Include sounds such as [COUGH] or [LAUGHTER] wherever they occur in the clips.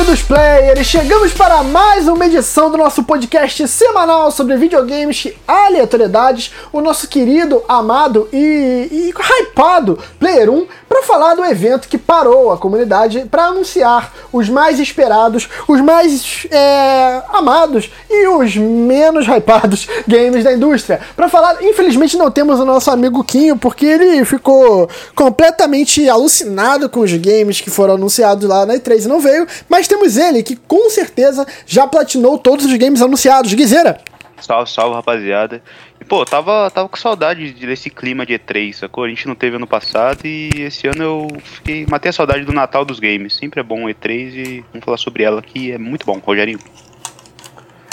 Queridos players! Chegamos para mais uma edição do nosso podcast semanal sobre videogames e aleatoriedades. O nosso querido, amado e, e hypado Player 1 para falar do evento que parou a comunidade para anunciar os mais esperados, os mais é, amados e os menos hypados [LAUGHS] games da indústria. Para falar, infelizmente não temos o nosso amigo Quinho porque ele ficou completamente alucinado com os games que foram anunciados lá na E3 e não veio, mas temos ele que com certeza já platinou todos os games anunciados. Guizeira! Salve, salve, rapaziada. Pô, tava, tava com saudade desse clima de E3, sacou? A gente não teve ano passado e esse ano eu fiquei, matei a saudade do Natal dos games. Sempre é bom E3 e vamos falar sobre ela que é muito bom, Rogerinho.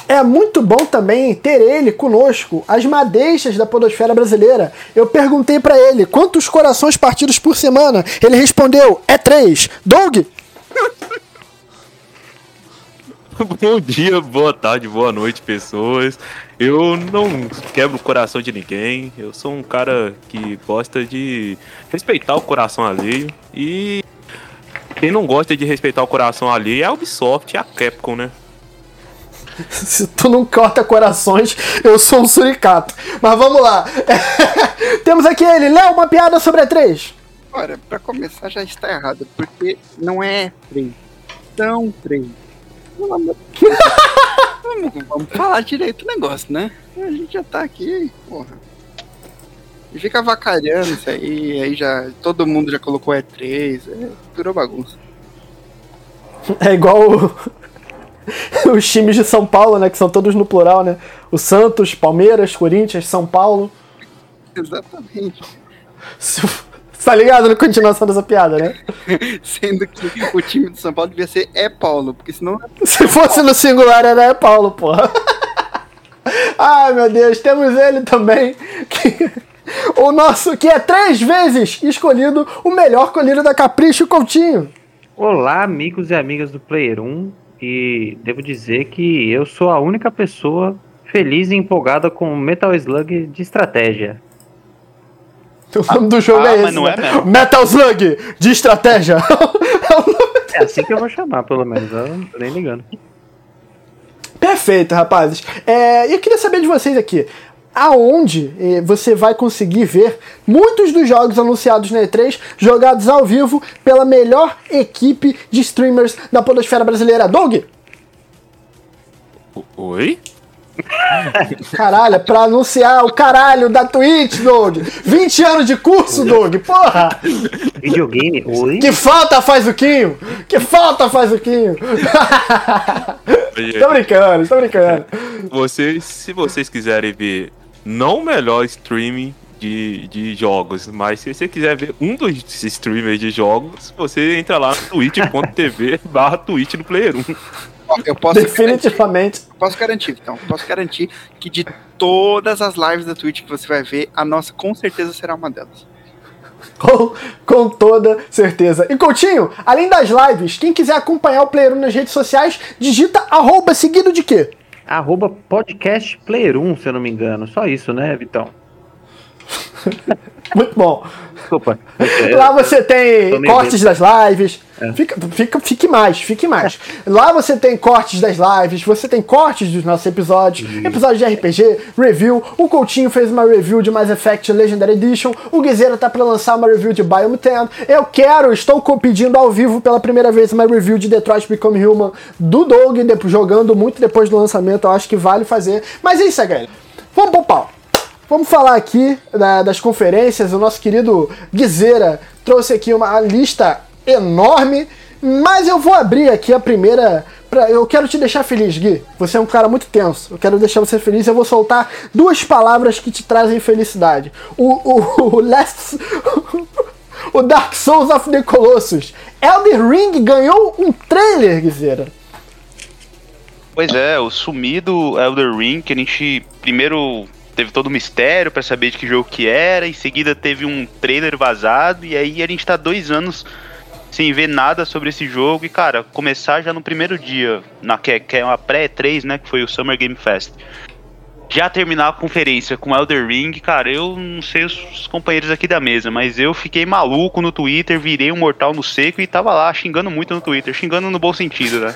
É muito bom também ter ele conosco, as madeixas da podosfera brasileira. Eu perguntei para ele quantos corações partidos por semana. Ele respondeu: é três. Doug? [LAUGHS] [LAUGHS] Bom dia, boa tarde, boa noite, pessoas. Eu não quebro o coração de ninguém. Eu sou um cara que gosta de respeitar o coração alheio. E quem não gosta de respeitar o coração alheio é a Ubisoft e a Capcom, né? [LAUGHS] Se tu não corta corações, eu sou um suricato. Mas vamos lá. [LAUGHS] Temos aqui ele, Léo, uma piada sobre a 3. Olha, pra começar já está errado, porque não é 3. São 3. [LAUGHS] vamos, falar direito o negócio, né? A gente já tá aqui, porra. E fica avacalhando isso aí, aí já. Todo mundo já colocou E3, é, virou bagunça. [LAUGHS] É igual o- [LAUGHS] os times de São Paulo, né? Que são todos no plural, né? O Santos, Palmeiras, Corinthians, São Paulo. Exatamente. Tá ligado na continuação dessa piada, né? [LAUGHS] Sendo que o time do São Paulo devia ser é Paulo, porque senão Se fosse no singular, era é Paulo, porra. [LAUGHS] Ai, meu Deus, temos ele também. Que... [LAUGHS] O nosso, que é três vezes escolhido o melhor colírio da Capricho Coutinho. Olá, amigos e amigas do Player 1. E devo dizer que eu sou a única pessoa feliz e empolgada com Metal Slug de estratégia. O nome do jogo ah, é esse. mas não é né? mesmo. Metal Slug de estratégia. [LAUGHS] É assim que eu vou chamar, pelo menos. Eu não tô nem ligando. Perfeito, rapazes. É, e eu queria saber de vocês aqui. Aonde eh, você vai conseguir ver muitos dos jogos anunciados na E3 jogados ao vivo pela melhor equipe de streamers da podosfera brasileira? Doug? Oi? Caralho, é pra anunciar o caralho da Twitch, Doug. 20 anos de curso, Doug. Porra! Videogame? Oi? Que falta faz o Quinho? Que falta faz o Quinho? tô brincando, tô brincando. Vocês, se vocês quiserem ver não o melhor streaming de, de jogos, mas se você quiser ver um dos streamers de jogos, você entra lá no twitch.tv barra twitch no Player 1. Eu posso garantir, Definitivamente. posso garantir, então, posso garantir que de todas as lives da Twitch que você vai ver, a nossa com certeza será uma delas. Com, com toda certeza. E Coutinho, além das lives, quem quiser acompanhar o Player 1 nas redes sociais, digita arroba seguido de quê? Arroba podcast Player 1, se eu não me engano. Só isso, né, Vitão? [LAUGHS] Muito bom. Desculpa. Lá você tem cortes das lives. É. Fica, fica, fique mais, fique mais. Lá você tem cortes das lives, você tem cortes dos nossos episódios, episódios de RPG, review. O Coutinho fez uma review de Mass Effect Legendary Edition. O Guizeira tá pra lançar uma review de Biomutant. Eu quero, estou pedindo ao vivo pela primeira vez uma review de Detroit Become Human do Doug, depois- jogando muito depois do lançamento. Eu acho que vale fazer. Mas é isso aí, galera. Vamos pro pau. Vamos falar aqui da- das conferências. O nosso querido Guizeira trouxe aqui uma lista enorme, mas eu vou abrir aqui a primeira. Pra, eu quero te deixar feliz, Gui. Você é um cara muito tenso. Eu quero deixar você feliz. Eu vou soltar duas palavras que te trazem felicidade. O, o, o Last. O Dark Souls of the Colossus. Elden Ring ganhou um trailer, Guizeira. Pois é, o sumido Elder Ring, que a gente primeiro teve todo o mistério pra saber de que jogo que era, em seguida teve um trailer vazado, e aí a gente tá dois anos sem ver nada sobre esse jogo, e cara, começar já no primeiro dia, na, que, que é uma pré-3, né, que foi o Summer Game Fest. já terminar a conferência com Elder Ring, cara, eu não sei os companheiros aqui da mesa, mas eu fiquei maluco no Twitter, virei um mortal no seco e tava lá xingando muito no Twitter, xingando no bom sentido, né?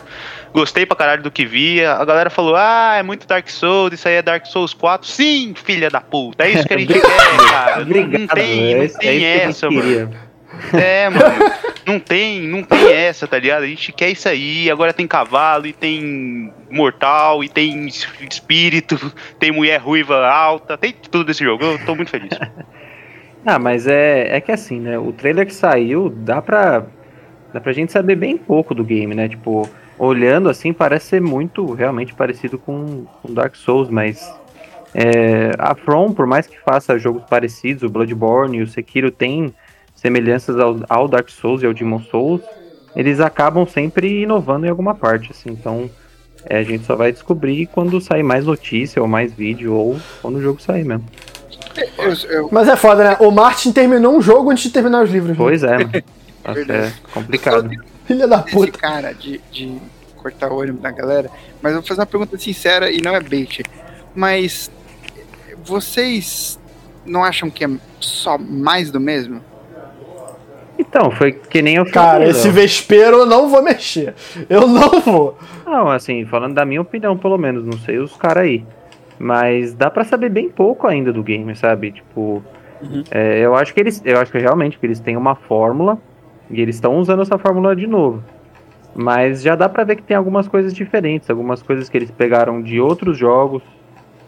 Gostei pra caralho do que via. A galera falou: ah, é muito Dark Souls, isso aí é Dark Souls 4. Sim, filha da puta, é isso que a [LAUGHS] gente quer, cara. Não, Obrigado, não tem, não é é tem que a gente essa, mano. É, mano. Não tem, não tem essa, tá ligado? A gente quer isso aí. Agora tem cavalo, e tem mortal, e tem es- espírito, tem mulher ruiva alta, tem tudo desse jogo. Eu tô muito feliz. [LAUGHS] Ah, mas é, é que assim, né? O trailer que saiu, dá pra, dá pra gente saber bem pouco do game, né? Tipo, olhando assim, parece ser muito realmente parecido com, com Dark Souls, mas é, a From, por mais que faça jogos parecidos, o Bloodborne e o Sekiro tem semelhanças ao, ao Dark Souls e ao Demon Souls, eles acabam sempre inovando em alguma parte, assim, então é, a gente só vai descobrir quando sair mais notícia ou mais vídeo ou quando o jogo sair mesmo. Eu, eu, Mas é foda, né? O Martin terminou um jogo antes de terminar os livros. né? Pois é, mano. [LAUGHS] Nossa, é verdade. complicado. Filha da esse puta. cara de, de cortar o olho da galera, mas eu vou fazer uma pergunta sincera e não é bait. Mas vocês não acham que é só mais do mesmo? Então, foi que nem eu Cara, falei, esse ó. vespeiro eu não vou mexer. Eu não vou. Não, assim, falando da minha opinião, pelo menos, não sei os caras aí. Mas dá pra saber bem pouco ainda do game, sabe? Tipo, Uhum. é, eu acho que eles, eu acho que realmente que eles têm uma fórmula e eles estão usando essa fórmula de novo. Mas já dá pra ver que tem algumas coisas diferentes, algumas coisas que eles pegaram de outros jogos,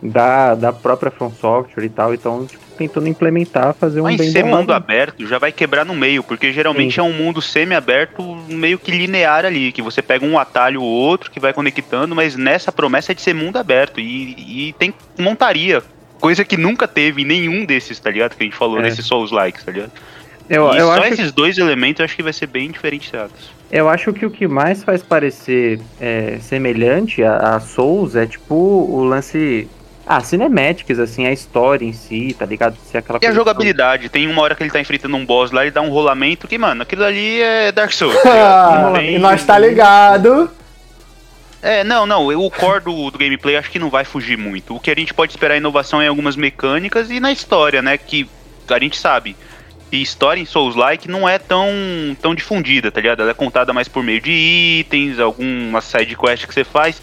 da, da própria From Software e tal, então tipo, tentando implementar, fazer um Mas bem ser mundo aberto já vai quebrar no meio, porque geralmente Sim. é um mundo semi-aberto, meio que linear ali, que você pega um atalho ou outro que vai conectando, mas nessa promessa é de ser mundo aberto. E, e tem montaria. Coisa que nunca teve em nenhum desses, tá ligado? Que a gente falou É. nesses Souls likes, tá ligado? Eu, e eu só acho esses dois elementos eu acho que vai ser bem diferenciados. Eu acho que o que mais faz parecer é, semelhante a, a Souls é tipo o lance. Ah, cinematics, assim, a história em si, tá ligado? Se aquela E a jogabilidade, tem uma hora que ele tá enfrentando um boss lá, ele dá um rolamento que, mano, aquilo ali é Dark Souls. tá [LAUGHS] tem- e nós tá ligado. É, não, não. O core do, do gameplay acho que não vai fugir muito. O que a gente pode esperar é inovação em algumas mecânicas e na história, né? Que a gente sabe. E história em Souls-like não é tão, tão difundida, tá ligado? Ela é contada mais por meio de itens, alguma side quest que você faz.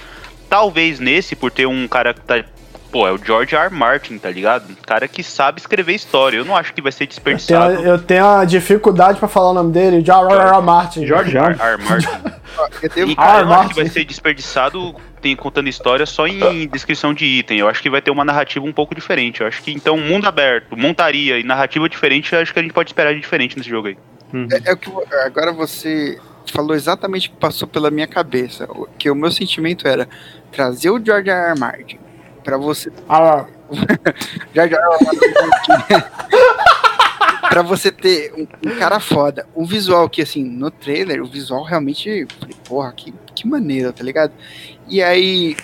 Talvez nesse, por ter um cara que tá. Pô, é o George R. R. Martin, tá ligado? Um cara que sabe escrever história. Eu não acho que vai ser Eu tenho, desperdiçado. eu tenho uma dificuldade pra falar o nome dele. George R. R. Martin. George R. R. Martin. [LAUGHS] E, cara, eu não acho que vai ser desperdiçado tem, contando história só em descrição de item. Eu acho que vai ter uma narrativa um pouco diferente. Eu acho que, então, mundo aberto, montaria e narrativa diferente, eu acho que a gente pode esperar de diferente nesse jogo aí. Uhum. É, é o que agora você falou exatamente o que passou pela minha cabeça. O- Que o meu sentimento era trazer o George R. R. Martin pra você Ah. R. Martin [LAUGHS] pra você ter um, um cara foda, um visual que assim no trailer o visual realmente, porra, que que maneiro, tá ligado? E aí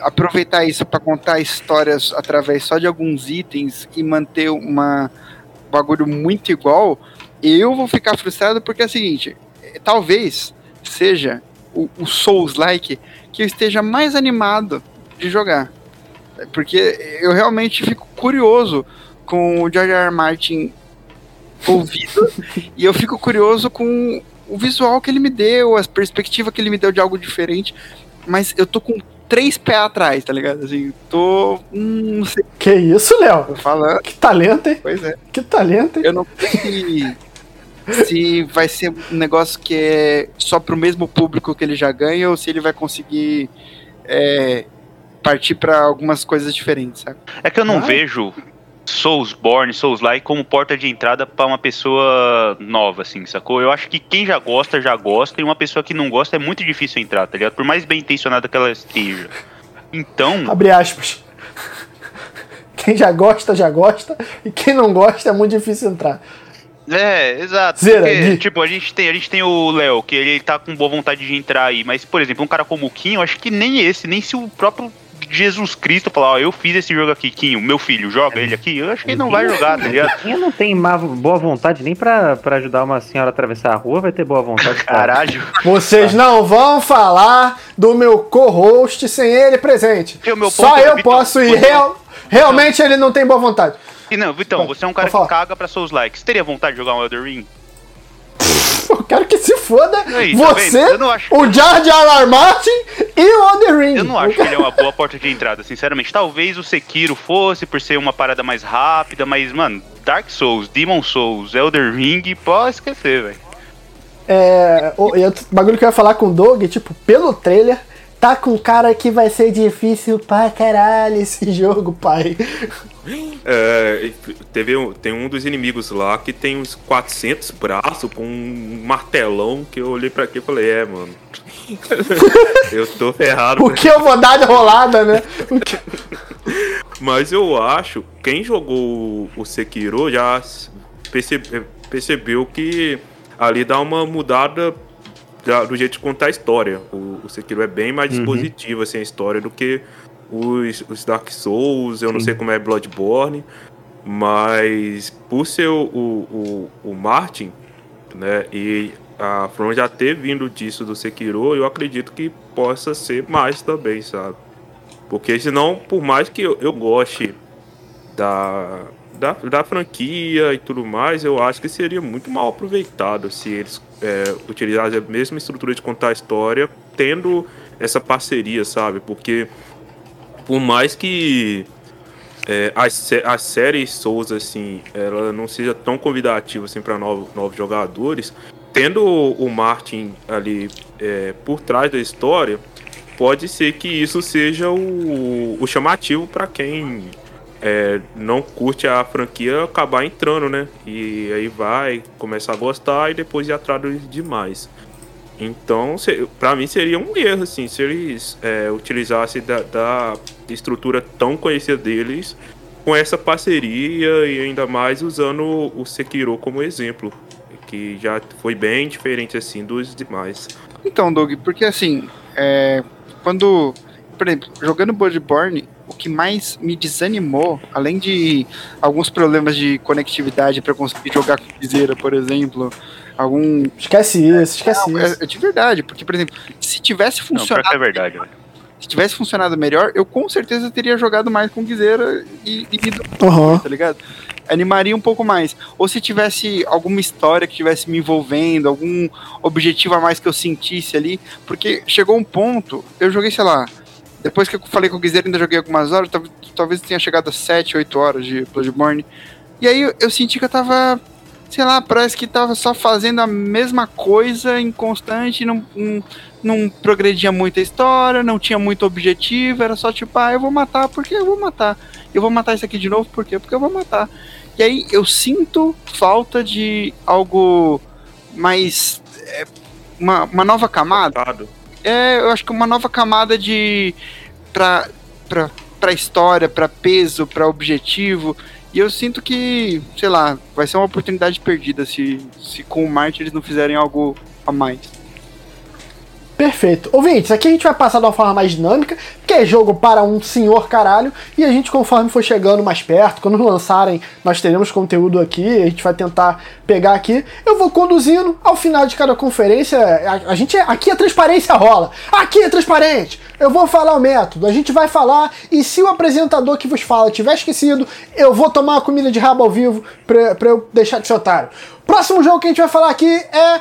aproveitar isso pra contar histórias através só de alguns itens e manter uma bagulho muito igual, eu vou ficar frustrado porque é o seguinte, eh, talvez seja o, o Souls-like que eu esteja mais animado de jogar. Porque eu realmente fico curioso com o George R. R. Martin ouvido [LAUGHS] e eu fico curioso com o visual que ele me deu, a perspectiva que ele me deu de algo diferente, mas eu tô com três pés atrás, tá ligado? Assim, tô. Hum, não sei que isso, Léo? falando. Que talento, hein? Pois é. Que talento, hein? Eu não sei se, se vai ser um negócio que é só pro mesmo público que ele já ganha ou se ele vai conseguir é, partir pra algumas coisas diferentes, sabe? É que eu não Vai. vejo Soulsborne, Souls-like como porta de entrada pra uma pessoa nova, assim, sacou? Eu acho que quem já gosta, já gosta, e uma pessoa que não gosta é muito difícil entrar, tá ligado? Por mais bem intencionada que ela esteja. Então, Abre aspas. Quem já gosta, já gosta. E quem não gosta, é muito difícil entrar. É, exato. Zera, porque, tipo, a gente tem, a gente tem o Léo, que ele tá com boa vontade de entrar aí, mas, por exemplo, um cara como o Kim, eu acho que nem esse, nem se o próprio Jesus Cristo falar, ó, eu fiz esse jogo aqui, Kim, meu filho, joga ele aqui, eu acho que ele não vai jogar, tá ligado? Quem não tem má- boa vontade nem pra, pra ajudar uma senhora a atravessar a rua, vai ter boa vontade pra... Caralho. Vocês não vão falar do meu co-host sem ele presente. E o meu Só é, eu Vitor, posso ir real. Realmente ele não tem boa vontade. E não, Vitão, você é um cara que caga pra seus likes. Teria vontade de jogar um Elder Ring? [LAUGHS] Eu quero que se foda Aí, tá você, acho- o Jar Jar R. Martin e o Elden Ring. Eu não acho que ele é [LAUGHS] uma boa porta de entrada, sinceramente. Talvez o Sekiro fosse, por ser uma parada mais rápida, mas, mano, Dark Souls, Demon Souls, Elder Ring, pode esquecer, velho. É, o, bagulho que eu ia falar com o Doug, tipo, pelo trailer, tá com cara que vai ser difícil pra caralho esse jogo, pai. É, teve, um- tem um dos inimigos lá que tem uns 400 braços com um martelão que eu olhei pra aqui e falei, é, mano. [LAUGHS] eu tô ferrado. O que eu vou dar de rolada, né? Que- Mas eu acho, quem jogou o Sekiro já percebe- percebeu que ali dá uma mudada da- do jeito de contar a história. O, o Sekiro é bem mais dispositivo assim, a história do que os, os Dark Souls, eu não sei como é Bloodborne, mas por ser o, o, o, o Martin, né, e a From já ter vindo disso do Sekiro, eu acredito que possa ser mais também, sabe? Porque senão, por mais que eu, eu goste da, da, da franquia e tudo mais, eu acho que seria muito mal aproveitado se eles é, utilizassem a mesma estrutura de contar a história, tendo essa parceria, sabe? Porque por mais que é, as, sé- as séries Souls, assim, ela não seja tão convidativa assim, para novos, novos jogadores, tendo o, o Martin ali é, por trás da história, pode ser que isso seja o, o chamativo para quem é, não curte a franquia acabar entrando, né? E aí vai começar a gostar e depois ir atrás demais. Então, pra mim seria um erro, assim, se eles é, utilizassem da, da estrutura tão conhecida deles com essa parceria e ainda mais usando o Sekiro como exemplo, que já foi bem diferente, assim, dos demais. Então, Doug, porque assim, é, quando, por exemplo, jogando Bloodborne, o que mais me desanimou, além de alguns problemas de conectividade para conseguir jogar com viseira, por exemplo, algum Esquece isso, esquece Não, isso. é, é de verdade, porque por exemplo, se tivesse Não, que funcionado, é verdade, velho. se tivesse funcionado melhor, eu com certeza teria jogado mais com viseira e, e ido Aham. tá ligado? Animaria um pouco mais. Ou se tivesse alguma história que tivesse me envolvendo, algum objetivo a mais que eu sentisse ali, porque chegou um ponto, eu joguei, sei lá, depois que eu falei com o Guizeiro, ainda joguei algumas horas, tal- talvez tenha chegado a 7, 8 horas de Bloodborne. E aí eu, senti que eu tava, sei lá, parece que tava só fazendo a mesma coisa inconstante, não, não, não progredia muito a história, não tinha muito objetivo, era só tipo, ah, eu vou matar porque eu vou matar. Eu vou matar isso aqui de novo, por quê? Porque eu vou matar. E aí eu sinto falta de algo mais. é, uma, uma nova camada. É, eu acho que uma nova camada de. pra, pra, pra história, pra peso, pra objetivo. E eu sinto que, sei lá, vai ser uma oportunidade perdida se, se com o Marte eles não fizerem algo a mais. Perfeito. Ouvintes, aqui a gente vai passar de uma forma mais dinâmica, que é jogo para um senhor caralho, e a gente, conforme for chegando mais perto, quando lançarem, nós teremos conteúdo aqui, a gente vai tentar pegar aqui. Eu vou conduzindo, ao final de cada conferência, a, a gente é- aqui a transparência rola. Aqui é transparente. Eu vou falar o método, a gente vai falar, e se o apresentador que vos fala tiver esquecido, eu vou tomar uma comida de rabo ao vivo pra, pra eu deixar de ser otário. Próximo jogo que a gente vai falar aqui é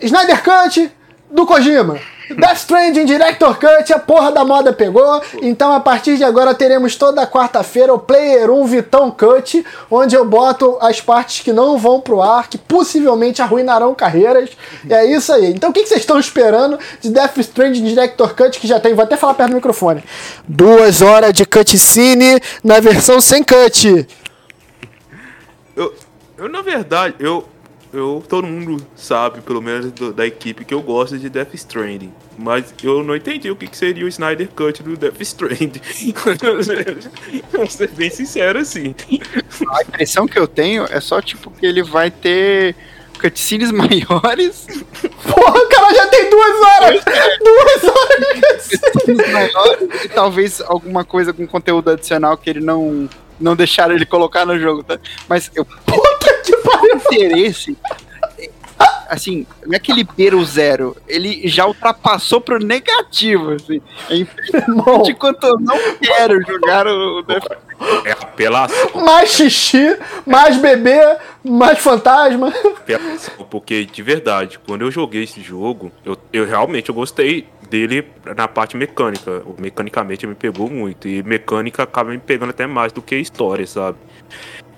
Snyder Cut do Kojima. Death Stranding Director Cut, a porra da moda pegou. Então a partir de agora teremos toda quarta-feira o Player 1 Vitão Cut, onde eu boto as partes que não vão pro ar, que possivelmente arruinarão carreiras. E é isso aí. Então o que vocês estão esperando de Death Stranding Director Cut, que já tem, vou até falar perto do microfone. Duas horas de cutscene na versão sem cut. Eu, eu, na verdade, eu, eu. Todo mundo sabe, pelo menos do- da equipe, que eu gosto de Death Stranding. Mas eu não entendi o que, que seria o Snyder Cut do Death Stranding. [LAUGHS] Vou ser bem sincero assim. A impressão que eu tenho é só tipo que ele vai ter cutscenes [LAUGHS] maiores, Porra, o cara já tem duas horas! [LAUGHS] Duas horas de cutscene. cutscenes maiores e talvez alguma coisa com conteúdo adicional que ele não não deixaram ele colocar no jogo, tá? Mas eu [LAUGHS] Puta que pariu! interesse. assim, não é que ele beira o zero, ele já ultrapassou pro negativo, assim. É impressionante quanto eu não quero jogar o Death É apelação, mais xixi, mais bebê, mais fantasma. apelação, porque de verdade, quando eu joguei esse jogo, eu, eu realmente eu gostei dele na parte mecânica. Mecanicamente me pegou muito. E mecânica acaba me pegando até mais do que história, sabe?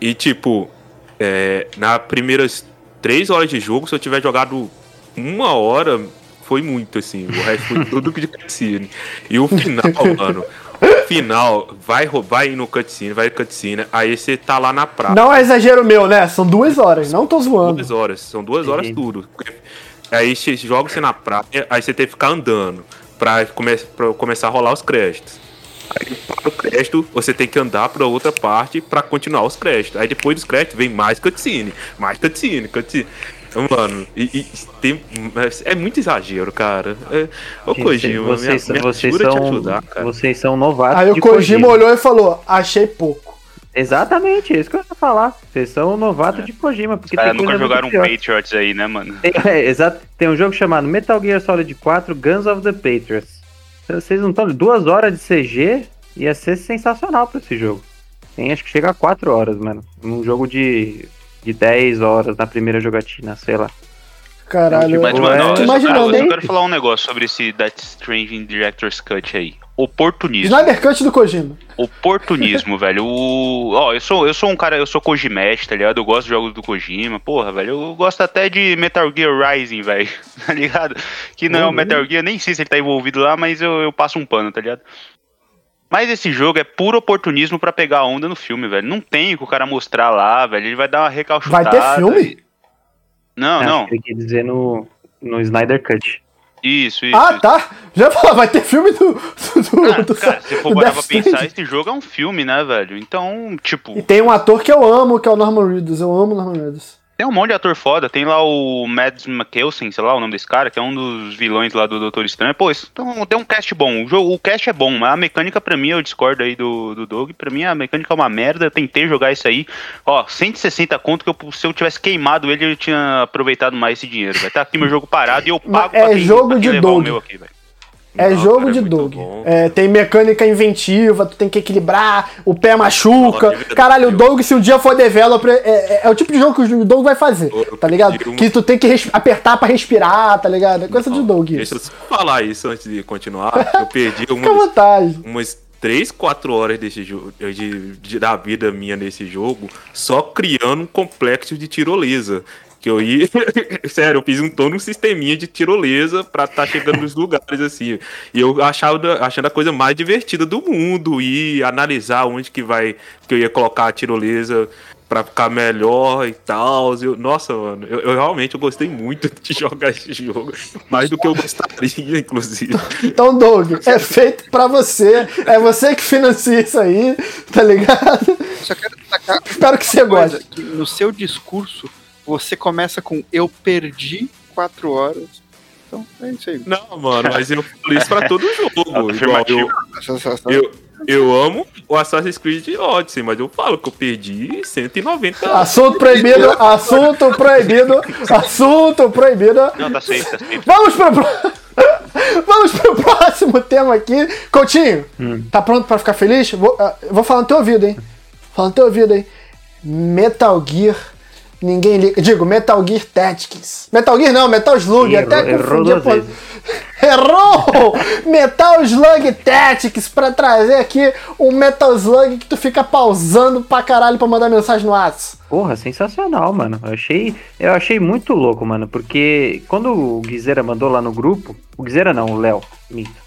E tipo, é, nas primeiras três horas de jogo, se eu tiver jogado uma hora, foi muito, assim. O resto foi [LAUGHS] tudo de cutscene. E o final, mano. O final, vai roubar ir no cutscene, vai cutscene, aí você tá lá na praia. Não é exagero meu, né? São duas horas, não tô zoando. Duas horas, são duas horas tudo. Aí você joga você na praia, aí você tem que ficar andando pra, come pra começar a rolar os créditos. Aí para o crédito, você tem que andar pra outra parte pra continuar os créditos. Aí depois dos créditos vem mais cutscene, mais cutscene, cutscene. Então, Mano, e, e tem, é muito exagero, cara. É, ô Gente, Kojima, vocês, me, me vocês são, ajudar, cara. vocês são novatos Aí o de Kojima olhou e falou: achei pouco. Exatamente, é isso que eu ia falar. Vocês são novatos de Kojima, porque Os caras tem nunca jogaram um. Patriots aí, né, mano? Tem, [LAUGHS] é, exato. Tem um jogo chamado Metal Gear Solid 4 Guns of the Patriots. Vocês não estão. Duas horas de CG ia ser sensacional pra esse jogo. Tem, acho que chega a 4 horas, mano. Num jogo de, de 10 horas na primeira jogatina, sei lá. Caralho. Mas, mano, eu, só- imaginando, cara, eu quero falar um negócio sobre esse Death Stranding Director's Cut aí. Oportunismo. Snyder Cut do Kojima. Oportunismo, [LAUGHS] velho. O... Ó, eu sou, eu sou um cara, eu sou Kojimesh, tá ligado? Eu gosto de jogos do Kojima, porra, velho. Eu gosto até de Metal Gear Rising, velho. [LAUGHS] Tá ligado? Que não é o Uhum. Metal Gear, nem sei se ele tá envolvido lá, mas eu, eu passo um pano, tá ligado? Mas esse jogo é puro oportunismo pra pegar a onda no filme, velho. Não tem o que o cara mostrar lá, velho. Ele vai dar uma recalchutada. Vai ter filme? Não, Acho não. Tem que dizer no, no Snyder Cut. Isso, isso. Ah, isso. tá. Já ia falar, vai ter filme do. do, Ah, do- cara, se for parar pra pensar, esse jogo é um filme, né, velho? Então, tipo, E tem um ator que eu amo, que é o Norman Reedus. Eu amo o Norman Reedus. Tem um monte de ator foda. Tem lá o Mads Mikkelsen, sei lá o nome desse cara, que é um dos vilões lá do Doutor Estranho. Pô, isso, então, tem um cast bom. O, jogo, o cast é bom, mas a mecânica pra mim, eu discordo aí do, do Doug. Pra mim, a mecânica é uma merda. Eu tentei jogar isso aí. Ó, 160 conto que eu- se eu tivesse queimado ele, eu tinha aproveitado mais esse dinheiro. Vai tá aqui meu jogo parado e eu Mas pago é pra quem, jogo pra de Doug. meu aqui. É Não, jogo cara, de muito Doug. É, tem mecânica inventiva, tu tem que equilibrar, o pé machuca. Caralho, o Doug, se um dia for developer, é, é- é o tipo de jogo que o Doug vai fazer, tá ligado? Que tu tem que apertar pra respirar, tá ligado? É coisa de Doug Deixa eu só falar isso antes de continuar. [LAUGHS] Eu perdi umas, umas 3, 4 horas desse jogo, de, de- da vida minha nesse jogo, só criando um complexo de tirolesa. Que eu ia. [LAUGHS] Sério, eu fiz um todo um sisteminha de tirolesa pra estar chegando nos lugares assim. E eu achava achando a coisa mais divertida do mundo. E analisar onde que vai. Que eu ia colocar a tirolesa pra ficar melhor e tal. Eu- Nossa, mano, eu, eu realmente eu gostei muito de [LAUGHS] jogar esse jogo. Mais do que eu gostaria, inclusive. Então, Doug, é feito pra você. É você que financia isso aí, tá ligado? Só quero destacar Espero que você goste. que no seu discurso você começa com eu perdi quatro horas. Então é isso aí. Não, mano, mas eu falo isso pra todo [LAUGHS] jogo. Igual eu, eu, eu amo o Assassin's Creed Odyssey, mas eu falo que eu perdi 190 Assunto proibido, assunto proibido, assunto proibido. Não, tá safe, tá safe. Vamos pro, pro- [LAUGHS] Vamos pro próximo tema aqui. Coutinho, tá pronto pra ficar feliz? Vou, ah, vou falar no teu ouvido, hein? Falar no teu ouvido, hein? Metal Gear. Ninguém liga. Digo, Metal Gear Tactics. Metal Gear não, Metal Slug. Errou- até errou confundi porra. vezes. [LAUGHS] Errou! Metal Slug Tactics pra trazer aqui um Metal Slug que tu fica pausando pra caralho pra mandar mensagem no WhatsApp. Porra, sensacional, mano. Eu achei, eu achei muito louco, mano, porque quando o Guizeira mandou lá no grupo, o Guizeira não, o Léo, minto.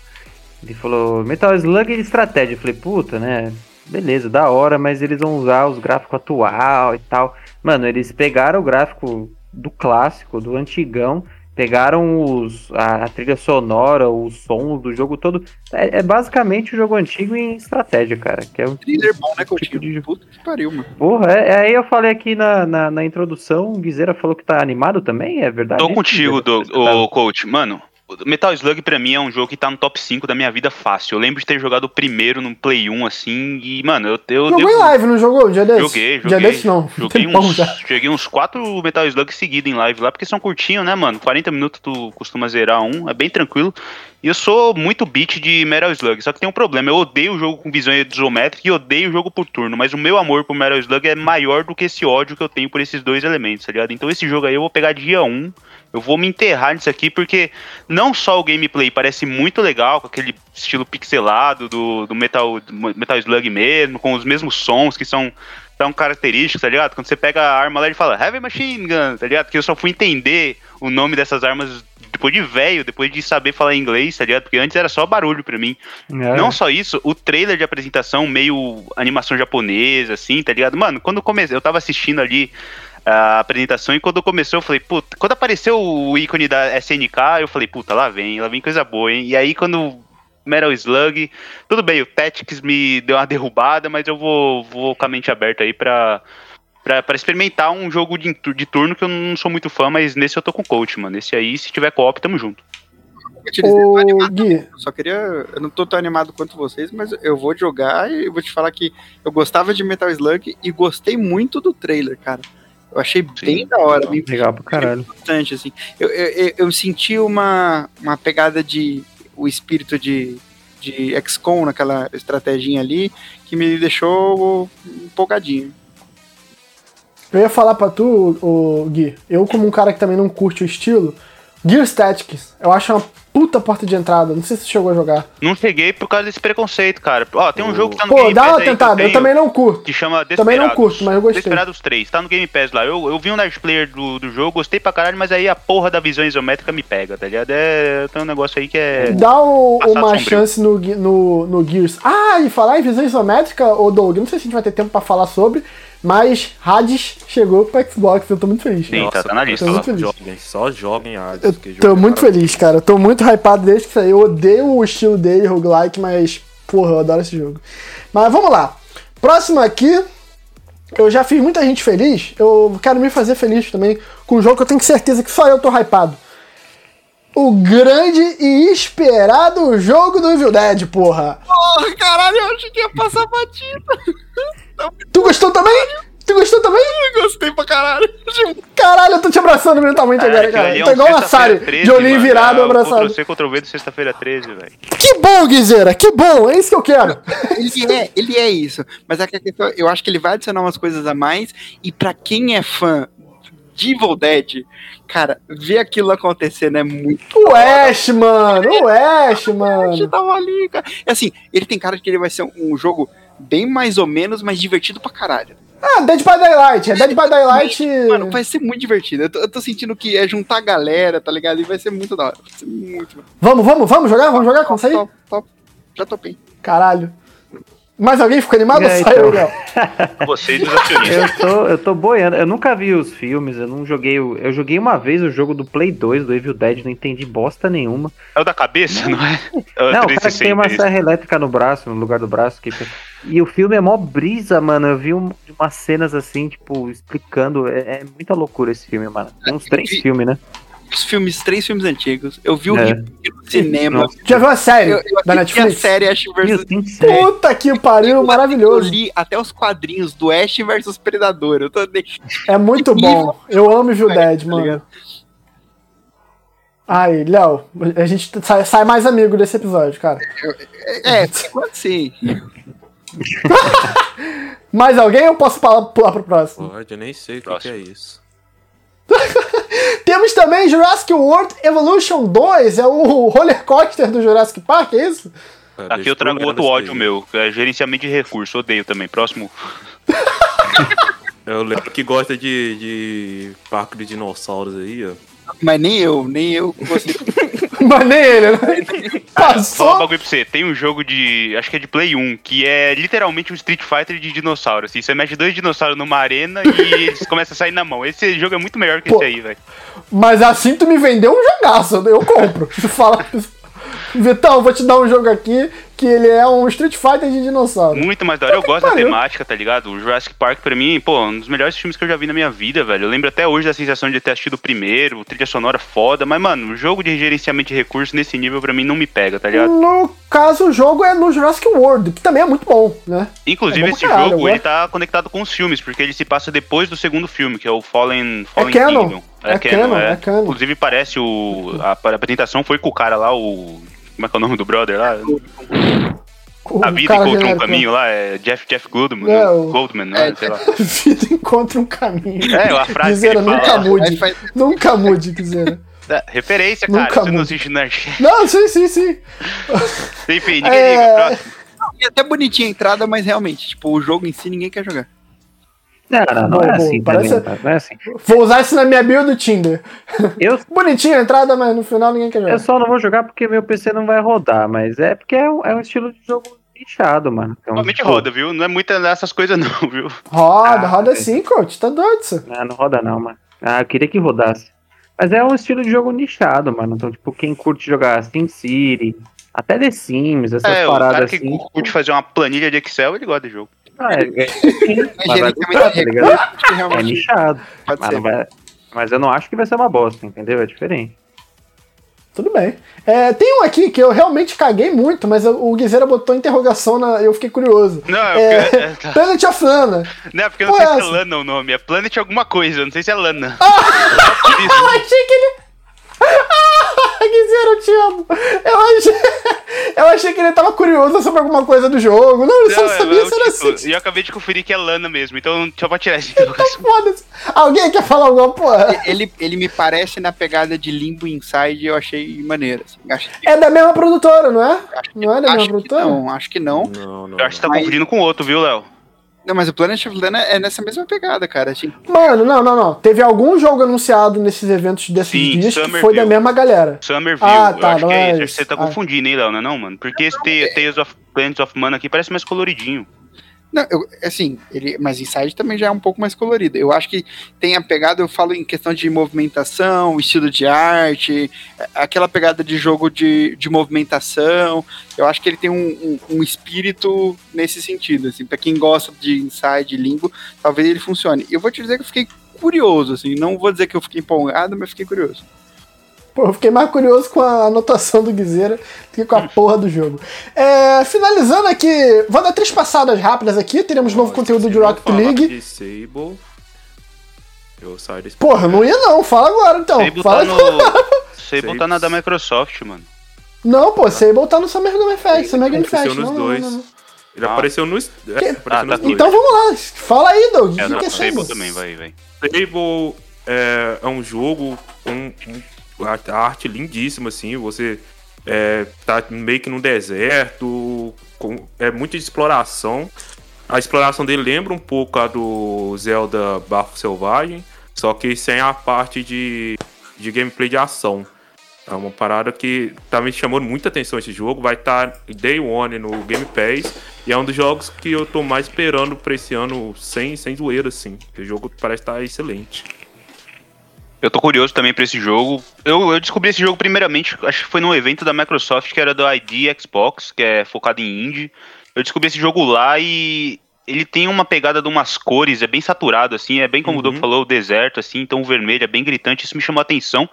Ele falou Metal Slug e estratégia. Eu falei, puta, né? Beleza, da hora, mas eles vão usar os gráficos atual e tal. Mano, eles pegaram o gráfico do clássico, do antigão, pegaram os, a, a trilha sonora, os sons do jogo todo. É, é basicamente o jogo antigo em estratégia, cara. Que é um Thriller bom, né, tipo Coutinho? de Puta que pariu, mano. Porra, é, é aí eu falei aqui na, na, na introdução, o Guizeira falou que tá animado também, é verdade? Tô isso, contigo, do, ô, coach. Mano, Metal Slug pra mim é um jogo que tá no top 5 da minha vida fácil. Eu lembro de ter jogado o 1 no Play 1, assim, e, mano, eu. eu Jogou devo- em live, não jogou? Um dia desse? Joguei, Dia joguei. desse não. Joguei uns, já. joguei uns 4 Metal Slug seguidos em live lá, porque são curtinhos, né, mano? 40 minutos tu costuma zerar um, é bem tranquilo. E eu sou muito beat de Metal Slug, só que tem um problema, eu odeio o jogo com visão isométrica e odeio o jogo por turno, mas o meu amor por Metal Slug é maior do que esse ódio que eu tenho por esses dois elementos, tá ligado? Então esse jogo aí eu vou pegar dia 1, eu vou me enterrar nisso aqui, porque não só o gameplay parece muito legal, com aquele estilo pixelado do, do Metal, do Metal Slug mesmo, com os mesmos sons que são tão característicos, tá ligado? Quando você pega a arma lá e fala Heavy Machine Gun, tá ligado? Que eu só fui entender o nome dessas armas depois de velho, depois de saber falar inglês, tá ligado? Porque antes era só barulho pra mim. É. Não só isso, o trailer de apresentação meio animação japonesa, assim, tá ligado? Mano, quando eu comecei, eu tava assistindo ali a apresentação e quando começou eu falei, puta, quando apareceu o ícone da SNK, eu falei, puta, lá vem, lá vem coisa boa, hein? E aí quando Metal Slug, tudo bem, o Tactics me deu uma derrubada, mas eu vou, vou com a mente aberta aí pra, pra, pra experimentar um jogo de, de turno que eu não sou muito fã, mas nesse eu tô com coach, mano. Esse aí, se tiver co-op, tamo junto. Ô, Gui, Eu Só queria. Eu não tô tão animado quanto vocês, mas eu vou jogar e vou te falar que eu gostava de Metal Slug e gostei muito do trailer, cara. Eu achei bem da hora, me Legal pra caralho. bastante, assim. Eu, eu, eu- eu senti uma, uma pegada de. o espírito de, de XCOM naquela estratégia ali que me deixou empolgadinho. eu ia falar pra tu, ô, Gui, eu como um cara que também não curte o estilo, Gear Tactics, eu acho uma puta porta de entrada, não sei se você chegou a jogar. Não cheguei por causa desse preconceito, cara. Ó, tem um jogo que tá no Pô, Game dá Pass uma aí que tentada, eu tenho, também não curto. que chama Desperados. Também não curto, mas eu gostei. Desperados 3, tá no Game Pass lá. Eu, eu vi um Night Player do, do jogo, gostei pra caralho, mas aí a porra da visão isométrica me pega, tá ligado? É, tem um negócio aí que é... Dá um- uma sombrio. chance no, no, no Gears. Ah, e falar em visão isométrica, ô Doug, não sei se a gente vai ter tempo pra falar sobre, mas Hades chegou pro Xbox, eu tô muito feliz. Sim, tá, tá na lista tô muito feliz. Joguem, só joguem Hades. Eu que tô jogo é muito feliz, cara. Eu tô muito hypado desde que saiu. Eu odeio o estilo dele, roguelike, mas, porra, eu adoro esse jogo. Mas vamos lá. Próximo aqui. Eu já fiz muita gente feliz. Eu quero me fazer feliz também com um jogo que eu tenho certeza que só eu tô hypado. O grande e esperado jogo do Evil Dead, porra. Porra, caralho, eu achei que ia passar batida. [LAUGHS] Tu gostou também? Tu gostou também? Eu gostei pra caralho. Caralho, eu tô te abraçando mentalmente Cara, agora, cara. é Tô um igual uma Sari, 13, de olhinho mano. virado, É o abraçado. Ctrl-C, Ctrl-V do sexta-feira 13, velho. Que bom, Guizeira, que bom, é isso que eu quero. Ele é, ele é isso. Mas é que questão, eu acho que ele vai adicionar umas coisas a mais. E pra quem é fã de Evil Dead, cara, ver aquilo acontecendo é muito. O Ash, mano, o Ash, A mano. gente tava ali, cara. É assim, ele tem cara de que ele vai ser um, um jogo bem mais ou menos, mas divertido pra caralho. Ah, Dead by Daylight, é Dead by Daylight. Mano, vai ser muito divertido. Eu tô, eu tô sentindo que é juntar a galera, tá ligado? E vai ser muito da hora. Vai ser muito Vamos, vamos, vamos jogar? Vamos jogar? Sair? Top, top. Já topei. Caralho. Mais alguém ficou animado? É, Saiu, então. Léo. [LAUGHS] Vocês, os [LAUGHS] acionistas. Eu tô, eu tô boiando. Eu nunca vi os filmes, eu não joguei. o- Eu joguei uma vez o jogo do Play 2 do Evil Dead, não entendi bosta nenhuma. É o da cabeça, não é? É o Não, o cara que tem uma 360, serra elétrica no braço, no lugar do braço. Que... E o filme é mó brisa, mano. Eu vi um- umas cenas assim, tipo, explicando. É, é muita loucura esse filme, mano. Tem uns três E- filmes, né? Os filmes, três filmes antigos. Eu vi o É. No cinema. Nossa. Já viu a série Eu, eu da assisti a Netflix? série Ash vs. Puta que pariu, Eu maravilhoso. li até os quadrinhos do Ash vs Predador. Eu tô É muito bom. Eu amo Evil Dead, Tá mano. Ai, Léo, a gente sai, sai mais amigo desse episódio, cara. É, enquanto sim. [LAUGHS] Mais alguém ou posso pular, pular pro próximo? Pode, eu nem sei o que, que é isso. [LAUGHS] Temos também Jurassic World Evolution 2, é o [LAUGHS] roller coaster do Jurassic Park, é isso? É, Aqui deixa eu trago outro ódio meu, que é gerenciamento de recurso, odeio também. Próximo. [LAUGHS] Eu lembro que gosta de, de parque de dinossauros aí, ó. Mas nem eu, nem eu gostei. [LAUGHS] [LAUGHS] Mas nem ele, né? [LAUGHS] Fala um Passou. bagulho pra você, tem um jogo de. Acho que é de Play 1, que é literalmente um Street Fighter de dinossauro. Assim, você mexe dois dinossauros numa arena e [LAUGHS] eles começam a sair na mão. Esse jogo é muito melhor que Pô. esse aí, velho. Mas assim tu me vendeu um jogaço, eu compro. Tu fala, Vitão, vou te dar um jogo aqui que ele é um Street Fighter de dinossauro. Muito mais da hora. Eu gosto da pariu. temática, tá ligado? O Jurassic Park, pra mim, pô, um dos melhores filmes que eu já vi na minha vida, velho. Eu lembro até hoje da sensação de ter assistido o primeiro, trilha sonora foda, mas, mano, o jogo de gerenciamento de recursos nesse nível, pra mim, não me pega, tá ligado? No caso, o jogo é no Jurassic World, que também é muito bom, né? Inclusive, É bom esse caralho, jogo, eu ele tá conectado com os filmes, porque ele se passa depois do segundo filme, que é o Fallen, Fallen canon. Kingdom. É canon, é canon. Inclusive, parece o... A apresentação foi com o cara lá, o... Como é que é o nome do brother lá? O A vida cara encontrou um genérico, caminho lá, é Jeff, Jeff Goldman, É, né? o- Goldman, né? É, Sei lá. [LAUGHS] A vida encontra um caminho. É, a frase ele nunca fala. mude. Faz- Nunca mude, dizer. É, referência, cara. Nunca Você não mude. assiste Nerd. Não, sim, sim, sim. Enfim, ninguém É. liga. Próximo. E até bonitinha a entrada, mas realmente, tipo, o jogo em si ninguém quer jogar. Não, não, não Bom, é assim parece- também, cara, não é assim. Vou usar isso na minha bio do Tinder. Eu, [LAUGHS] Bonitinho a entrada, mas no final ninguém quer eu jogar. só não vou jogar porque meu PC não vai rodar, mas é porque é um, é um estilo de jogo nichado, mano. Então, Normalmente tipo, roda, viu? Não é muita dessas coisas, [LAUGHS] não, viu? Roda, Ah, roda é. sim, coach. Tá doido isso. Ah, não roda não, mano. Ah, eu queria que rodasse. Mas é um estilo de jogo nichado, mano. Então, tipo, quem curte jogar SimCity, até The Sims, essas É, o cara paradas que assim. curte fazer uma planilha de Excel, ele gosta de jogo. Ah, é, é, mas vai gostar, tá ligado? É realmente nichado. pode Mas, ser. vai- mas eu não acho que vai ser uma bosta, entendeu? É diferente. Tudo bem. É, tem um aqui que eu realmente caguei muito, mas o Guizeira botou interrogação na. Eu fiquei curioso. Não, É, é porque, [LAUGHS] é, tá. Planet of Lana. não, é porque eu não Pô, sei se é essa? Lana o nome. É Planet alguma coisa, eu não sei se é Lana. Ah! Eu [LAUGHS] achei que ele. Ah, Guizeira, eu te amo. Eu achei... eu achei que ele tava curioso sobre alguma coisa do jogo. Não, ele só Não, sabia é o se era título. assim. E eu acabei de conferir que é Lana mesmo, então só pra tirar esse interrogação. Foda-se. Alguém quer falar alguma porra? Ele, ele me parece na pegada de Limbo Inside, eu achei maneiro. Assim. Acho, que- É da mesma produtora, não é? acho que- Não é da mesma produtora? não, acho que não. Não, não. Eu acho que você tá Mas- confundindo com outro, viu, Léo? Não, mas o Planet of Lana é nessa mesma pegada, cara. Assim, Mano, não, não, não. Teve algum jogo anunciado nesses eventos desses Sim, dias que foi da mesma galera. Somerville, Ah, eu tá, acho não que é é isso. Você tá Ah. confundindo, hein, Léo, não é não, mano? Porque esse Te- Tales of Planets of Mana aqui parece mais coloridinho. Não, eu, assim, ele, mas Inside também já é um pouco mais colorido. Eu acho que tem a pegada, eu falo em questão de movimentação, estilo de arte, é, aquela pegada de jogo de, de movimentação. Eu acho que ele tem um, um, um espírito nesse sentido. Assim, para quem gosta de Inside Limbo, talvez ele funcione. Eu vou te dizer que eu fiquei curioso, assim, não vou dizer que eu fiquei empolgado, mas fiquei curioso. Pô, eu fiquei mais curioso com a anotação do Guizeira do que com a porra do jogo. É, finalizando aqui, vou dar três passadas rápidas aqui. Teremos novo conteúdo de não Rocket League. de Sable, eu saio desse Porra, não ia não. Fala agora então. Sable Fala tá no. [LAUGHS] Sable tá na da Microsoft, mano. Não, pô, Sable tá no Summer Game Fest. Summer Game Fest. nos Não, não, dois. não, não. Ele Ah. apareceu no. É, Que- apareceu Ah, nos tá dois. Então vamos lá. Fala aí, Doug. É, O que, não, que é Sable Sable? também, vai, vai. Sable é, é um jogo com com a arte lindíssima, assim. Você é, tá meio que no deserto, com, é muito de exploração. A exploração dele lembra um pouco a do Zelda Bafo Selvagem, só que sem a parte de, de gameplay de ação. É uma parada que tá me chamando muita atenção esse jogo. Vai estar Day One no Game Pass. E é um dos jogos que eu tô mais esperando pra esse ano, sem, sem zoeira, assim. O jogo parece estar excelente. Eu tô curioso também pra esse jogo. Eu, eu descobri esse jogo primeiramente, acho que foi num evento da Microsoft que era do ID Xbox, que é focado em indie. Eu descobri esse jogo lá e ele tem uma pegada de umas cores, é bem saturado, assim, é bem como o Doug Uhum. falou, o deserto, assim, então o vermelho é bem gritante, isso me chamou a atenção.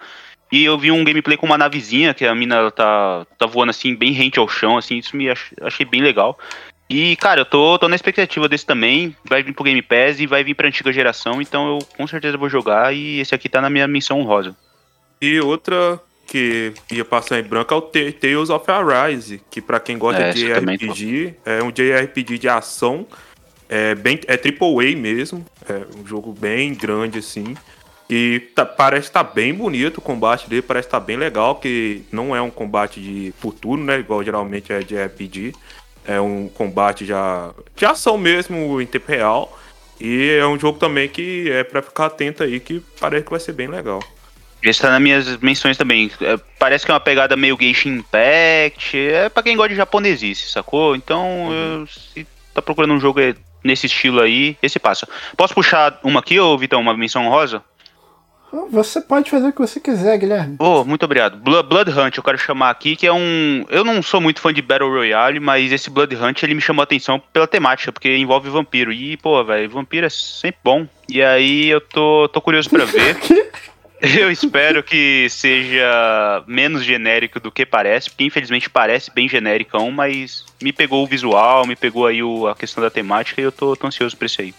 E eu vi um gameplay com uma navezinha, que a mina tá, tá voando assim, bem rente ao chão, assim, isso me ach- achei bem legal. E, cara, eu tô, tô na expectativa desse também. Vai vir pro Game Pass e vai vir pra antiga geração, então eu com certeza vou jogar. E esse aqui tá na minha missão honrosa. E outra que ia passar em branco é o Ta- Tales of Arise, que pra quem gosta É, de. RPG, é um JRPG de ação, é bem é triple A mesmo, é um jogo bem grande assim. E tá- parece estar bem bonito o combate dele, parece estar bem legal, que não é um combate de futuro, né, igual geralmente é de RPG. É um combate já de ação mesmo em tempo real. E é um jogo também que é pra ficar atento aí, que parece que vai ser bem legal. Esse tá nas minhas menções também. É, parece que é uma pegada meio Genshin Impact. É pra quem gosta de japonesice, sacou? Então, eu- se tá procurando um jogo nesse estilo aí, esse passa. Posso puxar uma aqui, ô Vitão, uma menção rosa? Você pode fazer o que você quiser, Guilherme. Oh, muito obrigado. Blood, Hunt, eu quero chamar aqui, que é um. Eu não sou muito fã de Battle Royale, mas esse Blood Hunt ele me chamou a atenção pela temática, porque envolve vampiro. E, pô, velho, vampiro é sempre bom. E aí eu tô, tô curioso pra [LAUGHS] ver. Eu espero que seja menos genérico do que parece, porque infelizmente parece bem genericão, mas me pegou o visual, me pegou aí o, a questão da temática e eu tô, tô ansioso pra isso aí.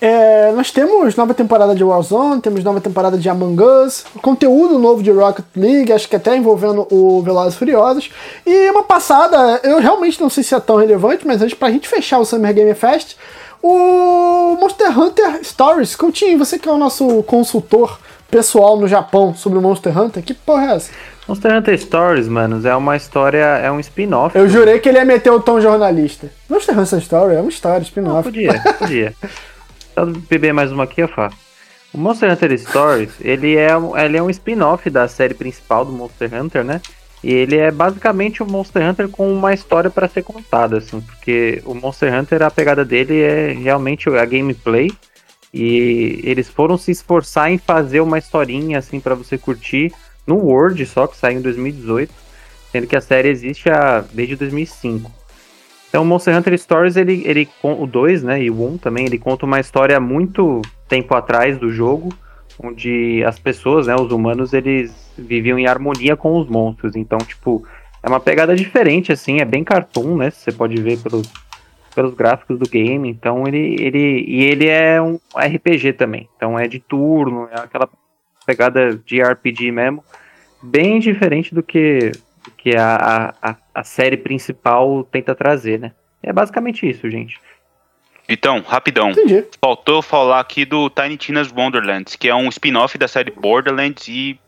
É, nós temos nova temporada de Warzone, temos nova temporada de Among Us, conteúdo novo de Rocket League, acho que até envolvendo o Velozes Furiosos. E uma passada, eu realmente não sei se é tão relevante, mas antes pra gente fechar o Summer Game Fest, o Monster Hunter Stories. Coutinho, você que é o nosso consultor pessoal no Japão sobre o Monster Hunter, que porra é essa? Monster Hunter Stories, manos, é uma história, é um spin-off. Eu jurei que ele ia meter o tom jornalista. Monster Hunter Story é uma história, spin-off. Podia, podia. [LAUGHS] Só beber mais uma aqui, faço. O Monster Hunter Stories, ele é, um- ele é um spin-off da série principal do Monster Hunter, né? E ele é basicamente o Monster Hunter com uma história para ser contada, assim, porque o Monster Hunter, a pegada dele é realmente a gameplay. E eles foram se esforçar em fazer uma historinha, assim, para você curtir no Word só, que saiu em 2018, sendo que a série existe há, desde 2005. Então, Monster Hunter Stories, ele, ele, o 2, né, e o 1 também, ele conta uma história muito tempo atrás do jogo, onde as pessoas, né, os humanos, eles viviam em harmonia com os monstros. Então, tipo, é uma pegada diferente, assim, é bem cartoon, né, você pode ver pelos, pelos gráficos do game. Então, ele, ele, e ele é um RPG também. Então, é de turno, é aquela pegada de RPG mesmo, bem diferente do que, que a, a, a, série principal tenta trazer, né. É basicamente isso, gente. Então, rapidão. Entendi. Faltou falar aqui do Tiny Tina's Wonderlands, que é um spin-off da série Borderlands e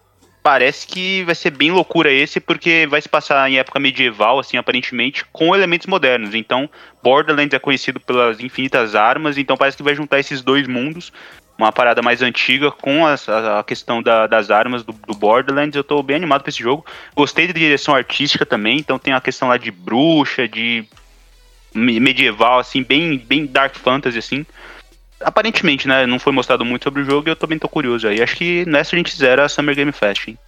parece que vai ser bem loucura esse, porque vai se passar em época medieval, assim, aparentemente, com elementos modernos. Então, Borderlands é conhecido pelas infinitas armas, então parece que vai juntar esses dois mundos, uma parada mais antiga com a, a questão da- das armas do, do Borderlands. Eu tô bem animado pra esse jogo. Gostei da direção artística também, então tem a questão lá de bruxa, de me- medieval, assim, bem, bem dark fantasy, assim. Aparentemente, né? Não foi mostrado muito sobre o jogo e eu também tô curioso aí. Acho que nessa a gente zera a Summer Game Fest, hein?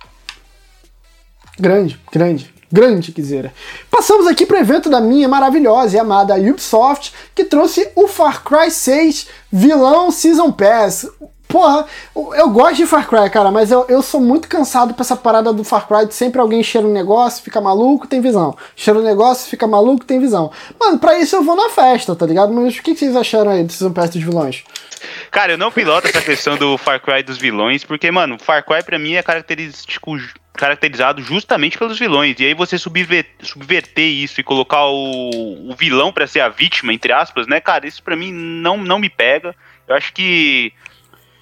Grande, grande, grande Kizera. Passamos aqui pro evento da minha maravilhosa e amada Ubisoft, que trouxe o Far Cry 6 Vilão Season Pass. Porra, eu eu gosto de Far Cry, cara, mas eu, eu sou muito cansado pra essa parada do Far Cry de sempre alguém cheira um negócio, fica maluco, tem visão. Cheira um negócio, fica maluco, tem visão. Mano, pra isso eu vou na festa, tá ligado? Mas o que que vocês acharam aí do Season Pass dos vilões? Cara, eu não piloto essa questão do Far Cry dos vilões, porque, mano, Far Cry pra mim é característico, caracterizado justamente pelos vilões. E aí você subver- subverter isso e colocar o, o vilão pra ser a vítima, entre aspas, né, cara, isso pra mim não, não me pega. Eu acho que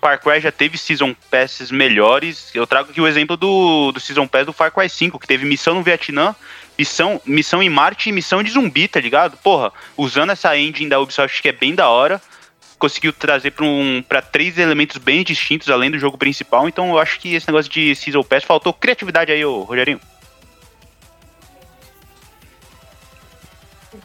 Far Cry já teve Season Passes melhores. Eu trago aqui o exemplo do, do Season Pass do Far Cry 5, que teve missão no Vietnã, missão, missão em Marte e missão de zumbi, tá ligado? Porra, usando essa engine da Ubisoft que é bem da hora, conseguiu trazer para um, pra três elementos bem distintos além do jogo principal. Então eu acho que esse negócio de Season Pass faltou criatividade aí, ô Rogerinho.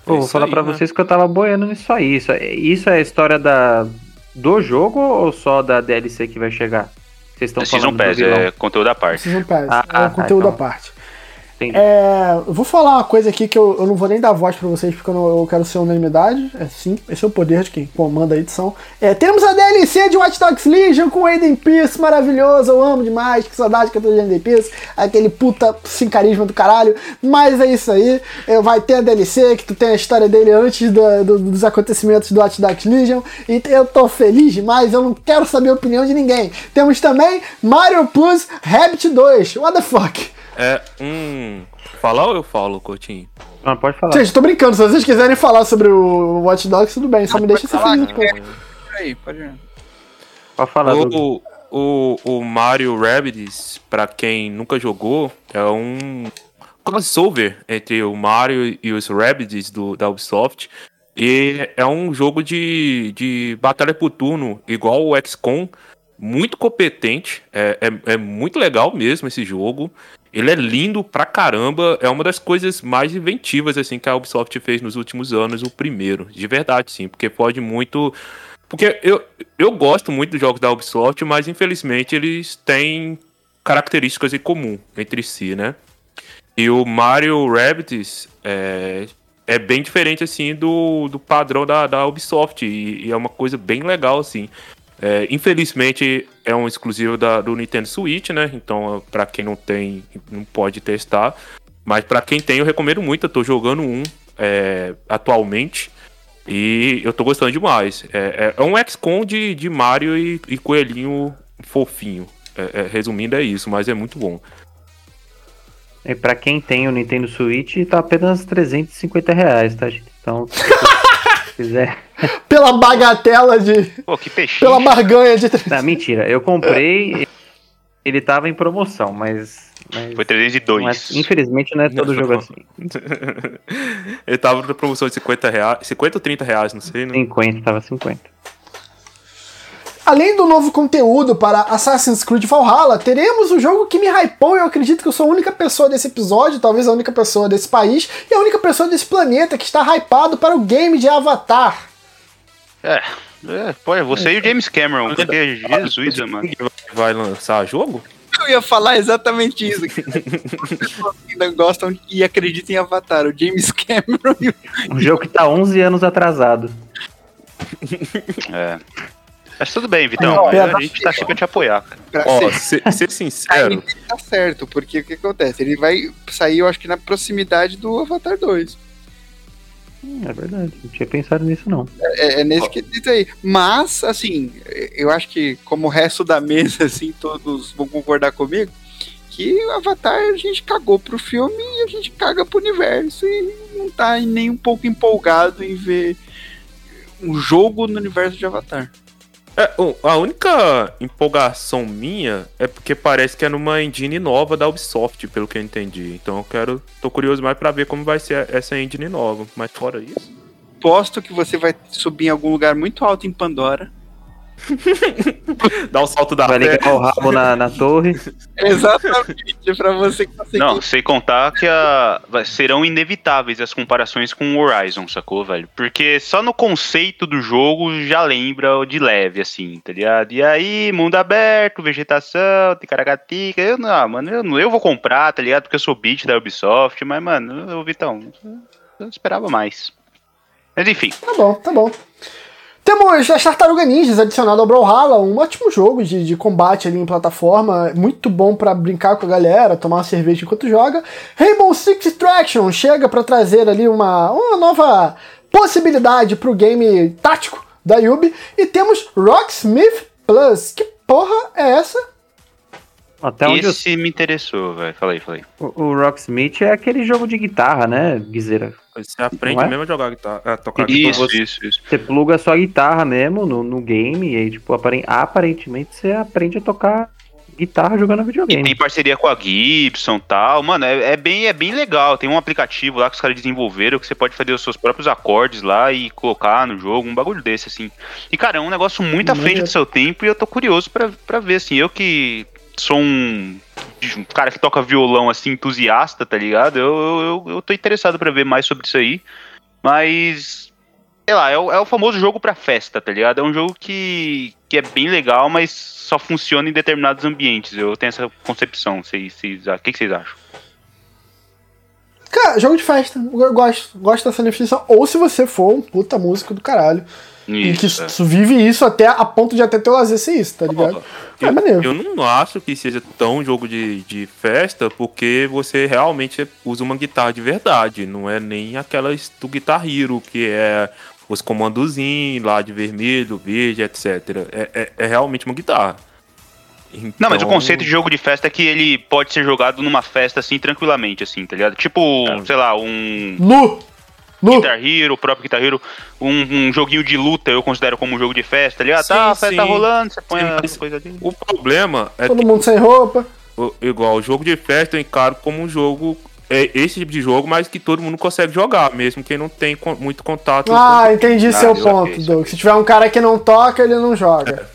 Pô, vou falar pra né? vocês que eu tava boiando nisso aí. Isso, é- isso é a história da, do jogo ou só da DLC que vai chegar? Vocês estão É Season falando do Pass, é conteúdo à parte. Season Pass, Ah, é tá, o conteúdo então. à parte. É, vou falar uma coisa aqui que eu, eu não vou nem dar voz pra vocês porque eu, não- eu quero ser unanimidade. É sim, esse é o poder de quem comanda a edição. É, temos a DLC de Watch Dogs Legion com Aiden Pierce, maravilhoso, eu amo demais, que saudade que eu tô de Aiden Pierce, aquele puta sem carisma do caralho. Mas é isso aí, é, vai ter a DLC que tu tem a história dele antes do- do- dos acontecimentos do Watch Dogs Legion. E eu tô feliz demais, eu não quero saber a opinião de ninguém. Temos também Mario Plus Rabbit 2, what the fuck? É um. Falar ou eu falo, Coutinho? Ah, pode falar. Gente, tô brincando. Se vocês quiserem falar sobre o Watch Dogs, tudo bem. Só me deixa ser feliz. né? depois. Aí, pode ir. Pode falar. O, o, o Mario Rabbids, pra quem nunca jogou, é um crossover entre o Mario e os Rabbids do, da Ubisoft. E é um jogo de, de batalha por turno, igual o XCOM, muito competente. É, é, é muito legal mesmo esse jogo. Ele é lindo pra caramba. É uma das coisas mais inventivas assim que a Ubisoft fez nos últimos anos, o primeiro. De verdade, sim. Porque pode muito Porque eu, eu gosto muito dos jogos da Ubisoft, mas infelizmente eles têm características em comum entre si, né? E o Mario Rabbids é, é bem diferente, assim, do, do padrão da, da Ubisoft. E, e é uma coisa bem legal, assim. É, infelizmente é um exclusivo da, do Nintendo Switch, né? Então, para quem não tem, não pode testar. Mas para quem tem, eu recomendo muito. Eu tô jogando um é, atualmente. E eu tô gostando demais. É, é, é um XCOM de, de Mario e, e coelhinho fofinho. É, é, resumindo, é isso, mas é muito bom. E pra quem tem o Nintendo Switch, tá apenas 350 reais, tá, gente? Então, [LAUGHS] se quiser. [LAUGHS] Pela bagatela de. Pô, que peixe. Pela barganha de. Não, mentira. Eu comprei. [LAUGHS] Ele tava em promoção, mas. mas Foi 302. mas, infelizmente não é todo Não, jogo não. assim. [LAUGHS] Ele tava na promoção de 50 reais. 50 ou 30 reais, não sei, né? 50, tava 50. Além do novo conteúdo para Assassin's Creed Valhalla, teremos o jogo que me hypou. Eu acredito que eu sou a única pessoa desse episódio, talvez a única pessoa desse país e a única pessoa desse planeta que está hypado para o game de Avatar. É, é, pô, é você e o James Cameron, porque Jesus, mano. Vai lançar jogo? Eu ia falar exatamente isso. que as pessoas que ainda gostam e acreditam em Avatar. O James Cameron e o Um jogo que tá 11 anos atrasado. É. Mas tudo bem, Vitão. Não, a gente tá aqui pra te apoiar, cara. pra Ó, ser- ser, sincero, [LAUGHS] Aí tá certo, porque o que acontece? Ele vai sair, eu acho que na proximidade do Avatar 2. Hum, É verdade, não tinha pensado nisso não. É, é nesse quesito aí. Mas, assim, eu acho que como o resto da mesa, [LAUGHS] assim, todos vão concordar comigo, que o Avatar a gente cagou pro filme e a gente caga pro universo e não tá nem um pouco empolgado em ver um jogo no universo de Avatar. É, a única empolgação minha é porque parece que é numa engine nova da Ubisoft, pelo que eu entendi. Então eu quero. tô curioso mais pra ver como vai ser essa engine nova. Mas fora isso. Posto que você vai subir em algum lugar muito alto em Pandora. [LAUGHS] Dá o salto da Vai ligar o rabo na, na torre. [LAUGHS] Exatamente, pra você conseguir. Não, sem contar que a, serão inevitáveis as comparações com o Horizon, sacou, velho? Porque só no conceito do jogo já lembra o de leve, assim, tá ligado? E aí, mundo aberto, vegetação, ticaracatica. Eu não, ah, mano, eu, não- eu vou comprar, tá ligado? Porque eu sou beat da Ubisoft, mas, mano, eu, Vitão, eu esperava mais. Mas enfim, Tá bom, tá bom. Temos as Tartaruga Ninjas adicionado ao Brawlhalla, um ótimo jogo de, de combate ali em plataforma, muito bom pra brincar com a galera, tomar uma cerveja enquanto joga. Rainbow Six Extraction chega pra trazer ali uma, uma nova possibilidade pro game tático da Yubi. E temos Rocksmith Plus. Que porra é essa? Até onde eu esse me interessou, velho. Falei, falei. O, o Rocksmith é aquele jogo de guitarra, né, Guizeira? Você aprende é? mesmo a jogar guitarra, a tocar guitarra. Isso, isso, isso. Você pluga a sua guitarra mesmo no, no game e aí, tipo, aparen- aparentemente você aprende a tocar guitarra jogando E videogame. tem parceria com a Gibson e tal. Mano, é, é bem, é bem legal. Tem um aplicativo lá que os caras desenvolveram que você pode fazer os seus próprios acordes lá e colocar no jogo, um bagulho desse, assim. E, cara, é um negócio muito à frente do seu tempo e eu tô curioso pra, pra ver, assim. Eu que sou um, um cara que toca violão, assim, entusiasta, tá ligado? Eu, eu, eu, tô interessado pra ver mais sobre isso aí. Mas. Sei lá, é o, é o famoso jogo pra festa, tá ligado? É um jogo que, que é bem legal, mas só funciona em determinados ambientes. Eu tenho essa concepção. Vocês, o que que vocês acham? Cara, jogo de festa. Eu gosto, gosto dessa definição. Ou se você for um puta músico do caralho. E que Isso, é. isso, vive isso até a ponto de até ter o lazer ser isso, tá ligado? É Eu, maneiro. eu não acho que seja tão jogo de, de festa, porque você realmente usa uma guitarra de verdade. Não é nem aquelas do Guitar Hero, que é os comandozinhos lá de vermelho, verde, etc. É, é- é realmente uma guitarra. Não, mas o Então, conceito de jogo de festa é que ele pode ser jogado numa festa assim, tranquilamente, assim, tá ligado? Tipo, É. sei lá, um Nu! Nu! Guitar Hero, o próprio Guitar Hero, um, um joguinho de luta eu considero como um jogo de festa, tá ligado? Sim, tá, a festa tá rolando, você põe Sim, a mas- coisa ali. O problema é Todo mundo sem roupa. O- igual o jogo de festa eu encaro como um jogo é esse tipo de jogo, mas que todo mundo consegue jogar, mesmo quem não tem con- muito contato. Ah, com- entendi Ah, seu eu ponto, Doug. Se tiver um cara que não toca, ele não joga.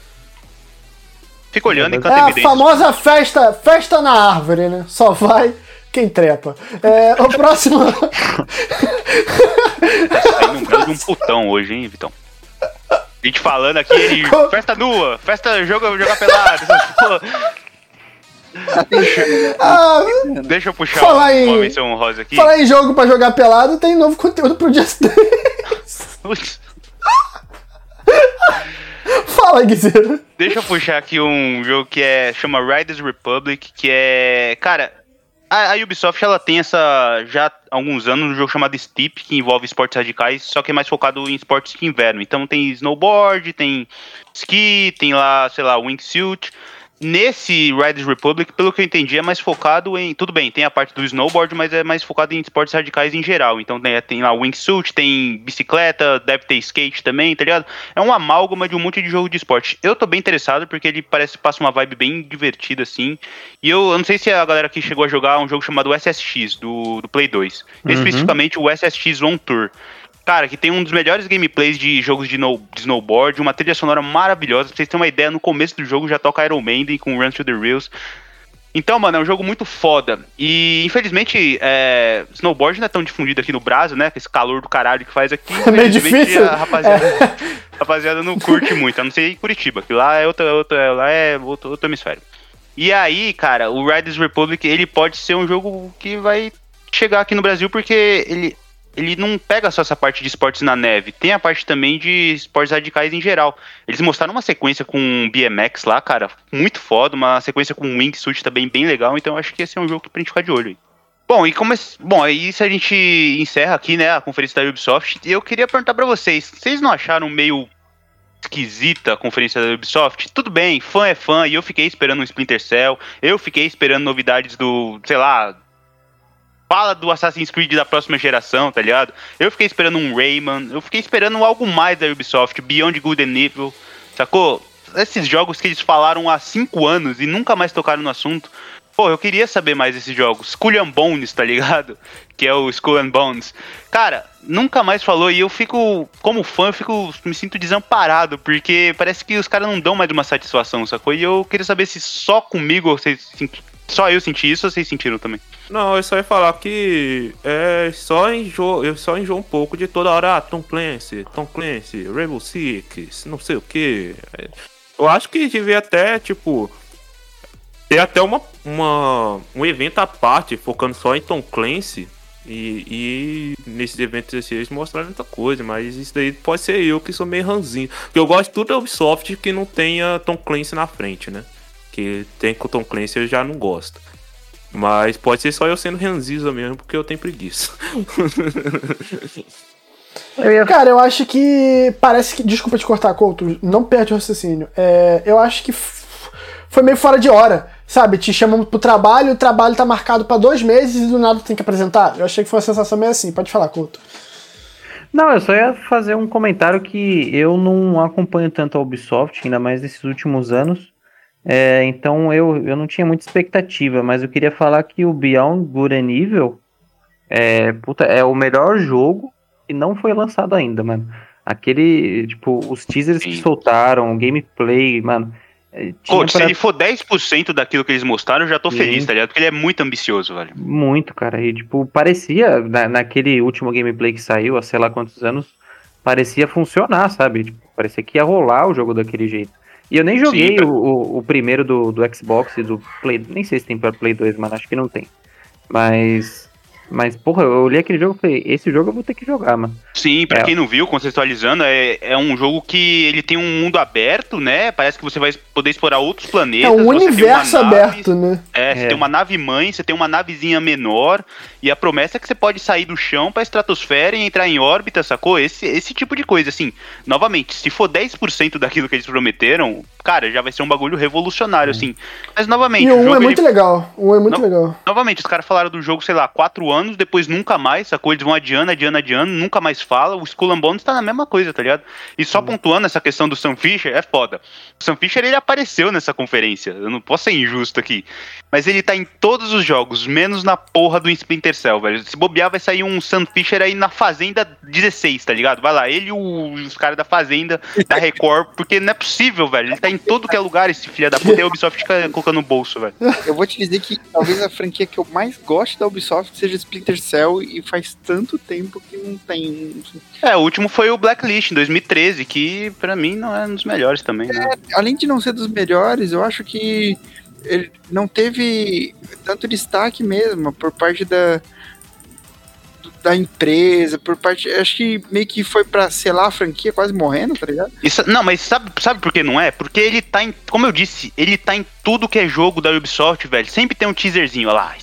Fica olhando e É, canta a famosa festa, festa na árvore, né? Só vai quem trepa. É, o próximo. Tá saindo um belo de um putão hoje, hein, Vitão? A gente falando aqui, ele, festa nua, festa joga, joga pelado. Ah, Deixa eu puxar Falar um- em- uma menção rosa aqui. falar em jogo pra jogar pelado, tem novo conteúdo pro Just Dance. [LAUGHS] Fala, Guizeiro. Deixa eu puxar aqui um jogo que é chama Riders Republic, que é, cara, a, Ubisoft ela tem essa já há alguns anos um jogo chamado Steep que envolve esportes radicais, só que é mais focado em esportes de inverno. Então tem snowboard, tem ski, tem lá, sei lá, wingsuit. Nesse Riders Republic, pelo que eu entendi, é mais focado em. Tudo bem, tem a parte do snowboard, mas é mais focado em esportes radicais em geral. Então tem, tem lá wingsuit, tem bicicleta, deve ter skate também, tá ligado? É um amálgama de um monte de jogo de esporte. Eu tô bem interessado porque ele parece que passa uma vibe bem divertida, assim. E eu, eu não sei se a galera aqui chegou a jogar um jogo chamado SSX, do, do Play 2. Especificamente o SSX On Tour. Cara, que tem um dos melhores gameplays de jogos de, no- de snowboard, uma trilha sonora maravilhosa. Pra vocês terem uma ideia, no começo do jogo já toca Iron Maiden com Run to the Rails. Então, mano, é um jogo muito foda. E, infelizmente, é, snowboard não é tão difundido aqui no Brasil, né? Com esse calor do caralho que faz aqui. [LAUGHS] É meio Infelizmente, difícil. A rapaziada, a [LAUGHS] rapaziada não curte muito. A não ser em Curitiba, que lá é outro, outro, lá é outro, outro hemisfério. E aí, cara, o Riders Republic, ele pode ser um jogo que vai chegar aqui no Brasil porque ele, ele não pega só essa parte de esportes na neve, tem a parte também de esportes radicais em geral. Eles mostraram uma sequência com BMX lá, cara, muito foda, uma sequência com wingsuit também bem legal, então acho que esse é um jogo pra gente ficar de olho aí. Bom, e como esse- bom, aí se a gente encerra aqui, né, a conferência da Ubisoft, eu queria perguntar pra vocês, vocês não acharam meio esquisita a conferência da Ubisoft? Tudo bem, fã é fã, e eu fiquei esperando um Splinter Cell, eu fiquei esperando novidades do, sei lá, fala do Assassin's Creed da próxima geração, tá ligado? Eu fiquei esperando um Rayman, eu fiquei esperando algo mais da Ubisoft, Beyond Good and Evil, sacou? Esses jogos que eles falaram há cinco anos e nunca mais tocaram no assunto. Pô, eu queria saber mais desses jogos. Skull and Bones, tá ligado? [LAUGHS] Que é o Skull and Bones. Cara, nunca mais falou e eu fico, como fã, eu fico, me sinto desamparado, porque parece que os caras não dão mais uma satisfação, sacou? E eu queria saber se só comigo vocês só eu senti isso ou vocês sentiram também? Não, eu só ia falar que é só enjoo, eu só enjoo um pouco de toda hora, ah, Tom Clancy, Tom Clancy, Rainbow Six, não sei o que. Eu acho que devia até, tipo, ter até uma, uma, um evento à parte, focando só em Tom Clancy. E, e nesses eventos assim, eles mostraram muita coisa, mas isso daí pode ser eu que sou meio ranzinho. Porque eu gosto de tudo da Ubisoft que não tenha Tom Clancy na frente, né? Que tem com Tom Clancy eu já não gosto. Mas pode ser só eu sendo ranziza mesmo, porque eu tenho preguiça. [LAUGHS] Eu ia Cara, eu acho que. Parece que. Desculpa te cortar, Couto. Não perde o raciocínio. É, eu acho que f- foi meio fora de hora. Sabe? Te chamam pro trabalho, o trabalho tá marcado pra dois meses e do nada tem que apresentar. Eu achei que foi uma sensação meio assim. Pode falar, Couto. Não, eu só ia fazer um comentário que eu não acompanho tanto a Ubisoft, ainda mais nesses últimos anos. É, então eu, eu não tinha muita expectativa, mas eu queria falar que o Beyond Good and Evil é, puta, é o melhor jogo que não foi lançado ainda, mano. Aquele, tipo, os teasers que soltaram, o gameplay, mano. é, Coach, se pra- ele for 10% daquilo que eles mostraram, eu já tô Sim. feliz, tá ligado? Porque ele é muito ambicioso, velho. Muito, cara. E, tipo, parecia, na, naquele último gameplay que saiu, há sei lá quantos anos, parecia funcionar, sabe? Tipo, parecia que ia rolar o jogo daquele jeito. E eu nem joguei Sim, o, o, o primeiro do, do Xbox e do Play. Nem sei se tem pra Play 2, mas acho que não tem. Mas. Mas, porra, eu olhei aquele jogo e falei, esse jogo eu vou ter que jogar, mano. Sim, pra É. quem não viu, contextualizando, é, é um jogo que ele tem um mundo aberto, né? Parece que você vai poder explorar outros planetas. É um universo nave- aberto, né? É, você É. tem uma nave mãe, você tem uma navezinha menor, e a promessa é que você pode sair do chão pra estratosfera e entrar em órbita, sacou? Esse, esse tipo de coisa, assim. Novamente, se for 10% daquilo que eles prometeram, cara, já vai ser um bagulho revolucionário, assim. Mas, novamente, E o o 1 jogo, é ele- muito legal. O 1 é muito Não. legal. Novamente, os caras falaram do jogo, sei lá, quatro anos, depois nunca mais, sacou? Eles vão adiando, adiando, adiando, nunca mais fala. O Skull and Bones tá na mesma coisa, tá ligado? E só pontuando essa questão do Sam Fisher, é foda. O Sam Fisher, ele apareceu nessa conferência. Eu não posso ser injusto aqui. Mas ele tá em todos os jogos, menos na porra do Splinter Cell, velho. Se bobear, vai sair um Sam Fisher aí na Fazenda 16, tá ligado? Vai lá, ele e o- os caras da Fazenda, da Record, [LAUGHS] porque não é possível, velho. Ele tá em todo que é lugar, esse filho da puta, e a Ubisoft fica colocando no bolso, velho. Eu vou te dizer que talvez a franquia que eu mais gosto da Ubisoft seja Splinter Cell e faz tanto tempo que não tem. É, o último foi o Blacklist, em 2013, que pra mim não é um dos melhores também, né? Além de não ser dos melhores, eu acho que ele não teve tanto destaque mesmo por parte da da empresa, por parte. Acho que meio que foi pra selar a franquia quase morrendo, tá ligado? Isso, não, mas sabe, sabe por que não é? Porque ele tá em. Como eu disse, ele tá em tudo que é jogo da Ubisoft, velho. Sempre tem um teaserzinho, olha lá.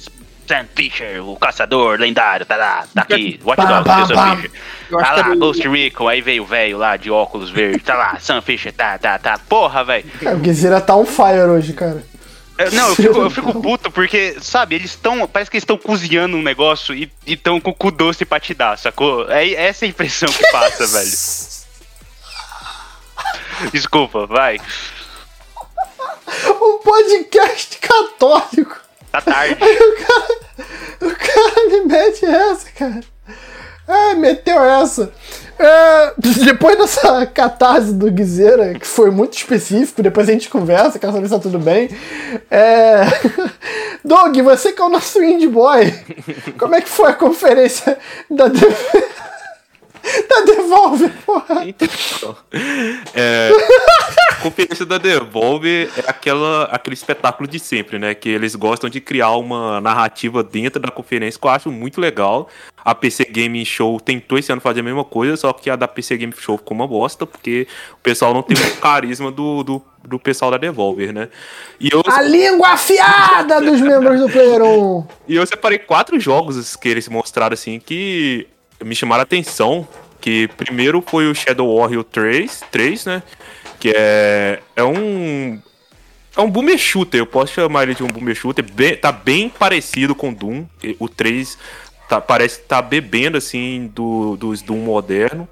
Sam Fisher, o caçador lendário, tá lá, tá aqui, Watch Dogs, pam, Sam pam. Fisher. Tá lá, Ghost Recon, aí veio o velho lá de óculos verdes, tá lá, Sam Fisher, tá, tá, tá. Porra, velho. É, o Guizera tá on fire hoje, cara. É, Não, eu fico, eu fico [LAUGHS] puto porque, sabe, eles estão. Parece que eles estão cozinhando um negócio e estão com o cu doce pra te dar, sacou? É essa a impressão que passa, [LAUGHS] velho. Desculpa, vai. Um podcast católico. Tá tarde. [LAUGHS] O cara, o cara me mete essa, cara. É, meteu essa. É, depois dessa catarse do Guizeira, que foi muito específico, depois a gente conversa, quero saber se tá tudo bem. É... [LAUGHS] Doug, você que é o nosso indie boy, como é que foi a conferência da, De... [LAUGHS] da Devolver, porra? Então, é, a conferência da Devolve é aquela, aquele espetáculo de sempre, né? Que eles gostam de criar uma narrativa dentro da conferência que eu acho muito legal. A PC Game Show tentou esse ano fazer a mesma coisa, só que a da PC Game Show ficou uma bosta, porque o pessoal não tem o [LAUGHS] carisma do, do, do pessoal da Devolver, né? E eu, A língua afiada dos membros do Player 1. e eu separei quatro jogos que eles mostraram assim que me chamaram a atenção. Que primeiro foi o Shadow Warrior 3, 3 né? Que é, é um. É um boomer shooter, eu posso chamar ele de um boomer shooter. Bem, tá bem parecido com Doom. O 3 tá, parece que tá bebendo assim do, dos Doom moderno.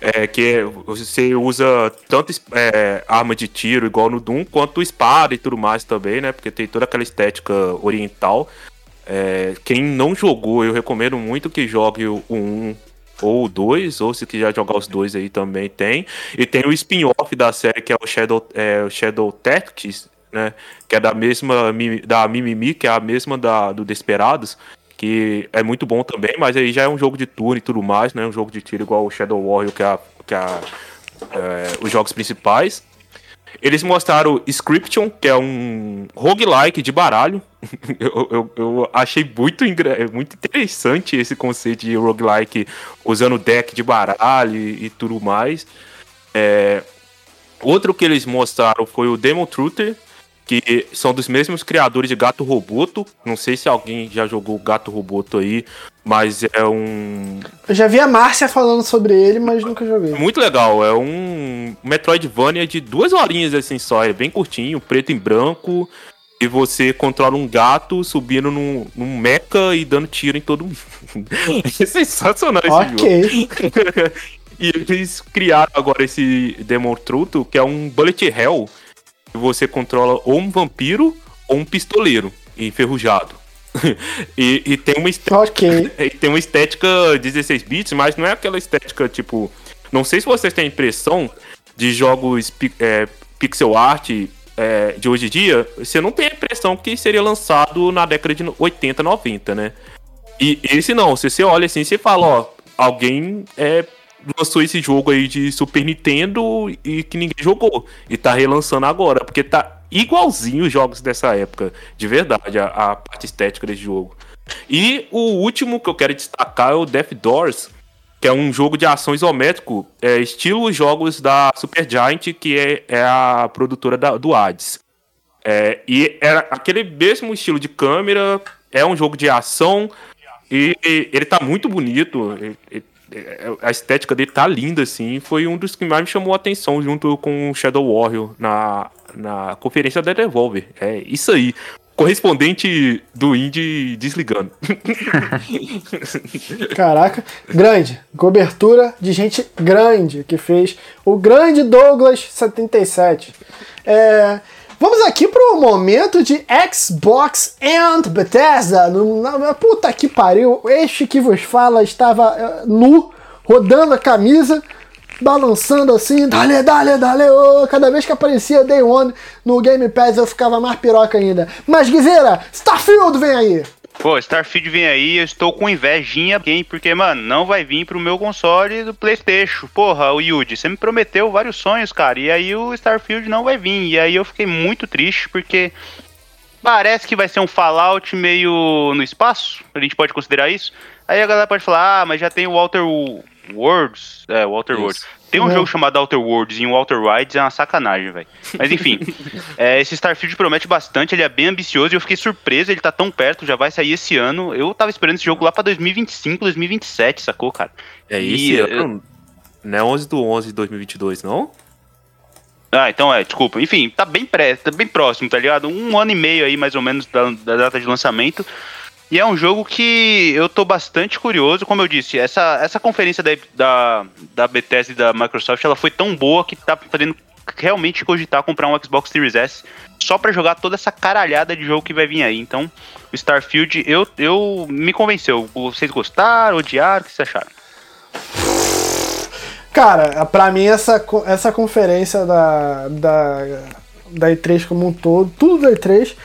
É, que você usa tanto é, arma de tiro igual no Doom, quanto espada e tudo mais também, né? Porque tem toda aquela estética oriental. É, quem não jogou, eu recomendo muito que jogue o 1 ou o 2, ou se quiser jogar os dois aí também tem. E tem o spin-off da série que é o Shadow, é, o Shadow Tactics, né? Que é da mesma da Mimimi, que é a mesma da, do Desperados, que é muito bom também, mas aí já é um jogo de turno e tudo mais, né? Um jogo de tiro igual o Shadow Warrior, que é, a- que é é, os jogos principais. Eles mostraram Scription, que é um roguelike de baralho. [LAUGHS] eu, eu, eu achei muito, engra- muito interessante esse conceito de roguelike usando deck de baralho e, e tudo mais. É, outro que eles mostraram foi o Demon Truther, que são dos mesmos criadores de Gato Roboto. Não sei se alguém já jogou Gato Roboto aí, mas é um Eu já vi a Márcia falando sobre ele, mas nunca joguei. muito legal, é um Metroidvania de duas horinhas assim só, é bem curtinho, preto e branco, e você controla um gato subindo num, num mecha e dando tiro em todo mundo. [LAUGHS] é sensacional esse jogo. Ok. [LAUGHS] e eles criaram agora esse Demon Truto, que é um Bullet Hell, você controla ou um vampiro ou um pistoleiro enferrujado. [LAUGHS] e, e tem uma estética Ok. [LAUGHS] e tem uma estética 16 bits, mas não é aquela estética tipo. Não sei se vocês têm a impressão de jogos é, pixel art é, de hoje em dia, você não tem a impressão que seria lançado na década de 80, 90, né? E esse não, se você olha assim, você fala, ó, alguém é, lançou esse jogo aí de Super Nintendo e que ninguém jogou. E tá relançando agora, porque tá igualzinho os jogos dessa época, de verdade, a, a parte estética desse jogo. E o último que eu quero destacar é o Death Doors, que é um jogo de ação isométrico, é, estilo os jogos da Supergiant, que é, é a produtora da- do Hades. É, e era aquele mesmo estilo de câmera, é um jogo de ação, e, e ele tá muito bonito. e- e- e- a estética dele tá linda, assim. Foi um dos que mais me chamou a atenção junto com o Shadow Warrior na, na conferência da Devolver. É isso aí. Correspondente do Indie desligando. [LAUGHS] Caraca, grande. Cobertura de gente grande que fez o grande Douglas 77. É, vamos aqui pro momento de Xbox and Bethesda. Puta que pariu. Este que vos fala estava é, nu, rodando a camisa, balançando assim, dale, dale, dale. ô. Cada vez que aparecia Day One no Game Pass eu ficava mais piroca ainda. Mas Guizeira, Starfield vem aí. Pô, Starfield vem aí, eu estou com invejinha, quem? Porque, mano, não vai vir pro meu console do Playstation. Porra, o Yuji, você me prometeu vários sonhos, cara, e aí o Starfield não vai vir. E aí eu fiquei muito triste, porque parece que vai ser um Fallout meio no espaço, a gente pode considerar isso. Aí a galera pode falar, ah, mas já tem o Walter Worlds, é, Walter Isso. Worlds. Tem um Uhum. jogo chamado Outer Worlds e um Outer Wilds é uma sacanagem, velho. Mas enfim, [LAUGHS] é, esse Starfield promete bastante, ele é bem ambicioso e eu fiquei surpreso, ele tá tão perto, já vai sair esse ano. Eu tava esperando esse jogo lá pra 2025, 2027, sacou, cara? É esse eu-. Não é 11 do 11 de 2022, não? Ah, então é, desculpa. Enfim, tá bem, pré, tá bem próximo, tá ligado? Um ano e meio aí, mais ou menos, da, da data de lançamento. E é um jogo que eu tô bastante curioso, como eu disse, essa, essa conferência da, da, da Bethesda e da Microsoft, ela foi tão boa que tá fazendo realmente cogitar comprar um Xbox Series S só pra jogar toda essa caralhada de jogo que vai vir aí. Então, o Starfield, eu, eu me convenceu. Vocês gostaram, odiaram, o que vocês acharam? Cara, pra mim essa, essa conferência da, da, da E3 como um todo, tudo da E3,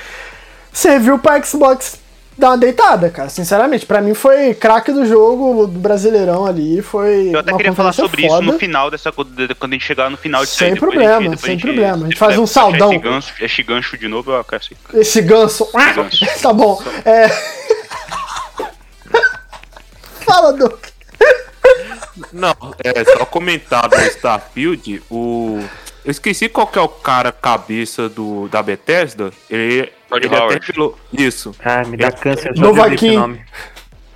serviu pra Xbox dar uma deitada, cara. Sinceramente, pra mim foi craque do jogo do Brasileirão ali, foi Eu até uma queria falar sobre isso foda. no final dessa. Quando a gente chegar no final disso Sem aí, problema, a gente- sem a gente- problema. A gente faz um saldão. Esse gancho, esse gancho de novo, eu quero assim. Esse ganso. ganso. [LAUGHS] tá bom. É... [LAUGHS] Fala, Duque. Não, é só comentar do Starfield, o. Eu esqueci qual que é o cara cabeça do, da Bethesda. Ele, Todd ele até Howard. revelou. Isso. Ah, me dá É- câncer só de nome.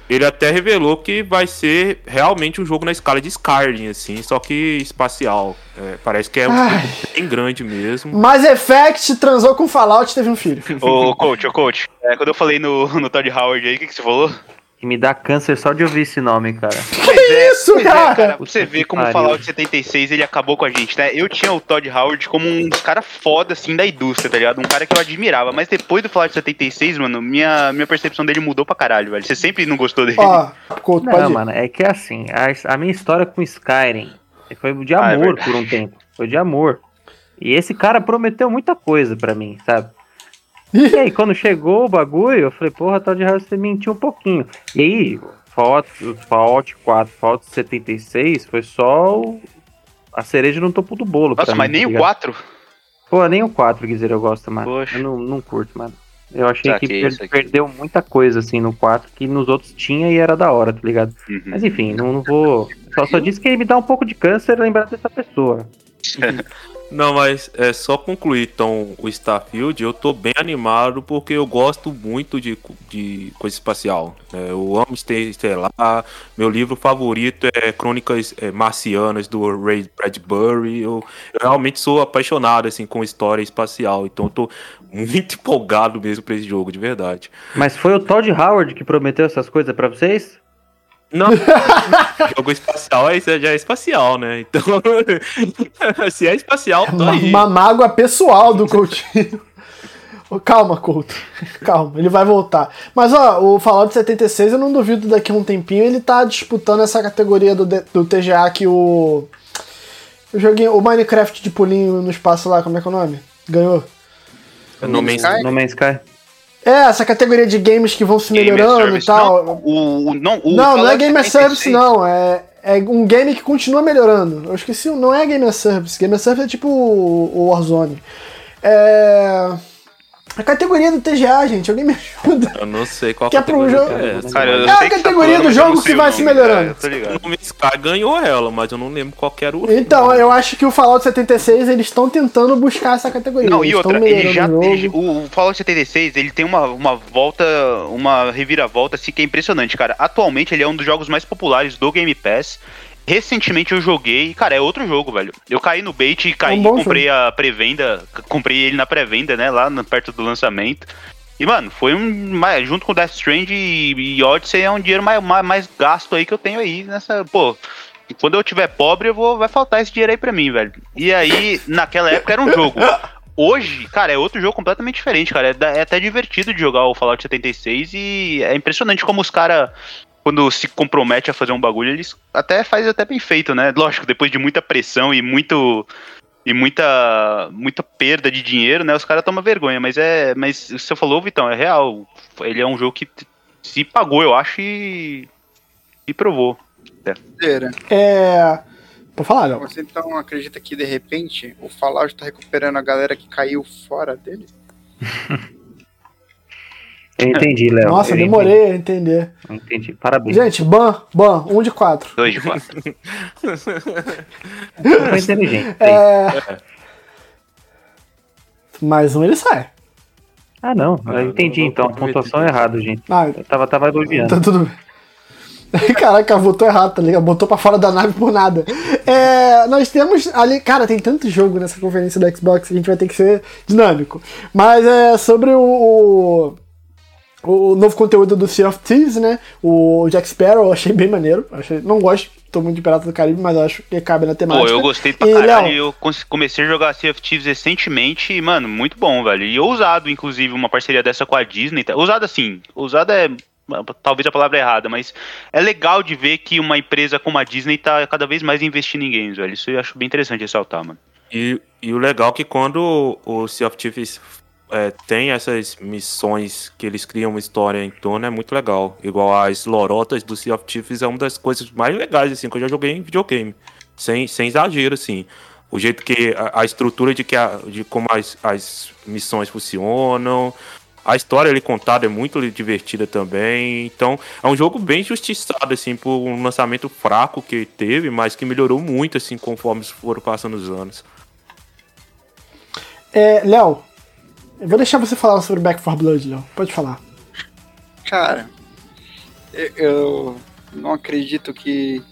Ele até revelou que vai ser realmente um jogo na escala de Skyrim, assim, só que espacial. É, parece que é um bem grande mesmo. Mass Effect transou com Fallout e teve um filho. Ô, coach, ô, coach. é, quando eu falei no, no Todd Howard aí, o que, que você falou? Que me dá câncer só de ouvir esse nome, cara. Pois é, isso, pois é, cara? Pra você ver como o. Fallout 76 ele acabou com a gente, né? Eu tinha o Todd Howard como um cara foda, assim, da indústria, tá ligado? Um cara que eu admirava. Mas depois do Fallout 76, mano, minha, minha percepção dele mudou pra caralho, velho. Você sempre não gostou dele. Ó, Couto, pode Não, ir. mano, é que é assim, a, a minha história com Skyrim foi de Ah, é amor por um tempo. Foi de amor. E esse cara prometeu muita coisa pra mim, sabe? E aí, quando chegou o bagulho, eu falei, porra, Todd House, você mentiu um pouquinho. E aí, Fallout, Fallout 4, Fallout 76 foi só o- a cereja no topo do bolo. Nossa, mas mim, nem tá o ligado? 4? Pô, nem o 4, Guizer, eu gosto, mano. Poxa. Eu não, não curto, mano. Eu achei Saquei, que per- perdeu muita coisa, assim, no 4, que nos outros tinha e era da hora, tá ligado? Uhum. Mas enfim, não, não vou. Só, só disse que me dá um pouco de câncer lembrar dessa pessoa. [LAUGHS] Não, mas é só concluir então o Starfield. Eu tô bem animado porque eu gosto muito de, de coisa espacial. né? eu amo Estelar. Meu livro favorito é Crônicas é, Marcianas do Ray Bradbury. Eu, eu realmente sou apaixonado assim com história espacial. Então eu tô muito [LAUGHS] empolgado mesmo pra esse jogo, de verdade. Mas foi o Todd Howard que prometeu essas coisas pra vocês? Não, [LAUGHS] jogo espacial é, já é espacial, né? Então, [LAUGHS] se é espacial, tô Uma, aí. uma mágoa pessoal do Coutinho. Calma, Couto. Calma, ele vai voltar. Mas ó, o Fallout 76, eu não duvido daqui a um tempinho ele tá disputando essa categoria do, do TGA que o. O joguinho, o Minecraft de pulinho no espaço lá, como é que é o nome? Ganhou. No Man's Sky? No Man's Sky? É, essa categoria de games que vão se Game melhorando e tal. Não, o, não, o não, não é Game as 76 Service, não. É, é um game que continua melhorando. Eu esqueci, não é Game as Service. Game as Service é tipo o, o Warzone. É. A categoria do TGA, gente, alguém me [LAUGHS] ajuda. Eu não sei qual Que é pro jogo- é essa. Cara, eu É a tá categoria falando, do jogo que o vai se melhorando. é, eu tô ligado. O No Man's Sky ganhou ela, mas eu não lembro qual que era o. Então, eu acho que o Fallout 76 eles estão tentando buscar essa categoria. Não, eles e outra, ele já. ele- o, o Fallout 76, ele tem uma, uma volta, uma reviravolta assim que é impressionante, cara. Atualmente ele é um dos jogos mais populares do Game Pass. Recentemente eu joguei, cara, é outro jogo, velho. Eu caí no bait e caí, É um comprei a pré-venda, comprei ele na pré-venda, né, lá no- perto do lançamento. E, mano, foi um. Junto com Death Strand e, e Odyssey é um dinheiro mais, mais, mais gasto aí que eu tenho aí nessa. Pô, quando eu tiver pobre, eu vou, vai faltar esse dinheiro aí pra mim, velho. E aí, naquela época era um jogo. Hoje, cara, é outro jogo completamente diferente, cara. É, é até divertido de jogar o Fallout 76 e é impressionante como os caras, quando se compromete a fazer um bagulho, eles até fazem até bem feito, né? Lógico, depois de muita pressão e muito e muita muita perda de dinheiro, né? Os caras tomam vergonha, mas é, mas você falou, Vitão, é real. Ele é um jogo que se pagou, eu acho, e, e provou. É. Pode falar, Léo. Você então acredita que de repente o Fallout tá recuperando a galera que caiu fora dele? [LAUGHS] Eu entendi, Léo. Nossa, eu demorei a entender. Entendi, entendi. Parabéns. Gente, ban, ban, um de quatro. Dois de quatro. [LAUGHS] Foi inteligente. É. Mais um ele sai. Ah, não. Eu entendi, então. A pontuação é errada, gente. Ah, Eu tava, tava elogiando. Tá tudo bem. [LAUGHS] Caraca, votou errado, tá ligado? Botou pra fora da nave por nada. É, nós temos ali. Cara, tem tanto jogo nessa conferência do Xbox que a gente vai ter que ser dinâmico. Mas é sobre o. O, o novo conteúdo do Sea of Thieves, né? O Jack Sparrow, eu achei bem maneiro. Achei, não gosto, tô muito de Pirata do Caribe, mas eu acho que cabe na temática. Pô, eu gostei pra E, caralho. Léo? Eu comecei a jogar Sea of Thieves recentemente e, mano, muito bom, velho. E ousado, inclusive, uma parceria dessa com a Disney. Ousado assim, ousado é. Talvez a palavra é errada, mas é legal de ver que uma empresa como a Disney tá cada vez mais investindo em games, velho. Isso eu acho bem interessante ressaltar, mano. E, e o legal é que quando o Sea of Thieves é, tem essas missões que eles criam uma história em torno, é muito legal. Igual as lorotas do Sea of Thieves é uma das coisas mais legais assim, que eu já joguei em videogame. Sem, sem exagero, assim. O jeito que. A, a estrutura de, que a- de como as, as missões funcionam. A história ali contada é muito divertida também. Então, é um jogo bem justiçado, assim, por um lançamento fraco que teve, mas que melhorou muito, assim, conforme foram passando os anos. É, Léo, eu vou deixar você falar sobre Back 4 Blood, Léo. Pode falar. Cara, eu, eu não acredito que,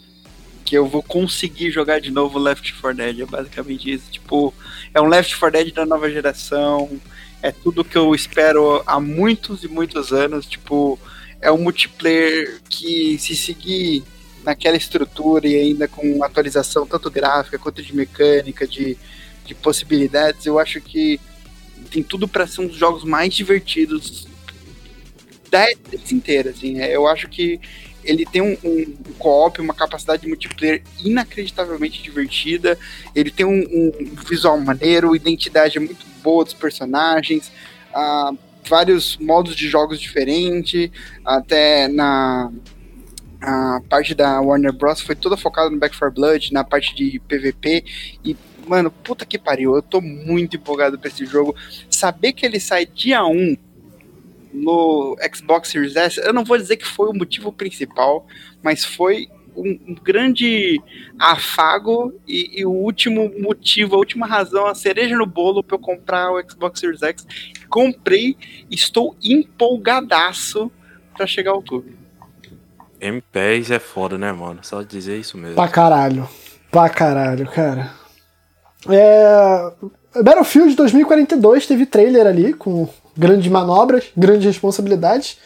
que eu vou conseguir jogar de novo Left 4 Dead. É basicamente isso. Tipo, é um Left 4 Dead da nova geração. É tudo que eu espero há muitos e muitos anos. Tipo, é um multiplayer que se seguir naquela estrutura e ainda com atualização tanto gráfica quanto de mecânica, de, de possibilidades, eu acho que tem tudo para ser um dos jogos mais divertidos da E3 inteira, assim. É, Eu acho que ele tem um, um co-op, uma capacidade de multiplayer inacreditavelmente divertida. Ele tem um, um visual maneiro, identidade é muito boa dos personagens, ah, vários modos de jogos diferentes, até na a parte da Warner Bros. foi toda focada no Back 4 Blood, na parte de PVP. E, mano, puta que pariu, eu tô muito empolgado pra esse jogo. Saber que ele sai dia 1 no Xbox Series S, eu não vou dizer que foi o motivo principal, mas foi um, um grande afago e, e o último motivo, a última razão, a cereja no bolo para eu comprar o Xbox Series X. Comprei, estou empolgadaço para chegar ao outubro. M10 é foda, né, mano? Só dizer isso mesmo. Pra caralho. Pra caralho, cara. É... Battlefield 2042 teve trailer ali com grandes manobras, grandes responsabilidades,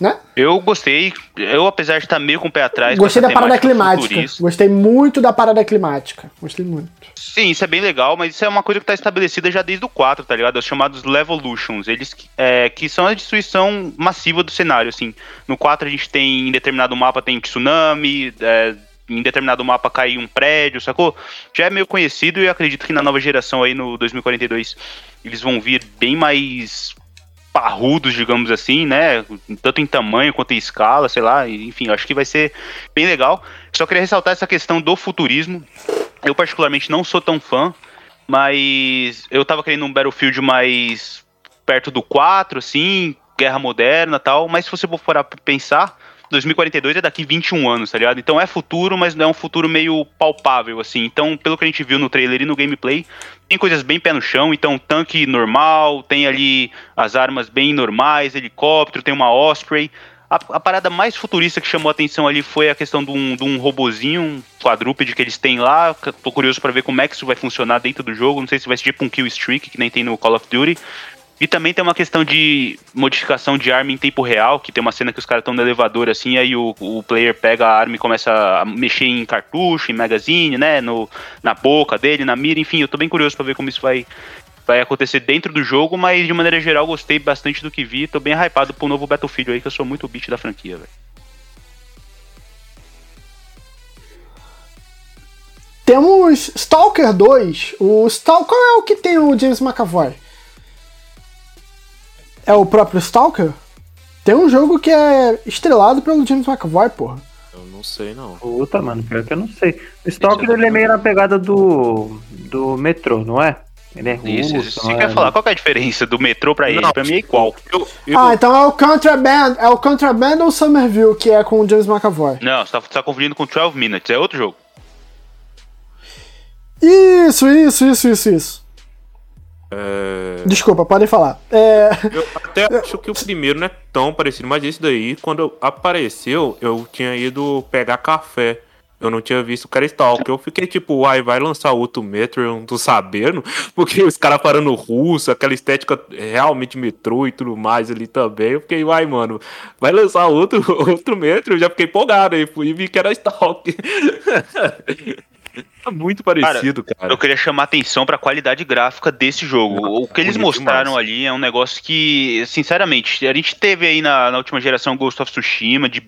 né? Eu gostei, eu apesar de estar meio com o pé atrás. Gostei da parada climática. Gostei muito da parada climática. Gostei muito. Sim, isso é bem legal, mas isso é uma coisa que tá estabelecida já desde o 4, tá ligado? Os chamados Levolutions, eles é, que são a destruição massiva do cenário, assim. No 4 a gente tem, em determinado mapa tem tsunami, é, em determinado mapa cai um prédio, sacou? Já é meio conhecido e acredito que na nova geração aí, no 2042, eles vão vir bem mais parrudos, digamos assim, né? Tanto em tamanho quanto em escala, sei lá. Enfim, acho que vai ser bem legal. Só queria ressaltar essa questão do futurismo. Eu, particularmente, não sou tão fã, mas eu tava querendo um Battlefield mais perto do 4, assim, guerra moderna tal. Mas se você for pensar, 2042 é daqui 21 anos, tá ligado? Então é futuro, mas não é um futuro meio palpável, assim. Então, pelo que a gente viu no trailer e no gameplay, tem coisas bem pé no chão. Então, tanque normal, tem ali as armas bem normais, helicóptero, tem uma Osprey. A, a parada mais futurista que chamou a atenção ali foi a questão de um, de um robozinho, um quadrúpede que eles têm lá. Tô curioso para ver como é que isso vai funcionar dentro do jogo. Não sei se vai ser tipo um kill streak, que nem tem no Call of Duty. E também tem uma questão de modificação de arma em tempo real, que tem uma cena que os caras estão no elevador assim, aí o, o player pega a arma e começa a mexer em cartucho, em magazine, né, no, na boca dele, na mira, enfim, eu tô bem curioso pra ver como isso vai, vai acontecer dentro do jogo, mas de maneira geral gostei bastante do que vi, tô bem hypado pro novo Battlefield aí, que eu sou muito beat da franquia, velho. Temos Stalker 2. O Stalker é o que tem o James McAvoy. É o próprio Stalker? Tem um jogo que é estrelado pelo James McAvoy, porra. Eu não sei, não. Puta, mano, pior que eu não sei. O Stalker é ele é meio na pegada do. do metrô, não é? Ele é russo. Isso, isso. Você é? quer falar qual que é a diferença do metrô pra ele? Não, Pra mim é igual. Eu, eu, Ah, então é o Contraband. É o Contraband ou Somerville, que é com o James McAvoy. Não, você tá, você tá confundindo com 12 Minutes, é outro jogo. Isso, isso, isso, isso, isso. É, Desculpa, podem falar. É. eu até [LAUGHS] acho que o primeiro não é tão parecido, mas esse daí, quando apareceu, eu tinha ido pegar café. Eu não tinha visto o cara Stalker. Eu fiquei tipo, uai, vai lançar outro Metro, eu não tô sabendo. [LAUGHS] Porque os caras falando russo, aquela estética realmente metrô e tudo mais ali também. Eu fiquei, uai, mano, vai lançar outro, [LAUGHS] outro Metro? Eu já fiquei empolgado aí. Fui e vi que era Stalker. Tá [LAUGHS] muito parecido, cara. Eu queria chamar atenção pra qualidade gráfica desse jogo. O que eles mostraram demais. ali é um negócio que, sinceramente, a gente teve aí na, na última geração Ghost of Tsushima, de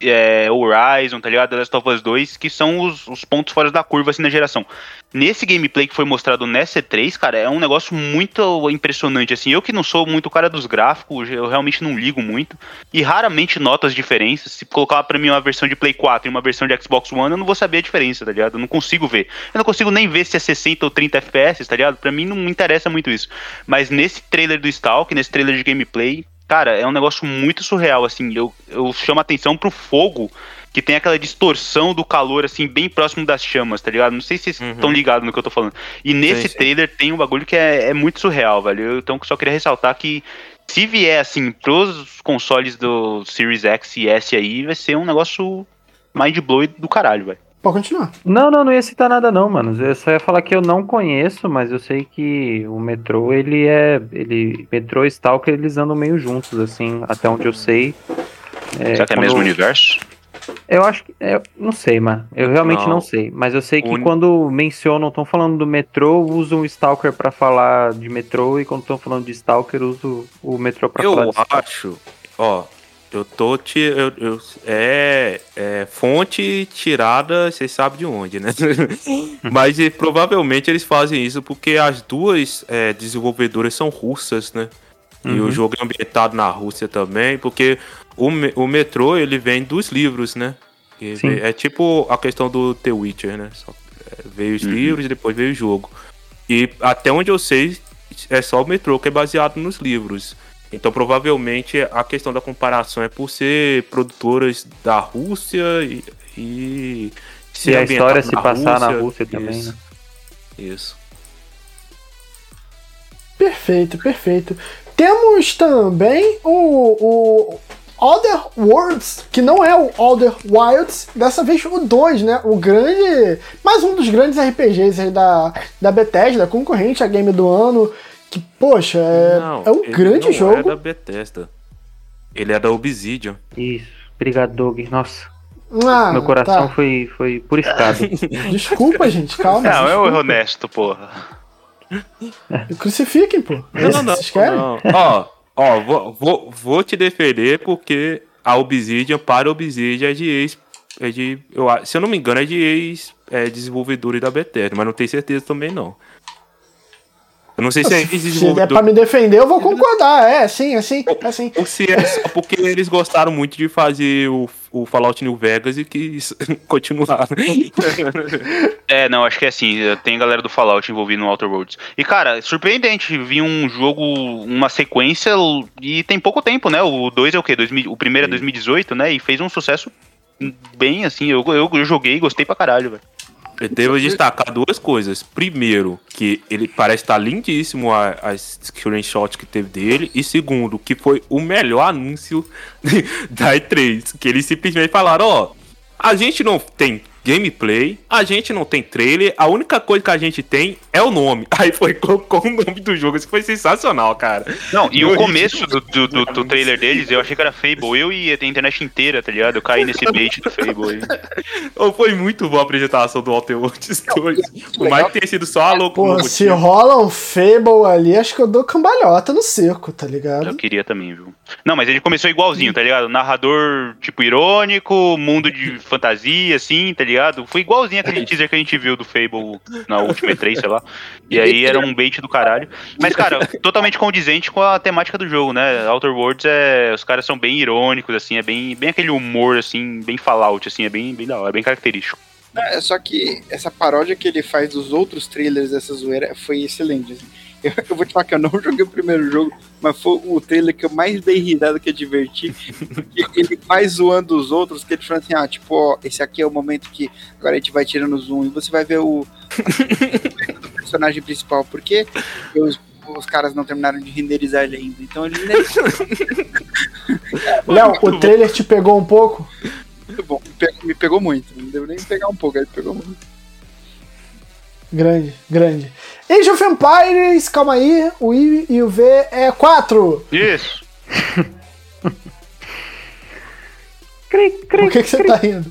é, Horizon, tá ligado? The Last of Us 2, que são os, os pontos fora da curva assim na geração. Nesse gameplay que foi mostrado nessa E3, cara, é um negócio muito impressionante, assim. Eu que não sou muito cara dos gráficos, eu realmente não ligo muito, e raramente noto as diferenças. Se colocar pra mim uma versão de Play 4 e uma versão de Xbox One, eu não vou saber a diferença, tá ligado? Eu não consigo ver. Eu não consigo nem ver se é 60 ou 30 FPS, tá ligado? Pra mim não me interessa muito isso. Mas nesse trailer do Stalk, nesse trailer de gameplay, cara, é um negócio muito surreal, assim. Eu, eu chamo atenção pro fogo, que tem aquela distorção do calor, assim, bem próximo das chamas, tá ligado? Não sei se vocês Uhum. estão ligados no que eu tô falando. E nesse sim. trailer tem um bagulho que é, é muito surreal, velho. Eu, então só queria ressaltar que se vier, assim, pros consoles do Series X e S aí, vai ser um negócio mind blow do caralho, velho. Pode continuar. Não, não, não ia citar nada não, mano. Eu só ia falar que eu não conheço, mas eu sei que o metrô, ele é. Ele, metrô e Stalker, eles andam meio juntos, assim, até onde eu sei. É, Será que é mesmo universo? Eu acho que. é, não sei, mano. Eu realmente não, Não. sei. Mas eu sei que O uni- quando mencionam, estão falando do metrô, usam o Stalker pra falar de metrô, e quando estão falando de Stalker, usam o metrô pra falar Eu de Stalker. acho, ó, eu tô te. Eu, eu- é, é fonte tirada, vocês sabem de onde, né? [LAUGHS] Mas e, provavelmente eles fazem isso porque as duas é, desenvolvedoras são russas, né? E Uhum. o jogo é ambientado na Rússia também, porque o, o metrô ele vem dos livros, né? Vem- é tipo a questão do The Witcher, né? Só, é, veio os Uhum. livros e depois veio o jogo. E até onde eu sei, é só o metrô que é baseado nos livros. Então, provavelmente, a questão da comparação é por ser produtoras da Rússia e. E, ser E a história se passar na Rússia também, Isso. né? Isso. Perfeito, perfeito. Temos também o, o Other Worlds, que não é o Other Wilds, dessa vez o 2, né? O grande. Mais um dos grandes RPGs aí da, da Bethesda, concorrente a game do ano. Que, poxa, é, Não, é um ele grande não jogo. é da Bethesda. Ele é da Obsidian. Isso. Obrigado, Doug. Nossa, Ah, meu coração tá. foi, foi purificado. [LAUGHS] Desculpa, gente, calma. Não, é o desculpa. erro honesto, porra. [LAUGHS] Crucifiquem, pô. É isso que vocês querem? não. Ó, ó, vou, vou, vou te defender porque a Obsidian, para a Obsidian, é de ex. É de, eu, se eu não me engano, é de ex é, desenvolvedores da Bethesda, mas não tenho certeza também não. Eu não sei se é Se der ex-desenvolvedor. pra me defender, eu vou concordar. É, sim, é sim, é sim. Ou se é só porque eles gostaram muito de fazer o, o Fallout New Vegas e quis [LAUGHS] continuar. [LAUGHS] É, não, acho que é assim. Tem galera do Fallout envolvida no Outer Worlds. E, cara, surpreendente. Vi um jogo, uma sequência e tem pouco tempo, né? O 2 é o quê? 2000 o primeiro é Sim. 2018, né? E fez um sucesso bem assim. Eu, eu, eu joguei e gostei pra caralho, velho. Eu devo destacar duas coisas. Primeiro, que ele parece estar lindíssimo a- as screenshots que teve dele. E segundo, que foi o melhor anúncio [LAUGHS] da E3. Que eles simplesmente falaram, ó, a gente não tem gameplay, a gente não tem trailer, a única coisa que a gente tem é o nome. [LAUGHS] Aí foi colocou o nome do jogo. Isso foi sensacional, cara. Não, e Eu o começo do, do, do- do trailer deles, eu achei que era Fable. Eu e a internet inteira, tá ligado? Eu caí [LAUGHS] nesse bait do Fable aí. Oh, Foi muito boa a apresentação do Outer Worlds [LAUGHS] 2. Por mais que tenha sido só a louco. Pô, se rola um Fable ali, acho que eu dou cambalhota no circo, tá Eu ligado? queria também, viu? Não, mas ele começou igualzinho, tá ligado? Narrador, tipo, irônico, mundo de fantasia, assim, tá ligado? Foi igualzinho aquele teaser que a gente viu do Fable na última 3, sei lá. E aí era um bait do caralho. Mas, cara, totalmente condizente com a temática do jogo, né? Outer Worlds é. Os caras são bem irônicos, assim, é bem, bem aquele humor, assim, bem Fallout, assim, é bem, bem da hora, é bem característico. É, só que essa paródia que ele faz dos outros trailers dessa zoeira foi excelente. assim. Eu, [LAUGHS] eu vou te falar que eu não joguei o primeiro jogo, mas foi o trailer que eu mais dei risada, que eu diverti. Porque [LAUGHS] ele vai zoando os outros, que ele fala assim, ah, tipo, ó, esse aqui é o momento que agora a gente vai tirando o zoom e você vai ver o do [LAUGHS] personagem principal. Por quê? Porque os, os caras não terminaram de renderizar ele ainda. Então ele Léo, o trailer te pegou um pouco? muito bom. Me pegou, me pegou muito. Não deu nem pegar um pouco, ele pegou muito. Grande, grande. Age of Empires, calma aí, o I e o V é 4. Isso. [LAUGHS] Cri, cri, Por que, que você tá rindo?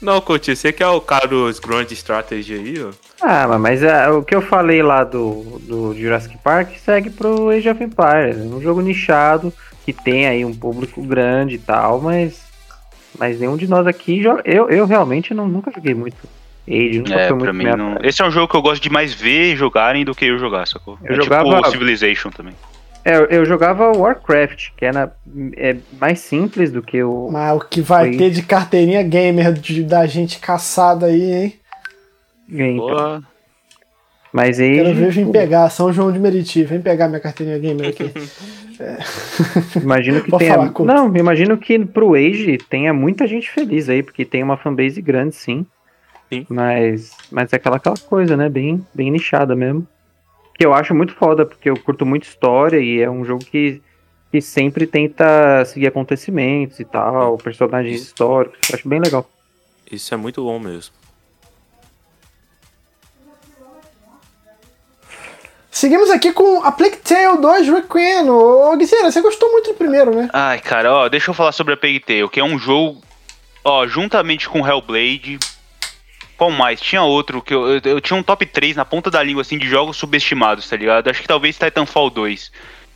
Não, Coutinho, você que é o cara dos Grand Strategy aí, ó. Ah, mas- é, o que eu falei lá do, do Jurassic Park segue pro Age of Empires. Um jogo nichado, que tem aí um público grande e tal, mas, mas nenhum de nós aqui joga. Eu, eu realmente não, nunca joguei muito Age, nunca É, foi muito mim não. Esse é um jogo que eu gosto de mais ver jogarem do que eu jogar, sacou? Eu é jogava- tipo Civilization também. É, eu, jogava Warcraft, que era é mais simples do que o. Mas o que vai Foi. ter de carteirinha gamer de- da gente caçada aí, hein? Então, mas Quero ver vir [LAUGHS] pegar, São João de Meriti, vem pegar minha carteirinha gamer aqui. [LAUGHS] imagino que tenha. falar, não, imagino que pro Age tenha muita gente feliz aí, porque tem uma fanbase grande, sim. Sim. Mas, mas é aquela, aquela coisa, né? Bem, bem nichada mesmo. Que eu acho muito foda, porque eu curto muito história e é um jogo que, que sempre tenta seguir acontecimentos e tal, personagens históricos. Eu acho bem legal. Isso é muito bom mesmo. Seguimos aqui com a Plague Tale 2 Requiem. Ô, Guizera, você gostou muito do primeiro, né? Ai, cara, ó, deixa eu falar sobre a Plague Tale, que é um jogo, ó, juntamente com Hellblade. Qual mais? Tinha outro que eu, eu, eu tinha um top 3 na ponta da língua, assim, de jogos subestimados, tá ligado? Acho que talvez Titanfall 2.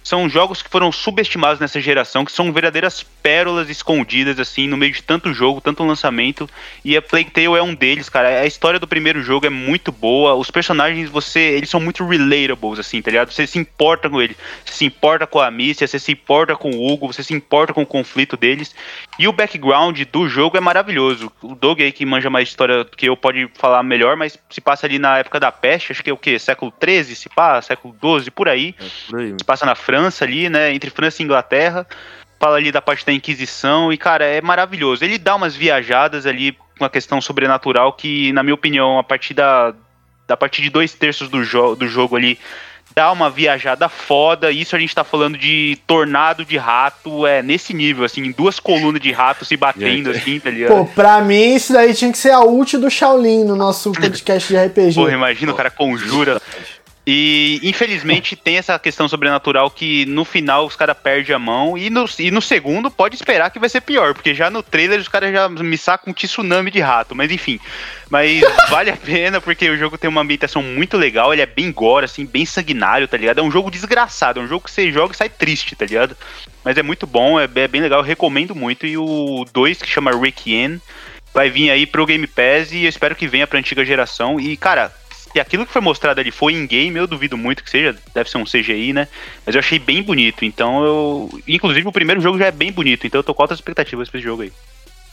São jogos que foram subestimados nessa geração, que são verdadeiras pérolas escondidas, assim, no meio de tanto jogo, tanto lançamento. E a Plague Tale é um deles, cara. A história do primeiro jogo é muito boa. Os personagens, você. Eles são muito relatables, assim, tá ligado? Você se importa com eles. Você se importa com a Amicia, você se importa com o Hugo, você se importa com o conflito deles. E o background do jogo é maravilhoso. O Doug aí que manja mais história que eu pode falar melhor, mas se passa ali na época da peste, acho que é o quê? Século 13, se passa, século 12, por aí É por aí. se passa na França ali, né? Entre França e Inglaterra. Fala ali da parte da Inquisição. E, cara, é maravilhoso. Ele dá umas viajadas ali com a questão sobrenatural que, na minha opinião, a partir da. Da partir de dois terços do, jo do jogo ali. Dá uma viajada foda. Isso a gente tá falando de tornado de rato. É nesse nível, assim, duas colunas de rato se batendo, assim, tá ligado? Pô, pra mim isso daí tinha que ser a ult do Shaolin no nosso [LAUGHS] podcast de RPG. Porra, imagina o cara conjura. E infelizmente tem essa questão sobrenatural que no final os caras perdem a mão. E no, e no segundo pode esperar que vai ser pior, porque já no trailer os caras já me sacam um tsunami de rato. Mas enfim. Mas [LAUGHS] vale a pena porque o jogo tem uma ambientação muito legal. Ele é bem gore, assim, bem sanguinário, tá ligado? É um jogo desgraçado. É um jogo que você joga e sai triste, tá ligado? Mas é muito bom, é, é bem legal. Eu recomendo muito. E o 2, que chama Requiem, vai vir aí pro Game Pass e eu espero que venha pra antiga geração. E, cara, se aquilo que foi mostrado ali foi em game, eu duvido muito que seja, deve ser um CGI, né? Mas eu achei bem bonito, então eu. Inclusive o primeiro jogo já é bem bonito, então eu tô com altas expectativas pra esse jogo aí.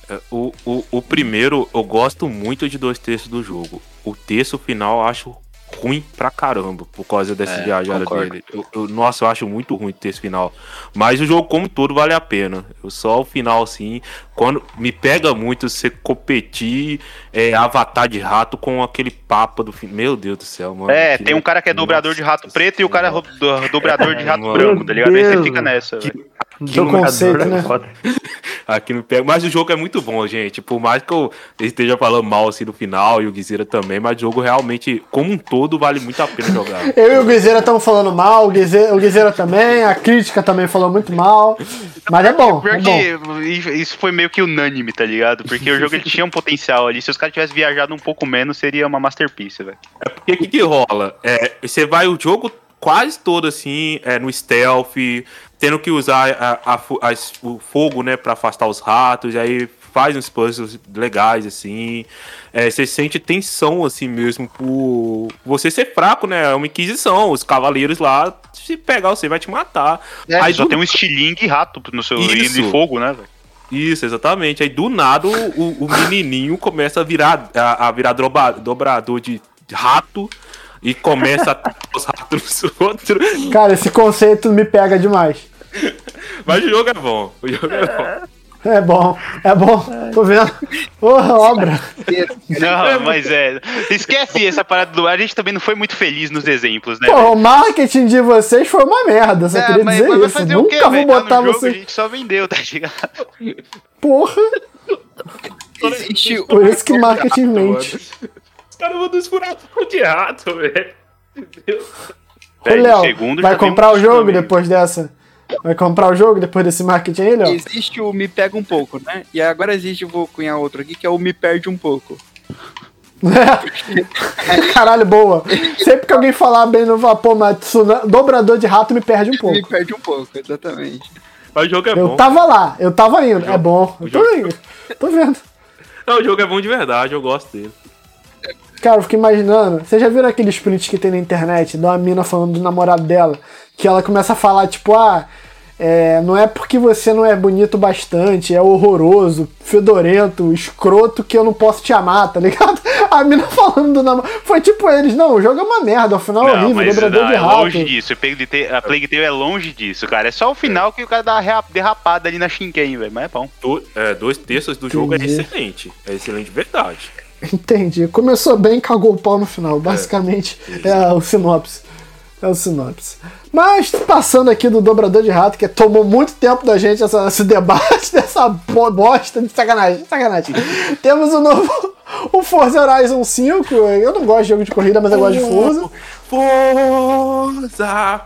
É, O, o, o primeiro, eu gosto muito de dois terços do jogo. O terço final eu acho ruim pra caramba, por causa dessa É, viajada dele. Eu, eu- nossa, eu acho muito ruim o terço final. Mas o jogo como um todo vale a pena. Eu só o final, assim, quando me pega muito você competir é, avatar de rato com aquele papo do fim. Meu Deus do céu, mano. É, tem um cara que é dobrador de rato Nossa preto e o cara é do- dobrador de rato [LAUGHS] Mano. branco, tá ligado? Aí você fica nessa. Que- velho. Do conceito, é né? [LAUGHS] Aqui me pega. Mas o jogo é muito bom, gente. Por mais que eu esteja falando mal assim no final e o Guizeira também, mas o jogo realmente, como um todo, vale muito a pena jogar. [LAUGHS] Eu e o Guizeira estamos falando mal, o Guizeira, o Guizeira também, a crítica também falou muito mal. Mas é bom, Pior é bom. que isso foi meio que unânime, tá ligado? Porque o jogo ele tinha um potencial ali. Se os caras tivessem viajado um pouco menos, seria uma masterpiece, velho. Porque o que, que rola? É, você vai o jogo quase todo assim, é, no stealth, tendo que usar a- a as- o fogo, né, pra afastar os ratos, e aí faz uns puzzles legais, assim. É, você sente tensão, assim mesmo, por você ser fraco, né? É uma inquisição. Os cavaleiros lá, se pegar você, vai te matar. É, Aí só do- tem um estilingue e rato no seu e Isso. de fogo, né, velho? Isso, exatamente. Aí do nada o, o menininho começa a virar, a, a virar droba- dobrador de rato e começa a os ratos nos outros. Cara, esse conceito me pega demais. Mas o jogo é bom. O jogo é bom. É bom, é bom. Tô vendo. Porra, obra. Não, mas é. Esquece essa parada do. A gente também não foi muito feliz nos exemplos, né? Pô, o marketing de vocês foi uma merda, só É, queria mas, dizer mas vai isso. fazer o Nunca quê, vou? Tá no botar A vocês. gente só vendeu, tá ligado? Porra, Existe por isso que marketing mente. Os caras vão nos furar de rato, velho. Ô, Léo, vai comprar o jogo também. depois dessa? Vai comprar o jogo depois desse marketing aí, Léo? Existe o Me Pega um pouco, né? E agora existe, eu vou cunhar outro aqui, que é o Me Perde um pouco. [LAUGHS] Caralho, boa. Sempre que alguém falar bem no vapor, mas tsuna- dobrador de rato me perde um [LAUGHS] pouco. Me Perde um pouco, exatamente. Mas o jogo é Eu bom. tava lá, eu tava indo. É bom. Eu tô jogo- indo. Tô vendo. Não, o jogo é bom de verdade, eu gosto dele. Cara, eu fico imaginando. Vocês já viram aqueles prints que tem na internet de uma mina falando do namorado dela? Que ela começa a falar, tipo, ah, é, não é porque você não é bonito bastante, é horroroso, fedorento, escroto que eu não posso te amar, tá ligado? [LAUGHS] A mina falando do namorado. Foi tipo eles, não, o jogo é uma merda, o final é horrível, dobrador não, de é rato. longe disso. A Plague, Tale, é longe disso, cara. É só o final que o cara dá uma derrapada ali na Shinken, velho. Mas é bom. Do- é, dois terços do jogo é Entendi. excelente. É excelente de verdade. Entendi. Começou bem, cagou o pau no final. Basicamente, é, o sinopse. É o sinopse. Mas, passando aqui do dobrador de rato, que tomou muito tempo da gente essa- esse debate [LAUGHS] dessa bo- bosta de sacanagem. sacanagem. Temos o novo. O Forza Horizon 5. Eu não gosto de jogo de corrida, mas eu gosto de Forza. Forza!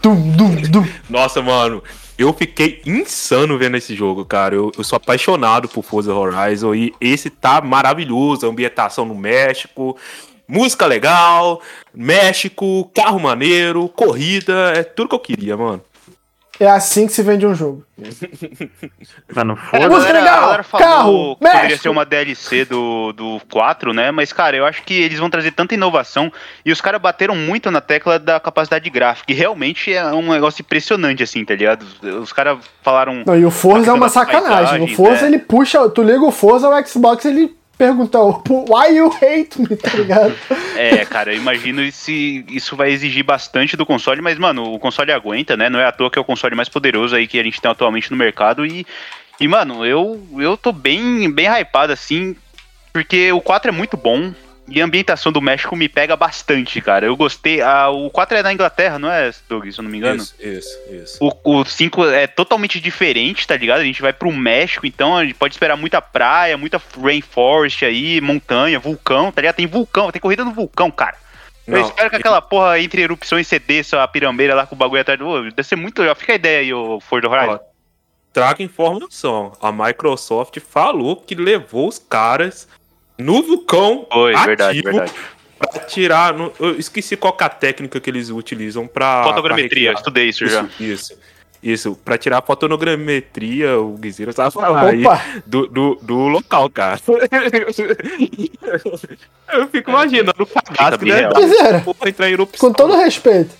Dum, dum, dum. Nossa, mano, eu fiquei insano vendo esse jogo, cara. Eu, eu sou apaixonado por Forza Horizon e esse tá maravilhoso. A ambientação no México, música legal, México, carro maneiro, corrida, é tudo que eu queria, mano. É assim que se vende um jogo. Mas não É, foi. a Música galera- legal, carro, que poderia México. ser uma DLC do, do 4, né? Mas, cara, eu acho que eles vão trazer tanta inovação e os caras bateram muito na tecla da capacidade gráfica. E realmente é um negócio impressionante, assim, tá ligado? Os caras falaram. Não, e o Forza é uma sacanagem. O Forza é. ele puxa. Tu liga o Forza, o Xbox ele pergunta: Why you hate me? [LAUGHS] Tá ligado? É, cara, eu imagino se isso vai exigir bastante do console, mas, mano, o console aguenta, né? Não é à toa que é o console mais poderoso aí que a gente tem atualmente no mercado. E, e mano, eu, eu tô bem, bem hypado, assim, porque o 4 é muito bom. E a ambientação do México me pega bastante, cara. Eu gostei. Ah, o 4 é na Inglaterra, não é, Doug? Se eu não me engano. Isso, isso, isso. O, o 5 é totalmente diferente, tá ligado? A gente vai pro México, então a gente pode esperar muita praia, muita rainforest aí, montanha, vulcão, tá ligado? Tem vulcão, tem corrida no vulcão, cara. Eu Não, espero que aquela porra entre erupções ceder essa pirambeira lá com o bagulho atrás do. Deve ser muito legal. Fica a ideia aí, o Forza Horizon. Ó, traga informação. A Microsoft falou que levou os caras no vulcão Foi, ativo verdade, verdade. pra tirar. no- eu esqueci qual que é a técnica que eles utilizam pra. Fotogrametria, pra estudei isso já. Isso, isso. Pra tirar a fotonogrametria, o Guizeiro sabe falar aí Opa! do, do, do local, cara. Eu fico imaginando o cadastro, bem né? erupção. com todo respeito.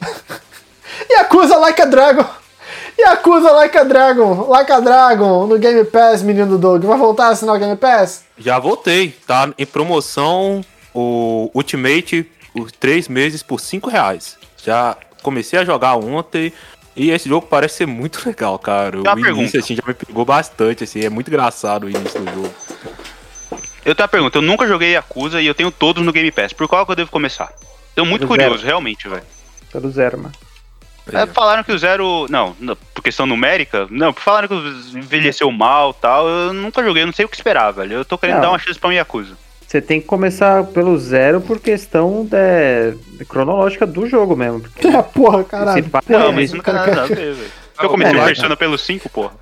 [LAUGHS] Yakuza Like a Dragon. Yakuza Like a Dragon. Like a Dragon no Game Pass, menino Doug. Vai voltar a assinar o Game Pass? Já voltei, tá em promoção o Ultimate, os três meses por 5 reais. Já comecei a jogar ontem e esse jogo parece ser muito [LAUGHS] legal, cara. O início pergunta. assim, já me pegou bastante, assim, é muito engraçado o início do jogo. Eu tenho uma pergunta, eu nunca joguei Yakuza e eu tenho todos no Game Pass. Por qual que eu devo começar? Tô muito Do curioso, zero. realmente, velho. Pelo zero, mano. É, falaram que o zero. Não, não, por questão numérica. Não, falaram que o envelheceu mal e tal. Eu nunca joguei, eu não sei o que esperar, velho. Eu tô querendo Não. dar uma chance pra um Yakuza. Você tem que começar pelo zero por questão de, de cronológica do jogo mesmo. Porque [LAUGHS] É, porra, caralho. Não, mas isso, não tem cara, nada a ver, velho. [LAUGHS] Eu comecei É, Persona pelo 5, porra.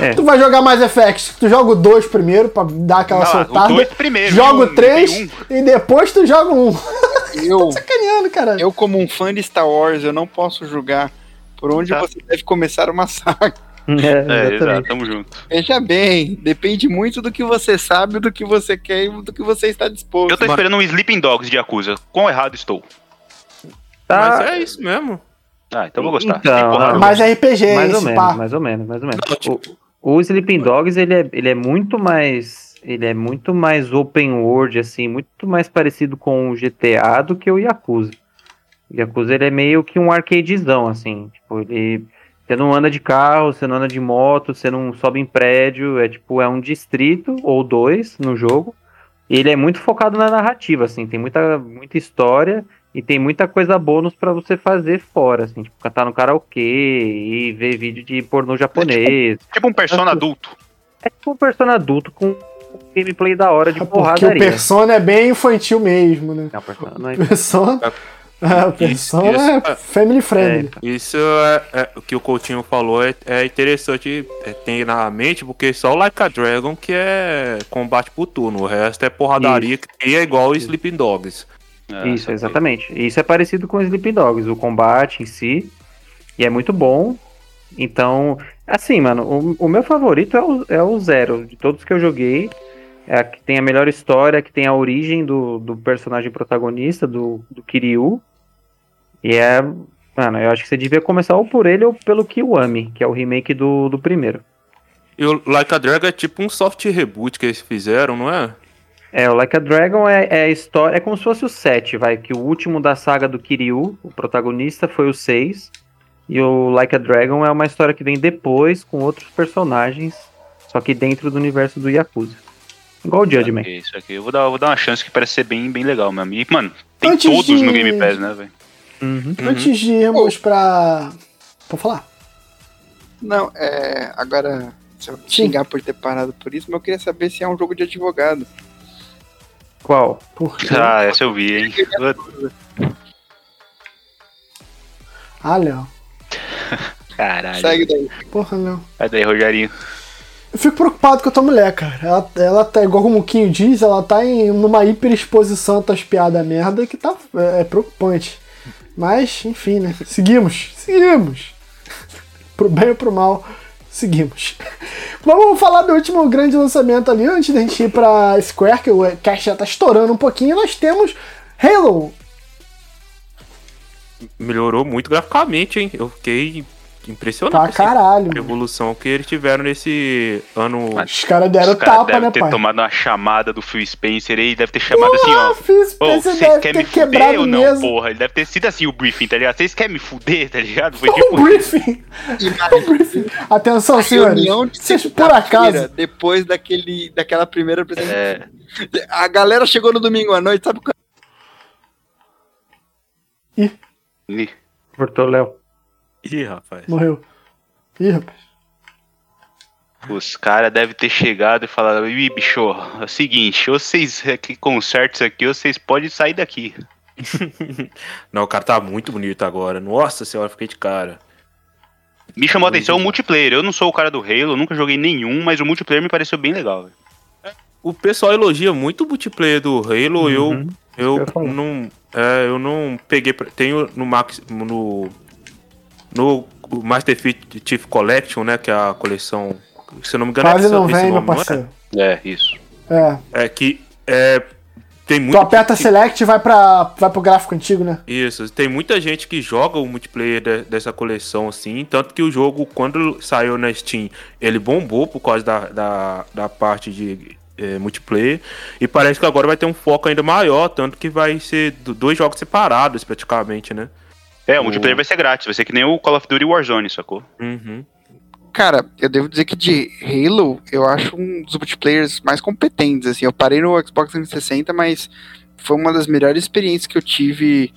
é, Tu vai jogar mais Effect. Tu joga o 2 primeiro pra dar aquela Não, soltada. o dois primeiro, Joga o um- 3 e um. e depois tu joga um. [LAUGHS] Eu, Sacaneando, cara. eu, como um fã de Star Wars, eu não posso julgar por onde Tá. você deve começar uma [LAUGHS] saga. É, É, exatamente. exato, tamo junto. Veja bem, depende muito do que você sabe, do que você quer e do que você está disposto. Eu tô esperando um Sleeping Dogs de Yakuza. Quão errado estou? Tá, Mas é isso mesmo. Ah, então eu vou gostar. Então, ah, Mais RPG, mais ou esse menos, pá. mais ou menos, mais ou menos. Não, tipo- O, o Sleeping Dogs, ele é, ele é muito mais. Ele é muito mais open world, assim, muito mais parecido com o GTA do que o Yakuza. O Yakuza ele é meio que um arcadezão, assim. Tipo, ele. Você não anda de carro, você não anda de moto, você não sobe em prédio, é tipo, é um distrito ou dois no jogo. E ele é muito focado na narrativa, assim, tem muita, muita história e tem muita coisa bônus pra você fazer fora, assim, tipo, cantar no karaokê e ver vídeo de pornô japonês. Tipo um persona adulto. É tipo um personagem adulto com gameplay da hora de É Porque o porradaria. Persona é bem infantil mesmo, né? Não, Persona não é- O Persona, é, o Persona isso, é é. family friendly. Isso é, é- o que o Coutinho falou é, é interessante é, ter na mente, porque só o Like a Dragon que é combate por turno. O resto é porradaria Isso. que é igual o Sleeping Dogs. É, Isso, saquei. exatamente. Isso é parecido com o Sleeping Dogs, o combate em si. E é muito bom. Então, assim, mano, o, o meu favorito é o, é o Zero. De todos que eu joguei, é a que tem a melhor história, que tem a origem do, do personagem protagonista, do, do Kiryu. E é. Mano, eu acho que você devia começar ou por ele ou pelo Kiwami, que é o remake do, do primeiro. E o Like a Dragon é tipo um soft reboot que eles fizeram, não é? É, o Like a Dragon é, é a história. É como se fosse o 7, vai. Que o último da saga do Kiryu, o protagonista, foi o 6. E o Like a Dragon é uma história que vem depois com outros personagens. Só que dentro do universo do Yakuza. Igual o Judgment. Saquei, Isso aqui. Eu vou dar, vou dar uma chance que parece ser bem, bem legal mesmo. E, mano, tem Antes todos de- no Game Pass, né, velho? Uhum. Antes de irmos pra. Pode falar? Não, é. Agora, se eu xingar por ter parado por isso, mas eu queria saber se é um jogo de advogado. Qual? Porque. Ah, essa eu vi, hein? Ah, Léo. [LAUGHS] Caralho. Segue daí. Porra, Léo. Sai daí, Rogerinho. Eu fico preocupado com a tua mulher, cara. Ela, ela tá, igual o Muquinho diz, ela tá em numa hiperexposição a tuas piadas merda que tá. É, é preocupante. Mas, enfim, né? Seguimos. Seguimos. Pro bem ou pro mal, seguimos. [LAUGHS] Vamos falar do último grande lançamento ali, antes da gente ir pra Square, que o cast já tá estourando um pouquinho. Nós temos Halo. Melhorou muito graficamente, hein? Eu fiquei impressionado Pra essa caralho. evolução que eles tiveram nesse ano. Os caras deram Os caras tapa, devem né, ter pai? tomado uma chamada do Phil Spencer aí, deve ter chamado assim, Ah, ó. Phil Spencer vocês deve querem ter me fuder ou não, mesmo. porra? Ele deve ter sido assim o briefing, tá ligado? Vocês querem me fuder, tá ligado? Foi [LAUGHS] Um tipo. briefing. Um briefing. Atenção, senhores. Reunião de Vocês, por acaso, Depois daquele, daquela primeira apresentação. É, A galera chegou no domingo à noite, sabe quando Ih, Cortou o Léo. Ih, rapaz. morreu. Ih, rapaz. os caras devem ter chegado e falado: Ih, bicho, é o seguinte, ou vocês que consertam isso aqui, ou vocês podem sair daqui. [LAUGHS] Não, o cara tá muito bonito agora. Nossa senhora, fiquei de cara. Me chamou a atenção o multiplayer. Eu não sou o cara do Halo, nunca joguei nenhum, mas o multiplayer me pareceu bem legal. O pessoal elogia muito o multiplayer do Halo. Uhum, Eu, eu eu não, é, eu não peguei. pra- Tenho no Max, no no Master Chief Collection, né, que é a coleção. Se eu não me engano, Quase é não vem, meu é? parceiro. É, isso. É. É que é, tem Tu muito. aperta select e vai, pra, vai pro gráfico antigo, né? Isso, tem muita gente que joga o multiplayer de- dessa coleção, assim, tanto que o jogo, quando saiu na Steam, ele bombou por causa da, da, da parte de eh, multiplayer, e parece que agora vai ter um foco ainda maior, tanto que vai ser do- dois jogos separados, praticamente, né? É, o multiplayer vai ser grátis, vai ser que nem o Call of Duty Warzone, sacou? Uhum. Cara, eu devo dizer que de Halo, eu acho um dos multiplayers mais competentes, assim. Eu parei no Xbox 360, mas foi uma das melhores experiências que eu tive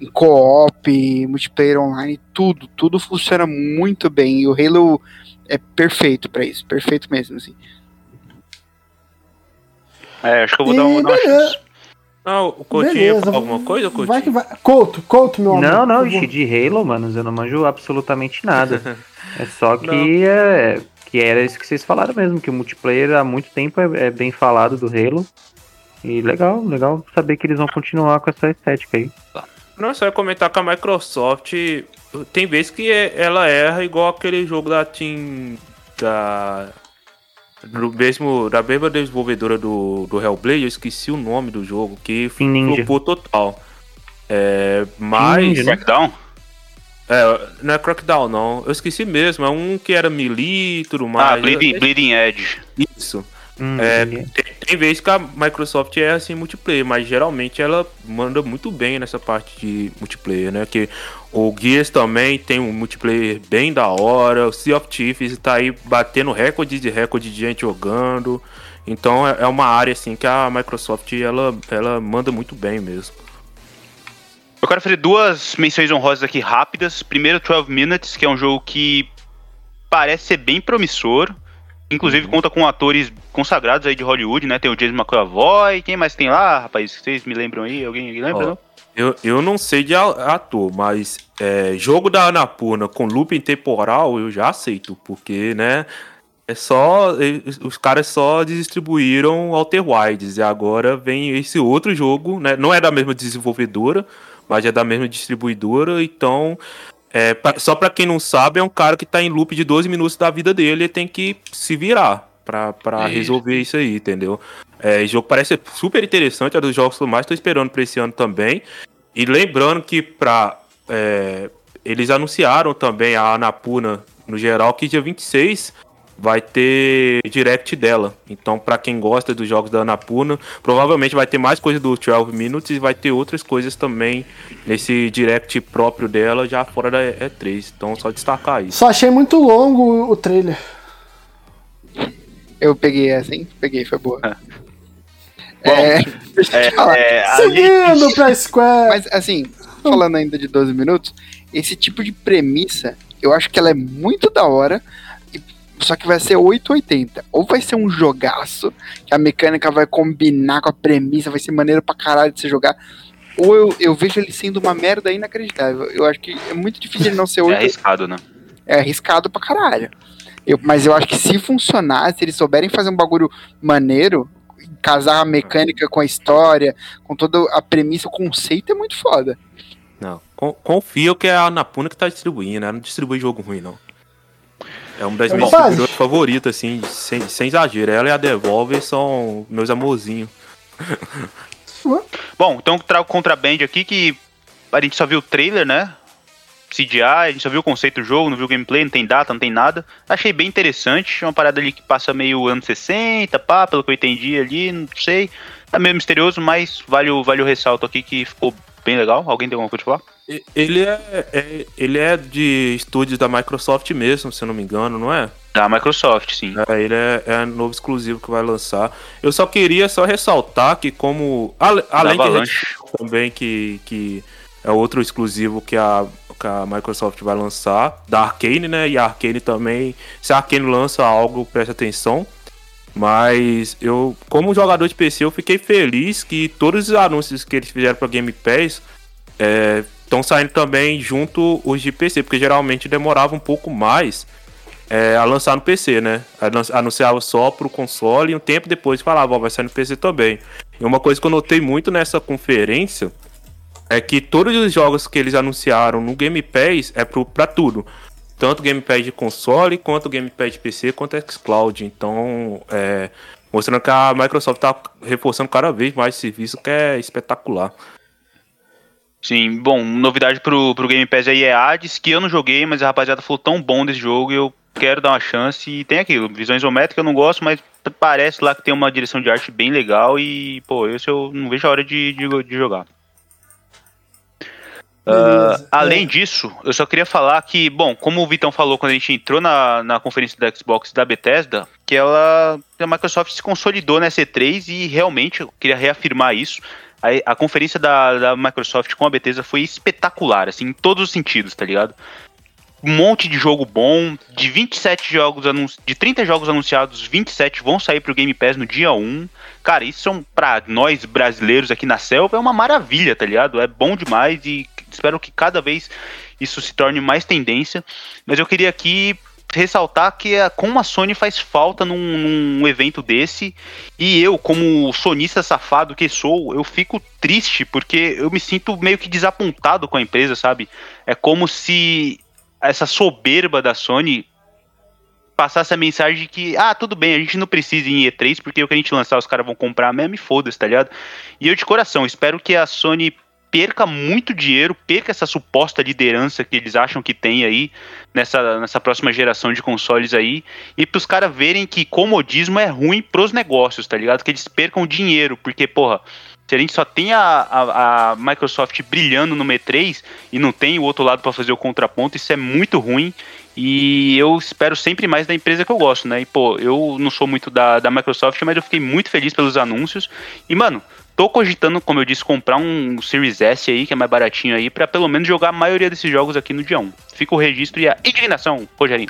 em co-op, multiplayer online, tudo, tudo funciona muito bem. E o Halo é perfeito pra isso, perfeito mesmo, assim. É, acho que eu vou dar E uma, dar uma beleza. chance. Ah, o Coutinho ia Beleza. falar alguma coisa, Coutinho? Vai que vai. Couto, Couto, meu amor. Não, não, ixi, de Halo, mano, eu não manjo absolutamente nada. [LAUGHS] É só que é, que era isso que vocês falaram mesmo, que o multiplayer há muito tempo é, é bem falado do Halo. E legal, legal saber que eles vão continuar com essa estética aí. Não, só ia comentar que a Microsoft tem vezes que é- ela erra igual aquele jogo da Team. Da. Do mesmo, da mesma desenvolvedora do, do Hellblade, eu esqueci o nome do jogo, que flopou total. É, mas. Ninja, né? Crackdown? É, não é Crackdown, não. Eu esqueci mesmo. É um que era melee e tudo mais. Ah, Bleeding, Bleeding Edge. Isso. Hum, É. tem, vezes que a Microsoft é assim multiplayer, mas geralmente ela manda muito bem nessa parte de multiplayer, né? Que o Gears também tem um multiplayer bem da hora, o Sea of Thieves tá aí batendo recorde de recorde de gente jogando. Então é é uma área assim que a Microsoft ela, ela manda muito bem mesmo. Eu quero fazer duas menções honrosas aqui rápidas. Primeiro, 12 Minutes, que é um jogo que parece ser bem promissor. Inclusive conta com atores consagrados aí de Hollywood, né? Tem o James McAvoy. Quem mais tem lá, rapaz? Vocês me lembram aí? Alguém lembra? Ó, não? Eu, eu não sei de ator, mas é, jogo da Anapurna com looping temporal eu já aceito, porque, né? É só. Os caras só distribuíram Outer Wilds e agora vem esse outro jogo, né? Não é da mesma desenvolvedora, mas é da mesma distribuidora, então. É, pra- só pra quem não sabe, é um cara que tá em loop de 12 minutos da vida dele e tem que se virar Isso. resolver isso aí, entendeu? É, o jogo parece super interessante, é dos jogos que eu mais tô esperando pra esse ano também. E lembrando que pra, é, eles anunciaram também a Anapuna no geral que dia 26 vai ter direct dela. Então, pra quem gosta dos jogos da Anapuna, provavelmente vai ter mais coisa do 12 Minutes e vai ter outras coisas também nesse direct próprio dela, já fora da E3. Então, só destacar isso. Só achei muito longo o- trailer. Eu peguei essa, hein? Peguei, foi boa. Bom, É, [LAUGHS] deixa eu te falar. É, a Seguindo gente- pra Square. Mas assim, falando ainda de 12 minutos, esse tipo de premissa, eu acho que ela é muito da hora, só que vai ser 880. Ou vai ser um jogaço, que a mecânica vai combinar com a premissa, vai ser maneiro pra caralho de você jogar. Ou eu, eu vejo ele sendo uma merda inacreditável. Eu acho que é muito difícil ele não ser [LAUGHS] É 8, arriscado, né? é arriscado pra caralho. Eu- mas eu acho que se funcionar, se eles souberem fazer um bagulho maneiro, casar a mecânica com a história, com toda a premissa, o conceito é muito foda. Não, con- confio que é a Anapuna que tá distribuindo, né? Não distribui jogo ruim, não. É uma das É minhas distribuidoras favoritas, assim, sem, sem exagero. Ela e a Devolver são meus amorzinhos. Bom, então trago o Contraband aqui que a gente só viu o trailer, né? CGI, a gente só viu o conceito do jogo, não viu o gameplay, não tem data, não tem nada. Achei bem interessante, é uma parada ali que passa meio anos 60, pá, pelo que eu entendi ali, não sei. É meio misterioso, mas vale o, vale o ressalto aqui que ficou bem legal. Alguém tem alguma coisa falar? Ele é, é- ele é de estúdios da Microsoft mesmo, se eu não me engano, não é? Da Microsoft, sim. É, ele é, é novo exclusivo que vai lançar. Eu só queria só ressaltar que como... ale- além também que, que é outro exclusivo que a, que a Microsoft vai lançar, da Arcane, né? E a Arcane também, se a Arcane lança algo, preste atenção. Mas eu, como jogador de PC, eu fiquei feliz que todos os anúncios que eles fizeram para Game Pass estão saindo também junto os de PC, porque geralmente demorava um pouco mais é, a lançar no PC, né? Anun- Anunciava só pro console e um tempo depois falava, ó, vai sair no PC também. E uma coisa que eu notei muito nessa conferência é que todos os jogos que eles anunciaram no Game Pass é pro, pra tudo. Tanto Game Pass de console, quanto Game Pass de PC, quanto xCloud. Então, é, mostrando que a Microsoft tá reforçando cada vez mais esse serviço, que é espetacular. Sim, bom, novidade pro, pro Game Pass aí é Hades, que eu não joguei, mas a rapaziada falou tão bom desse jogo e eu quero dar uma chance. E tem aquilo, visão isométrica eu não gosto, mas parece lá que tem uma direção de arte bem legal e, pô, esse eu não vejo a hora de, de, de jogar. Ah, além disso, eu só queria falar que, bom, como o Vitão falou quando a gente entrou na, na conferência da Xbox da Bethesda, que ela, a Microsoft se consolidou na C3 e realmente eu queria reafirmar isso. A, a conferência da, da Microsoft com a Bethesda foi espetacular, assim, em todos os sentidos, tá ligado? Um monte de jogo bom, de 27 jogos, anun- de 30 jogos anunciados, 27 vão sair pro Game Pass no dia 1. Cara, isso são pra nós brasileiros aqui na selva é uma maravilha, tá ligado? É bom demais e espero que cada vez isso se torne mais tendência. Mas eu queria aqui ressaltar que é como a Sony faz falta num, num, evento desse. E eu, como sonista safado que sou, eu fico triste porque eu me sinto meio que desapontado com a empresa, sabe? É como se essa soberba da Sony passasse a mensagem de que, ah, tudo bem, a gente não precisa ir em E3 porque o que a gente lançar os caras vão comprar mesmo e foda-se, tá ligado? E eu de coração espero que a Sony perca muito dinheiro, perca essa suposta liderança que eles acham que tem aí nessa, nessa próxima geração de consoles aí, e para os caras verem que comodismo é ruim pros negócios, tá ligado? Que eles percam dinheiro, porque, porra, se a gente só tem a, a, a Microsoft brilhando no E3 e não tem o outro lado para fazer o contraponto, isso é muito ruim. E eu espero sempre mais da empresa que eu gosto, né? E, pô, eu não sou muito da, da Microsoft, mas eu fiquei muito feliz pelos anúncios. E, mano, Tô cogitando, como eu disse, comprar um Series S aí, que é mais baratinho aí, para pelo menos jogar a maioria desses jogos aqui no dia 1. Fica o registro e a indignação, Rogerinho.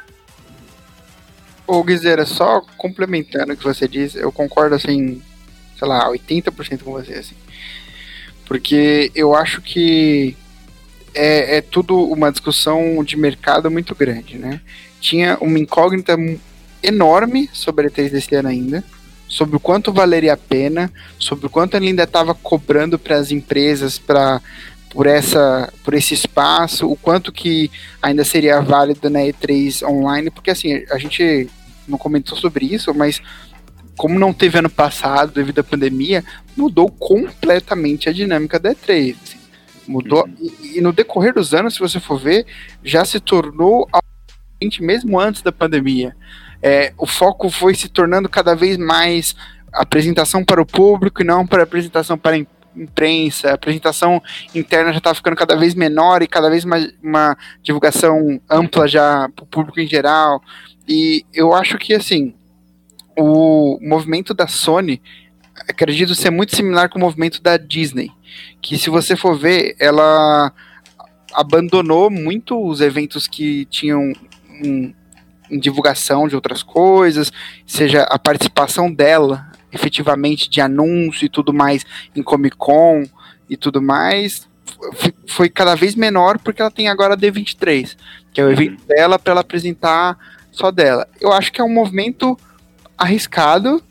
Ô, Guizeira, só complementando o que você disse, eu concordo, assim, sei lá, 80% com você, assim. Porque eu acho que é, é tudo uma discussão de mercado muito grande, né? Tinha uma incógnita enorme sobre a 3 desse ano ainda sobre o quanto valeria a pena, sobre o quanto ele ainda estava cobrando para as empresas para por essa por esse espaço, o quanto que ainda seria válido na E3 online, porque assim, a gente não comentou sobre isso, mas como não teve ano passado devido à pandemia, mudou completamente a dinâmica da E3. Assim. Mudou uhum. e, e, no decorrer dos anos, se você for ver, já se tornou mesmo antes da pandemia é, o foco foi se tornando cada vez mais apresentação para o público e não para apresentação para a imprensa. A apresentação interna já está ficando cada vez menor e cada vez mais uma divulgação ampla já para o público em geral. E eu acho que assim o movimento da Sony acredito ser muito similar com o movimento da Disney, que se você for ver, ela abandonou muito os eventos que tinham um, em divulgação de outras coisas, seja a participação dela efetivamente de anúncio e tudo mais em Comic Con e tudo mais, foi cada vez menor porque ela tem agora a D23, que é o evento uhum. dela para ela apresentar só dela. Eu acho que é um movimento arriscado,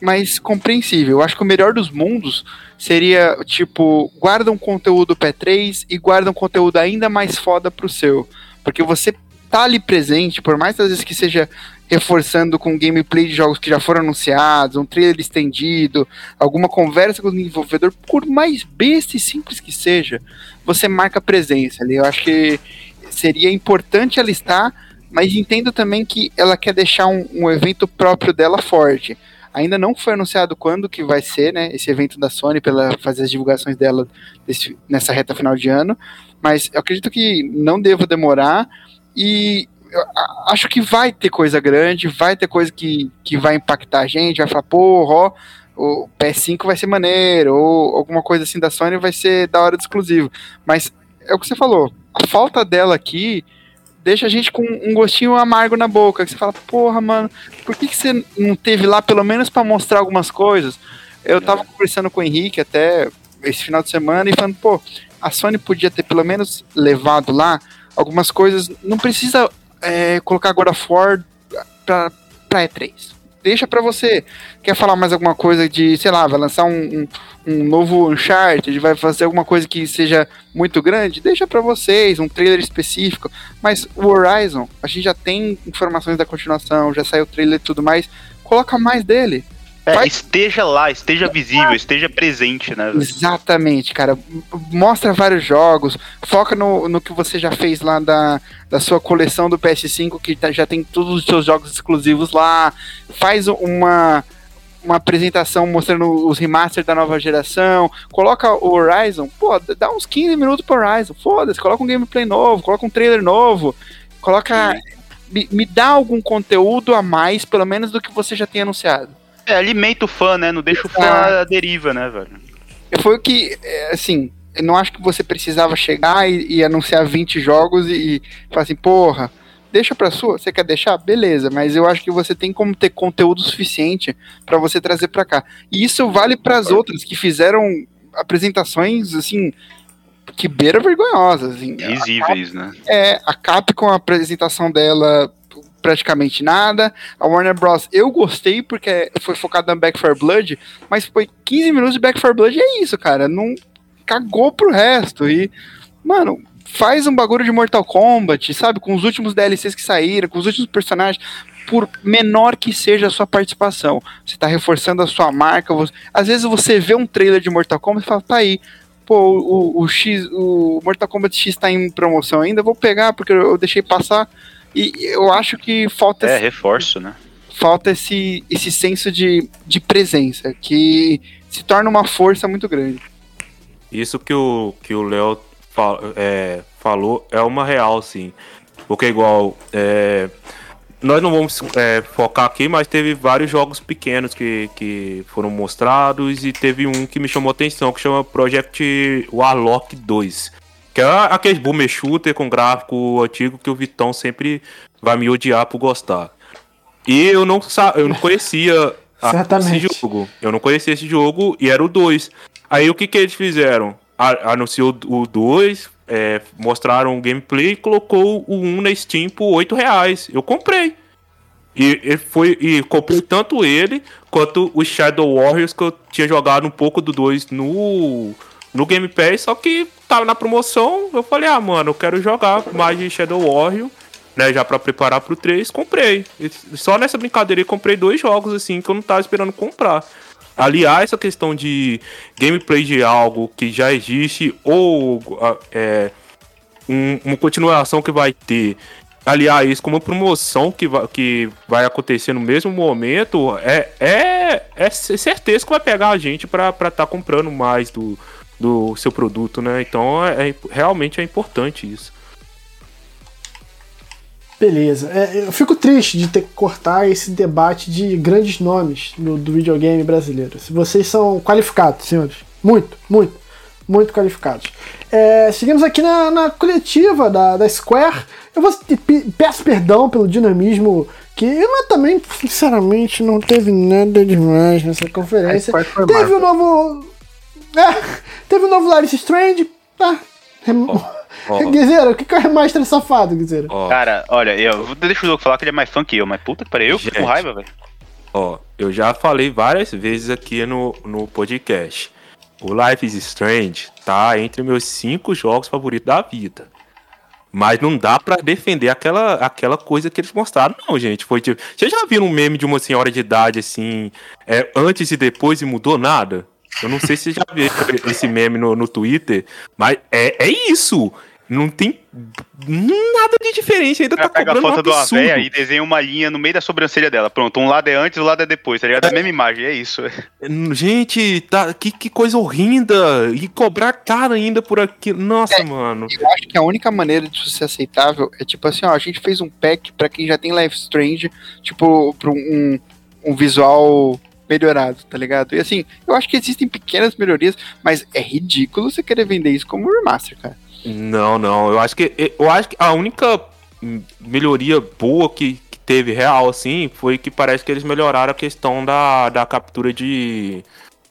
mas compreensível. Eu acho que o melhor dos mundos seria, tipo, guarda um conteúdo P3 e guarda um conteúdo ainda mais foda pro seu. Porque você tá ali presente, por mais às vezes que seja reforçando com gameplay de jogos que já foram anunciados, um trailer estendido, alguma conversa com o desenvolvedor, por mais besta e simples que seja, você marca presença ali. Eu acho que seria importante ela estar, mas entendo também que ela quer deixar um, um evento próprio dela forte. Ainda não foi anunciado quando que vai ser, né, esse evento da Sony para fazer as divulgações dela desse, nessa reta final de ano, mas eu acredito que não deva demorar e acho que vai ter coisa grande, vai ter coisa que, que vai impactar a gente, vai falar, porra, ó, o PS5 vai ser maneiro, ou alguma coisa assim da Sony vai ser da hora de exclusivo. Mas é o que você falou, a falta dela aqui deixa a gente com um gostinho amargo na boca, que você fala, porra, mano, por que, que você não teve lá pelo menos para mostrar algumas coisas? Eu tava conversando com o Henrique até esse final de semana e falando, pô, a Sony podia ter pelo menos levado lá algumas coisas. Não precisa é, colocar God of War pra, pra E3. Deixa pra você. Quer falar mais alguma coisa de, sei lá, vai lançar um, um, um novo Uncharted, vai fazer alguma coisa que seja muito grande? Deixa pra vocês, um trailer específico. Mas o Horizon, a gente já tem informações da continuação, já saiu o trailer e tudo mais. Coloca mais dele. É, esteja lá, esteja visível, esteja presente, né? Exatamente, cara. Mostra vários jogos, foca no, no que você já fez lá da, da sua coleção do PS5, que tá, já tem todos os seus jogos exclusivos lá. Faz uma, uma apresentação mostrando os remasters da nova geração. Coloca o Horizon, pô, dá uns 15 minutos pro Horizon. Foda-se, coloca um gameplay novo, coloca um trailer novo, coloca. Me, me dá algum conteúdo a mais, pelo menos do que você já tem anunciado. É, alimenta o fã, né? Não deixa o fã à deriva, né, velho? Foi o que, é, assim, eu não acho que você precisava chegar e, e anunciar 20 jogos e, e falar assim, porra, deixa pra sua, você quer deixar? Beleza, mas eu acho que você tem como ter conteúdo suficiente para você trazer para cá. E isso vale para as outras que fizeram apresentações, assim, que beira vergonhosas. Assim. Visíveis, né? É, a Capcom, a apresentação dela praticamente nada. A Warner Bros. eu gostei porque foi focado no Back 4 Blood, mas foi 15 minutos de Back 4 Blood e é isso, cara. Não cagou pro resto. E, mano, faz um bagulho de Mortal Kombat, sabe? Com os últimos DLCs que saíram, com os últimos personagens. Por menor que seja a sua participação, você tá reforçando a sua marca. Você... Às vezes você vê um trailer de Mortal Kombat e fala, tá aí, pô, o, o, X, o Mortal Kombat X tá em promoção ainda, vou pegar porque eu deixei passar. E eu acho que falta. É, esse, reforço, né? Falta esse, esse senso de, de presença, que se torna uma força muito grande. Isso que o que o Léo é, falou é uma real, sim. Porque igual. É, nós não vamos é, focar aqui, mas teve vários jogos pequenos que, que foram mostrados e teve um que me chamou atenção, que chama Project Warlock 2. Que é aquele boomer shooter com gráfico antigo que o Vitão sempre vai me odiar por gostar. E eu não, eu não conhecia [LAUGHS] esse jogo. Eu não conhecia esse jogo e era o 2. Aí o que, que eles fizeram? anunciou o 2, é, mostraram o gameplay e colocou o 1 na Steam por 8 reais. Eu comprei. E, e, foi, e comprei tanto ele quanto o Shadow Warriors, que eu tinha jogado um pouco do 2 no, no Game Pass, só que tava na promoção. Eu falei, ah, mano, eu quero jogar mais de Shadow Warrior, né? Já pra preparar pro 3, comprei. E só nessa brincadeira eu comprei dois jogos assim que eu não tava esperando comprar aliar essa questão de gameplay de algo que já existe ou é, um, uma continuação que vai ter aliar isso com uma promoção que vai, que vai acontecer no mesmo momento, é, é, é certeza que vai pegar a gente para estar tá comprando mais do, do seu produto, né? Então, é, é, realmente é importante isso. Beleza. É, eu fico triste de ter que cortar esse debate de grandes nomes do, do videogame brasileiro. Se vocês são qualificados, senhores. Muito, muito, muito qualificados. É, seguimos aqui na, na coletiva da, da Square. Eu vou, peço perdão pelo dinamismo que mas também, sinceramente, não teve nada demais nessa conferência. Teve o um novo. É, teve o um novo Life Strange. Ah, oh. Oh. Guizeira, o que, que é remaster safado, Guizeira? Oh. Cara, olha, eu deixa o Doug falar que ele é mais fã que eu, mas puta que pariu, eu fico com raiva, velho. Ó, eu já falei várias vezes aqui no, no podcast. O Life is Strange tá entre meus cinco jogos favoritos da vida. Mas não dá para defender aquela, aquela coisa que eles mostraram, não, gente. Foi tipo. Vocês já viram um meme de uma senhora de idade assim, é, antes e depois e mudou nada? Eu não sei se você já viu esse meme no, no Twitter, mas é, é isso. Não tem nada de diferente, ainda tá pega a foto um do Aveia e desenha uma linha no meio da sobrancelha dela. Pronto, um lado é antes, o lado é depois, tá ligado? É a mesma imagem, é isso. Gente, tá, que, que coisa horrenda! E cobrar cara ainda por aqui. Nossa, é, mano. Eu acho que a única maneira disso ser aceitável é tipo assim, ó, a gente fez um pack pra quem já tem Life Strange, tipo, pra um, um visual melhorado, tá ligado? E assim, eu acho que existem pequenas melhorias, mas é ridículo você querer vender isso como remaster, cara. Não, não. Eu acho que eu acho que a única melhoria boa que, que teve real assim foi que parece que eles melhoraram a questão da, da captura de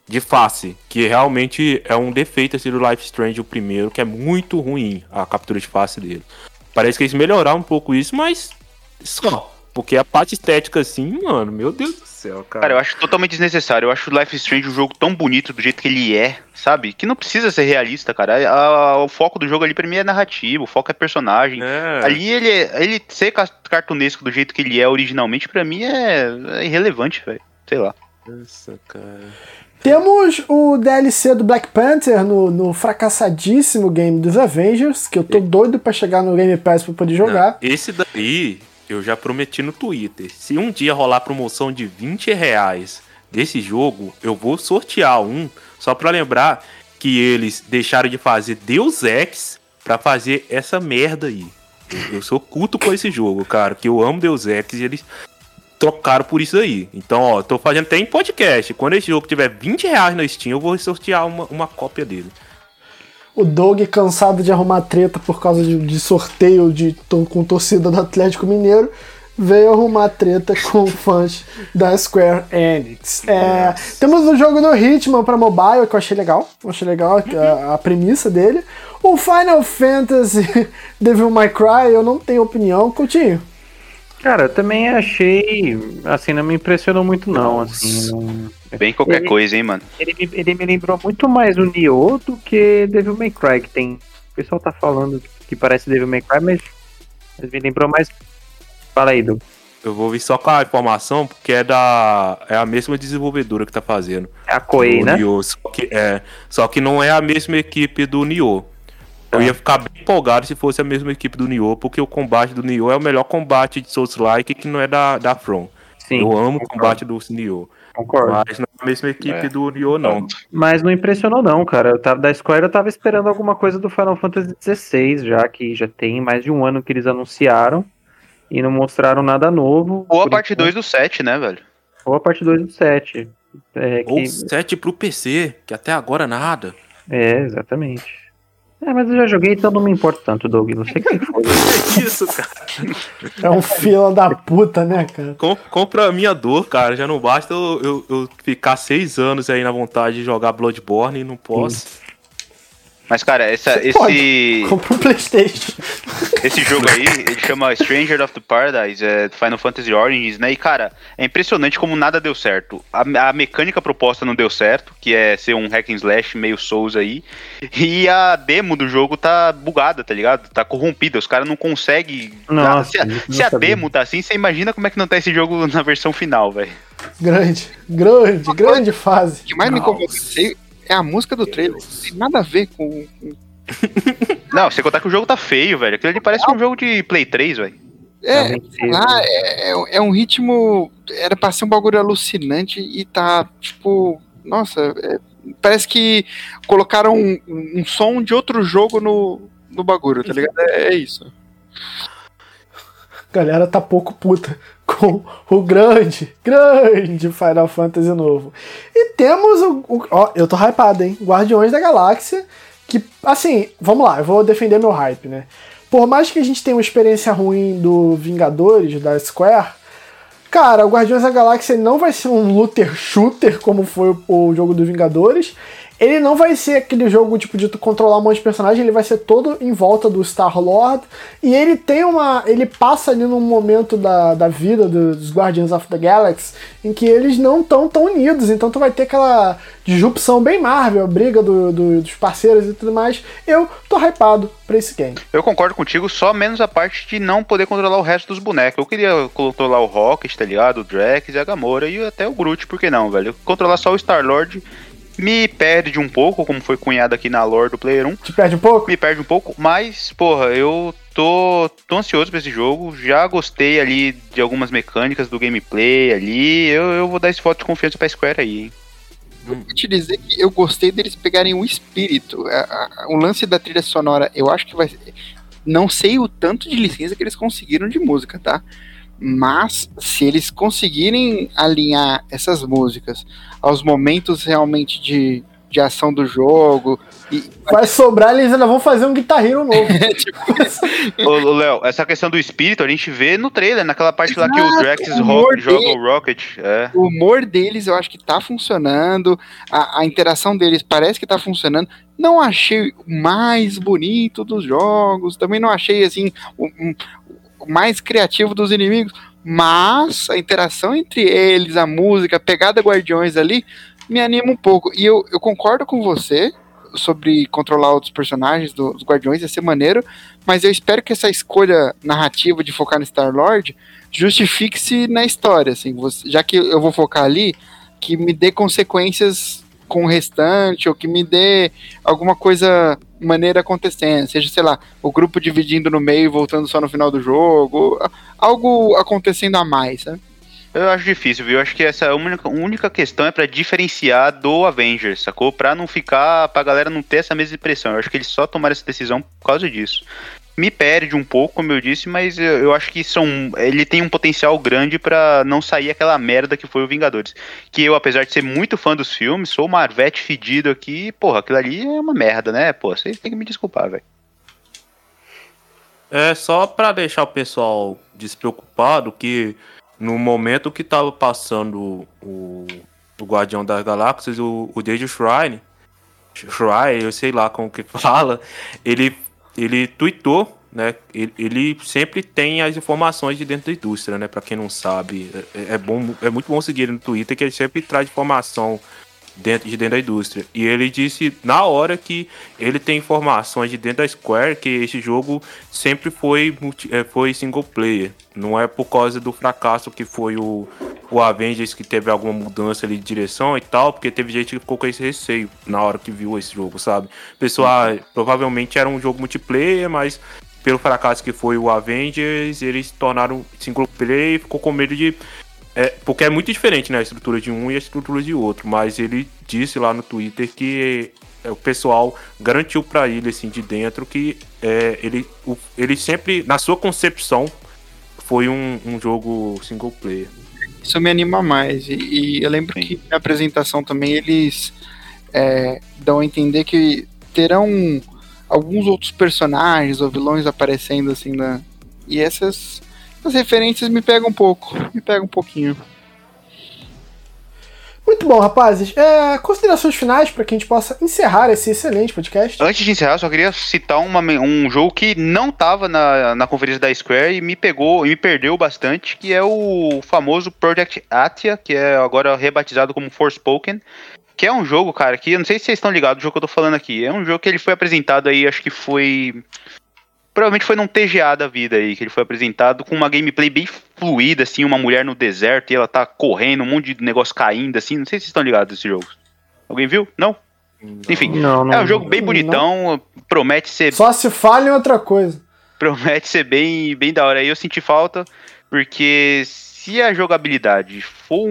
de face, que realmente é um defeito assim, do Life Strange o primeiro, que é muito ruim a captura de face dele. Parece que eles melhoraram um pouco isso, mas só. Porque a parte estética, assim, mano, meu Deus do céu, cara. Cara, eu acho totalmente desnecessário. Eu acho Life is Strange um jogo tão bonito do jeito que ele é, sabe? Que não precisa ser realista, cara. A, a, o foco do jogo ali pra mim é narrativo, o foco é personagem. É. Ali ele, ele ser cartunesco do jeito que ele é originalmente, pra mim é, é irrelevante, velho. Sei lá. Nossa, cara. Temos o DLC do Black Panther no, no, fracassadíssimo game dos Avengers, que eu tô doido para chegar no Game Pass pra poder jogar. Não, esse daí eu já prometi no Twitter. Se um dia rolar promoção de 20 reais desse jogo, eu vou sortear um. Só para lembrar que eles deixaram de fazer Deus Ex para fazer essa merda aí. Eu sou culto com esse jogo, cara. Que eu amo Deus Ex e eles trocaram por isso aí. Então, ó, tô fazendo até em podcast. Quando esse jogo tiver 20 reais na Steam, eu vou sortear uma, uma cópia dele o Doug cansado de arrumar treta por causa de, de sorteio de, com torcida do Atlético Mineiro, veio arrumar treta com [LAUGHS] fãs da Square Enix. É, temos o jogo do Hitman para mobile, que eu achei legal. Eu achei legal a, a, premissa dele. O Final Fantasy [LAUGHS] Devil May Cry, eu não tenho opinião. Coutinho. Cara, eu também achei. Assim, não me impressionou muito, não. Assim, não- Bem qualquer Ele- coisa, hein, mano. Ele, me- ele me lembrou muito mais o Nioh do que Devil May Cry, que tem. O pessoal tá falando que parece Devil May Cry, mas, mas me lembrou mais. Fala aí, Doug. Eu vou vir só com a informação, porque é da. É a mesma desenvolvedora que tá fazendo. É a Koei, né? Nioh, só, que, é, só que não é a mesma equipe do Nioh. Eu ia ficar bem empolgado se fosse a mesma equipe do Nioh, porque o combate do Nioh é o melhor combate de Souls-like que não é da, da From. Sim, eu amo o combate do Nioh. Concordo. Mas não é a mesma equipe É. do Nioh, não. Mas não impressionou, não, cara. Eu tava, da Square eu tava esperando alguma coisa do Final Fantasy XVI, já que já tem mais de um ano que eles anunciaram e não mostraram nada novo. Ou a parte enquanto. 2 do 7, né, velho? Ou a parte 2 do 7. É, que... Ou 7 pro PC, que até agora nada. é, exatamente. É, mas eu já joguei, então não me importa tanto, Doug. Não sei quem foi. É isso, cara. É um fila da puta, né, cara? Com- compra a minha dor, cara. Já não basta eu, eu- eu ficar seis anos aí na vontade de jogar Bloodborne e não posso. Mas, cara, essa, Você esse, [LAUGHS] Compra um Playstation. esse jogo aí, ele chama Stranger of the Paradise, é Final Fantasy Origins, né? E, cara, é impressionante como nada deu certo. A, a mecânica proposta não deu certo, que é ser um hack and slash meio Souls aí. E a demo do jogo tá bugada, tá ligado? Tá corrompida, os caras não conseguem... Nossa, se a, se a demo tá assim, você imagina como é que não tá esse jogo na versão final, velho. Grande, grande, grande fase. O que mais me convenceu é a música do trailer. Não tem nada a ver com. [LAUGHS] Não, sem contar que o jogo tá feio, velho. Aquilo ali parece um jogo de Play 3, velho. É, sei lá, é, é- é um ritmo. Era pra ser um bagulho alucinante e tá, tipo. Nossa, é- parece que colocaram um, um som de outro jogo no, no bagulho, tá ligado? É, é isso. Galera tá pouco puta com o grande, grande Final Fantasy novo. E temos o. o- ó, eu tô hypado, hein? Guardiões da Galáxia. Que, assim, vamos lá, eu vou defender meu hype, né? Por mais que a gente tenha uma experiência ruim do Vingadores, da Square, cara, o Guardiões da Galáxia não vai ser um looter shooter como foi o, o jogo do Vingadores. Ele não vai ser aquele jogo tipo de tu controlar um monte de personagem, ele vai ser todo em volta do Star Lord. E ele tem uma. Ele passa ali num momento da, da vida dos Guardians of the Galaxy em que eles não estão tão unidos. Então tu vai ter aquela disrupção bem Marvel, a briga do- do- dos parceiros e tudo mais. Eu tô hypado pra esse game. Eu concordo contigo, só menos a parte de não poder controlar o resto dos bonecos. Eu queria controlar o Rocket, tá ligado? O Drax a Gamora e até o Groot, por que não, velho? Controlar só o Star-Lord me perde um pouco, como foi cunhado aqui na lore do Player 1. Te perde um pouco? Me perde um pouco, mas, porra, eu tô, tô ansioso pra esse jogo. Já gostei ali de algumas mecânicas do gameplay ali. Eu, eu vou dar esse voto de confiança pra Square aí, hein? Eu vou te dizer que eu gostei deles pegarem o espírito. A- a- O lance da trilha sonora, eu acho que vai. Não sei o tanto de licença que eles conseguiram de música, tá? Mas se eles conseguirem alinhar essas músicas aos momentos realmente de, de ação do jogo, e Vai sobrar, eles ainda vão fazer um Guitar Hero novo. [LAUGHS] Ô, ô, Léo, essa questão do espírito a gente vê no trailer, naquela parte lá que o Exato, Drax o joga o Rocket. É. o humor deles eu acho que tá funcionando, a, a interação deles parece que tá funcionando. Não achei o mais bonito dos jogos, também não achei assim um- o mais criativo dos inimigos, mas a interação entre eles, a música, a pegada Guardiões ali, me anima um pouco. E eu, eu concordo com você sobre controlar outros personagens do- dos Guardiões, ia ser maneiro, mas eu espero que essa escolha narrativa de focar no Star-Lord justifique-se na história, assim, você- já que eu vou focar ali, que me dê consequências com o restante, ou que me dê alguma coisa maneira acontecendo, seja, sei lá, o grupo dividindo no meio e voltando só no final do jogo, algo acontecendo a mais, né? Eu acho difícil, viu? Eu acho que essa única, única questão é pra diferenciar do Avengers, sacou? Pra não ficar, pra galera não ter essa mesma impressão. Eu acho que eles só tomaram essa decisão por causa disso. Me perde um pouco, como eu disse, mas eu, eu acho que são, ele tem um potencial grande pra não sair aquela merda que foi o Vingadores. Que eu, apesar de ser muito fã dos filmes, sou uma Marvete fedido aqui, porra, aquilo ali é uma merda, né? Pô, vocês têm que me desculpar, velho. É só pra deixar o pessoal despreocupado que no momento que tava passando o, o Guardião das Galáxias, o, o David Shrine, Shrine, eu sei lá como que [LAUGHS] fala, ele, ele tweetou né? Ele, ele sempre tem as informações de dentro da indústria, né? Para quem não sabe, é, é, bom, é muito bom seguir ele no Twitter que ele sempre traz informação dentro de dentro da indústria. E ele disse na hora que ele tem informações de dentro da Square que esse jogo sempre foi multi, é, foi single player. Não é por causa do fracasso que foi o, o Avengers que teve alguma mudança ali de direção e tal, porque teve gente que ficou com esse receio na hora que viu esse jogo, sabe? Pessoal, uhum. provavelmente era um jogo multiplayer, mas pelo fracasso que foi o Avengers, eles tornaram single player e ficou com medo de é, porque é muito diferente, né? A estrutura de um e a estrutura de outro. Mas ele disse lá no Twitter que é, o pessoal garantiu para ele, assim, de dentro, que é, ele, o, ele sempre, na sua concepção, foi um, um jogo single player. Isso me anima mais. E, e eu lembro Sim. que na apresentação também eles é, dão a entender que terão alguns outros personagens ou vilões aparecendo assim na. E essas as referências me pegam um pouco, me pegam um pouquinho. Muito bom, rapazes. É, considerações finais para que a gente possa encerrar esse excelente podcast. Antes de encerrar, só queria citar uma, um jogo que não estava na, na conferência da Square e me pegou e me perdeu bastante, que é o famoso Project Atia, que é agora rebatizado como Forspoken. Que é um jogo, cara, que eu não sei se vocês estão ligados do jogo que eu tô falando aqui. É um jogo que ele foi apresentado aí, acho que foi Provavelmente foi num TGA da vida aí, que ele foi apresentado com uma gameplay bem fluida, assim, uma mulher no deserto e ela tá correndo, um monte de negócio caindo, assim. Não sei se vocês estão ligados desse jogo. Alguém viu? Não? não Enfim, não, não, é um jogo bem bonitão, promete ser. Só se fala em outra coisa. Promete ser bem, bem da hora. Aí eu senti falta, porque se a jogabilidade for,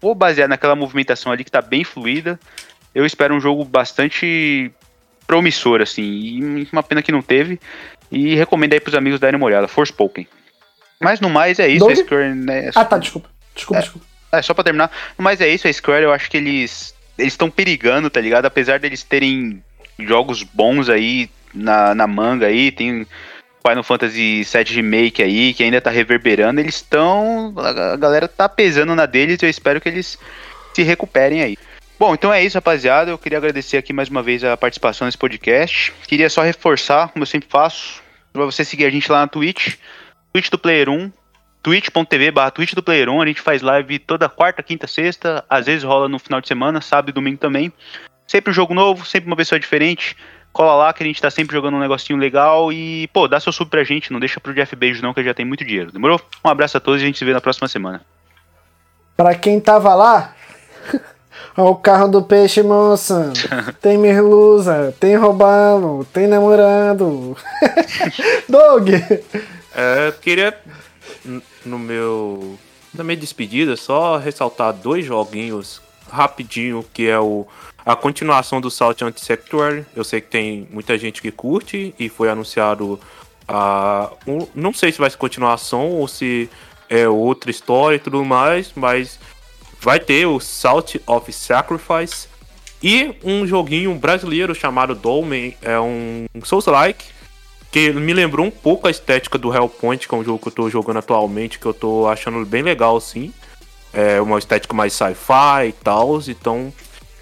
for baseada naquela movimentação ali que tá bem fluida, eu espero um jogo bastante promissor, assim. E uma pena que não teve. E recomendo aí pros amigos darem uma olhada. Forspoken. Mas no mais é isso, a Square. Né, ah, tá, desculpa. Desculpa, é, desculpa. É, só pra terminar. No mais é isso, a Square, eu acho que eles. Eles estão perigando, tá ligado? Apesar deles terem jogos bons aí na, na manga aí, tem Final Fantasy VII Remake aí, que ainda tá reverberando, eles estão. A galera tá pesando na deles e eu espero que eles se recuperem aí. Bom, então é isso, rapaziada. Eu queria agradecer aqui mais uma vez a participação nesse podcast. Queria só reforçar, como eu sempre faço, para você seguir a gente lá na Twitch, Twitch do Player 1, twitch.tv barra Twitch do Player 1. A gente faz live toda quarta, quinta, sexta, às vezes rola no final de semana, sábado e domingo também. Sempre um jogo novo, sempre uma pessoa diferente. Cola lá que a gente tá sempre jogando um negocinho legal e, pô, dá seu sub pra gente, não deixa pro Jeff Beijo não, que já tem muito dinheiro. Demorou? Um abraço a todos e a gente se vê na próxima semana. Pra quem tava lá, Olha o carro do peixe, moça. [LAUGHS] Tem merluza, tem roubando, tem namorando. [LAUGHS] Doug! É, queria, no meu. Na minha despedida, só ressaltar dois joguinhos rapidinho, que é o a continuação do Salt Anti-Sector. Eu sei que tem muita gente que curte e foi anunciado a. Um, não sei se vai ser continuação ou se é outra história e tudo mais, mas vai ter o Salt of Sacrifice e um joguinho brasileiro chamado Dolmen, é um Souls-like, que me lembrou um pouco a estética do Hellpoint, que é um jogo que eu tô jogando atualmente, que eu tô achando bem legal, sim. É uma estética mais sci-fi e tal, então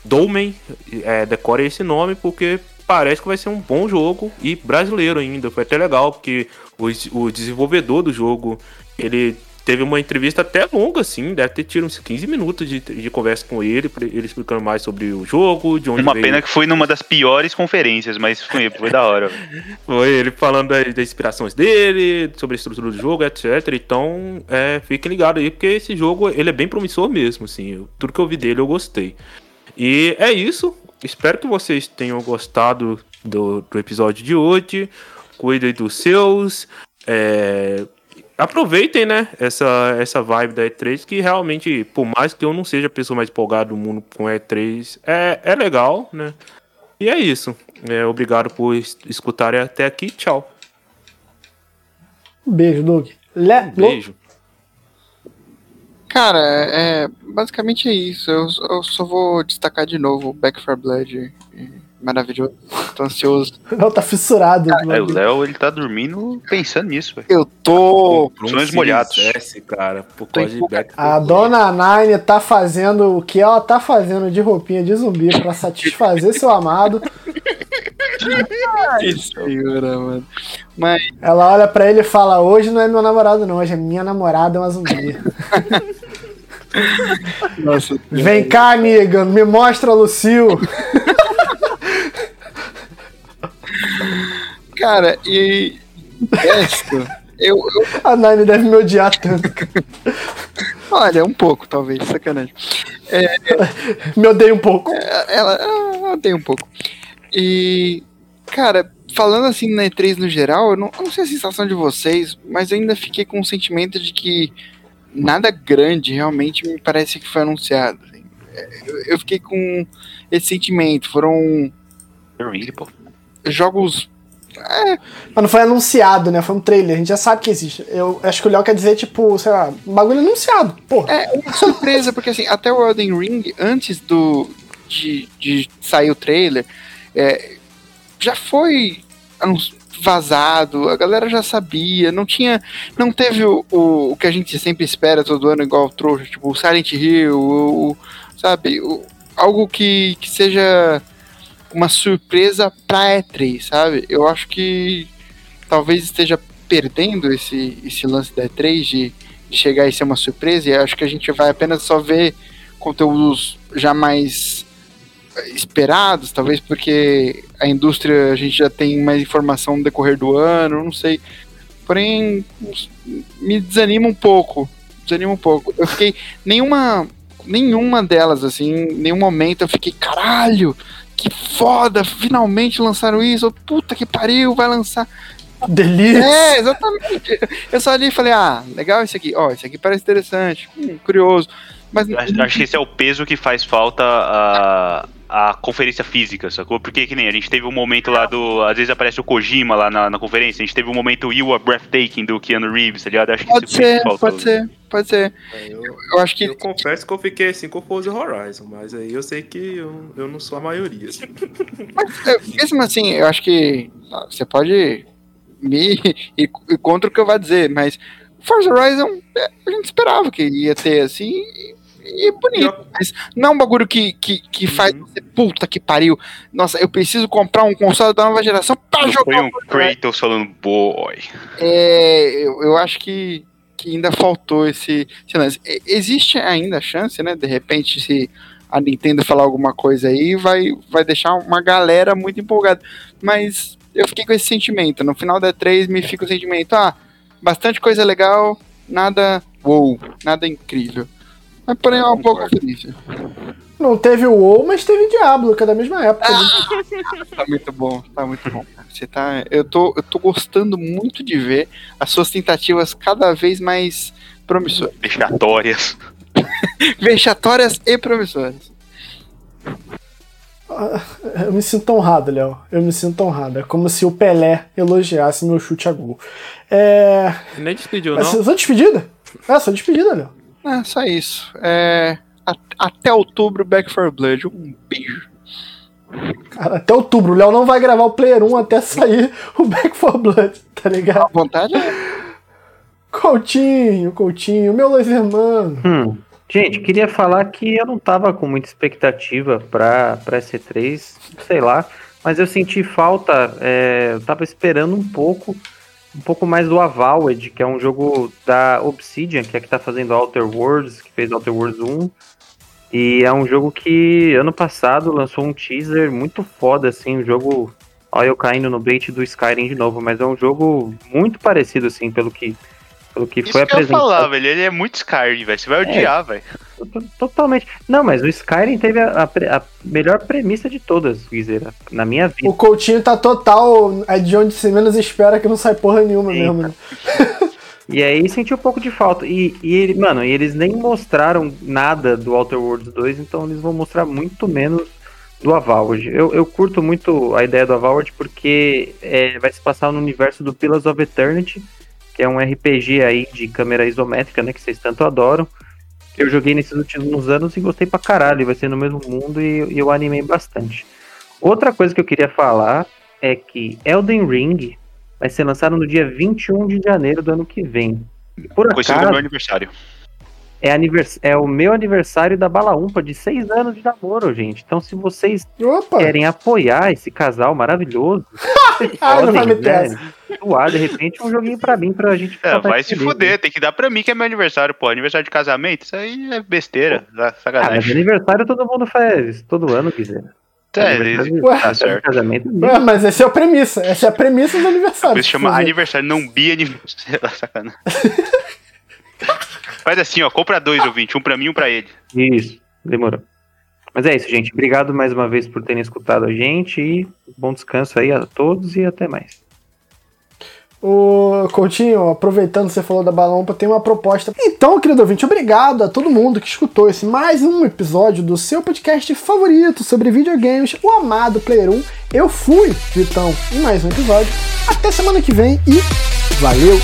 Dolmen, é, decore esse nome porque parece que vai ser um bom jogo e brasileiro ainda. Foi até legal, porque o, o desenvolvedor do jogo, ele teve uma entrevista até longa, assim, deve ter tido uns 15 minutos de, de conversa com ele, ele explicando mais sobre o jogo, de onde Uma veio. pena que foi numa das piores conferências, mas foi, foi da hora. [LAUGHS] foi ele falando das, das, inspirações dele, sobre a estrutura do jogo, etc. Então, é, fiquem ligados aí, porque esse jogo, ele é bem promissor mesmo, assim, tudo que eu vi dele eu gostei. E é isso, espero que vocês tenham gostado do, do episódio de hoje, cuidem dos seus, é, aproveitem, né, essa, essa vibe da E3, que realmente, por mais que eu não seja a pessoa mais empolgada do mundo com E3, é, é legal, né? E é isso. É, obrigado por escutarem até aqui. Tchau. Um beijo, Doug. Le um beijo. Cara, é, basicamente é isso. Eu, eu, só vou destacar de novo Back for Blood. E maravilhoso. Tô ansioso. [LAUGHS] Não, tá fissurado. é, o Léo, ele tá dormindo pensando nisso, velho. Eu tô. Sonhos molhados. S, cara, por causa de back A dona Nine tá fazendo o que ela tá fazendo de roupinha de zumbi pra satisfazer seu amado. Ai, senhora, mano. Mas, Ela olha pra ele e fala: Hoje não é meu namorado, não. Hoje é minha namorada, é uma zumbi. [LAUGHS] nossa. Vem cá, amiga, me mostra a Lucil. [LAUGHS] Cara, e. Resto, eu, eu. A Nine deve me odiar tanto. Olha, um pouco, talvez, sacanagem. Me odeia um pouco. Ela, ela tem um pouco. E. Cara, falando assim na E3 no geral, eu não, eu não sei a sensação de vocês, mas eu ainda fiquei com o sentimento de que nada grande realmente me parece que foi anunciado. assim. Eu, eu fiquei com esse sentimento. Foram jogos. É, Mas não foi anunciado, né? Foi um trailer. A gente já sabe que existe. Eu acho que o Léo quer dizer, tipo, sei lá, um bagulho anunciado. Pô. É uma surpresa, porque assim, até o Elden Ring, antes do de, de sair o trailer, é, já foi vazado, a galera já sabia, não tinha, não teve o, o, o que a gente sempre espera todo ano, igual trouxa, tipo o Silent Hill, o, o- sabe, o- algo que, que seja uma surpresa pra E3, sabe? Eu acho que talvez esteja perdendo esse, esse lance da E3 de de chegar e ser uma surpresa, e acho que a gente vai apenas só ver conteúdos já mais esperados, talvez porque a indústria a gente já tem mais informação no decorrer do ano, não sei. Porém, me desanima um pouco. Desanima um pouco. Eu fiquei. Nenhuma. Nenhuma delas, assim, em nenhum momento eu fiquei, caralho, que foda, finalmente lançaram isso, puta que pariu, vai lançar. Delícia. É, exatamente. Eu só ali e falei, ah, legal esse aqui, ó, esse aqui parece interessante, hum, curioso. Mas Eu Acho, acho que esse é o peso que faz falta a, a conferência física, sacou? Porque que nem a gente teve um momento lá do. Às vezes aparece o Kojima lá na, na conferência, a gente teve um momento You Are Breathtaking do Keanu Reeves, tá ligado? Acho que Pode foi ser, pode ser, pode ser. É, Eu, Eu acho que eu confesso que eu fiquei assim com o Forza Horizon, mas aí eu sei que eu, eu não sou a maioria. assim. É, mesmo assim, eu acho que ah, você pode me [LAUGHS] ir ir contra o que eu vou dizer, mas Forza Horizon é, a gente esperava que ia ter assim e, e bonito. Mas não é um bagulho que, que, que faz Uhum. você, puta que pariu. Nossa, eu preciso comprar um console da nova geração pra Não jogar. foi um. Kratos falando boy. É, eu, eu acho que, que ainda faltou esse, esse lance. Existe ainda a chance, né? De repente, se a Nintendo falar alguma coisa aí, vai, vai deixar uma galera muito empolgada. Mas eu fiquei com esse sentimento. No final da 3 me fica o sentimento, ah, bastante coisa legal, nada wow, nada incrível. Mas porém é um pouco feliz. Não teve o WoW, mas teve Diablo, que é da mesma época. né? [LAUGHS] Tá muito bom, tá muito bom. Você tá, eu tô, eu tô gostando muito de ver as suas tentativas cada vez mais promissoras. Vexatórias. [LAUGHS] vexatórias e promissoras. Eu me sinto honrado, Léo. Eu me sinto honrado. É como se o Pelé elogiasse meu chute a gol. É. Nem despediu, não. só despedida? É, só despedida, Léo. É, só isso. É, até outubro, Back for Blood. Um beijo. Cara, até outubro. O Léo não vai gravar o Player 1 até sair [LAUGHS] o Back for Blood, tá ligado? À vontade é. Coutinho, Coutinho, meu laser mano. Hum. Gente, queria falar que eu não tava com muita expectativa pra, pra C3, sei lá, mas eu senti falta, é, eu tava esperando um pouco, um pouco mais do Avowed, que é um jogo da Obsidian, que é que tá fazendo Outer Worlds, que fez Outer Worlds 1, e é um jogo que ano passado lançou um teaser muito foda, assim, um jogo, olha eu caindo no bait do Skyrim de novo, mas é um jogo muito parecido, assim, pelo que, pelo que Isso foi que eu apresentado. falar, velho. Ele é muito Skyrim, velho. Você vai odiar, velho. T- Totalmente. Não, mas o Skyrim teve a, a a melhor premissa de todas, Guizeira, na minha vida. O Coutinho tá total. É de onde se menos espera que não sai porra nenhuma Sim, mesmo. [LAUGHS] E aí senti um pouco de falta. E, e mano, eles nem mostraram nada do Outer Worlds 2, então eles vão mostrar muito menos do Avowed. Eu, eu curto muito a ideia do Avowed porque é, vai se passar no universo do Pillars of Eternity, que é um RPG aí de câmera isométrica, né, que vocês tanto adoram. Eu joguei nesses últimos anos e gostei pra caralho, vai ser no mesmo mundo e, e eu animei bastante. Outra coisa que eu queria falar é que Elden Ring vai ser lançado no dia 21 de janeiro do ano que vem. Por do meu acaso, aniversário. é, anivers... é o meu aniversário da Bala Umpa de seis anos de namoro, gente. Então, se vocês Opa! querem apoiar esse casal maravilhoso, [LAUGHS] vocês Ah, não vai podem, meter né, doar, de repente, um joguinho pra mim, pra gente É, ficar vai mais se feliz, fuder, né? tem que dar pra mim que é meu aniversário, pô. Aniversário de casamento, isso aí é besteira, Ah, mas aniversário todo mundo faz todo ano, quiser. É, Aniversário- Ué. tá certo. Casamento, Ué, mas essa é a premissa. Essa é a premissa do aniversário. Isso chama aniversário, não bi aniversário. [LAUGHS] Sacanagem. Faz assim, ó, compra dois ouvintes, um pra mim e um pra ele. Isso, demorou. Mas é isso, gente. Obrigado mais uma vez por terem escutado a gente e bom descanso aí a todos e até mais. Ô, Coutinho, aproveitando que você falou da Balompa, tem uma proposta. Então, querido ouvinte, obrigado a todo mundo que escutou esse mais um episódio do seu podcast favorito sobre videogames, o amado Player 1. Eu fui, Vitão, em mais um episódio. Até semana que vem e valeu!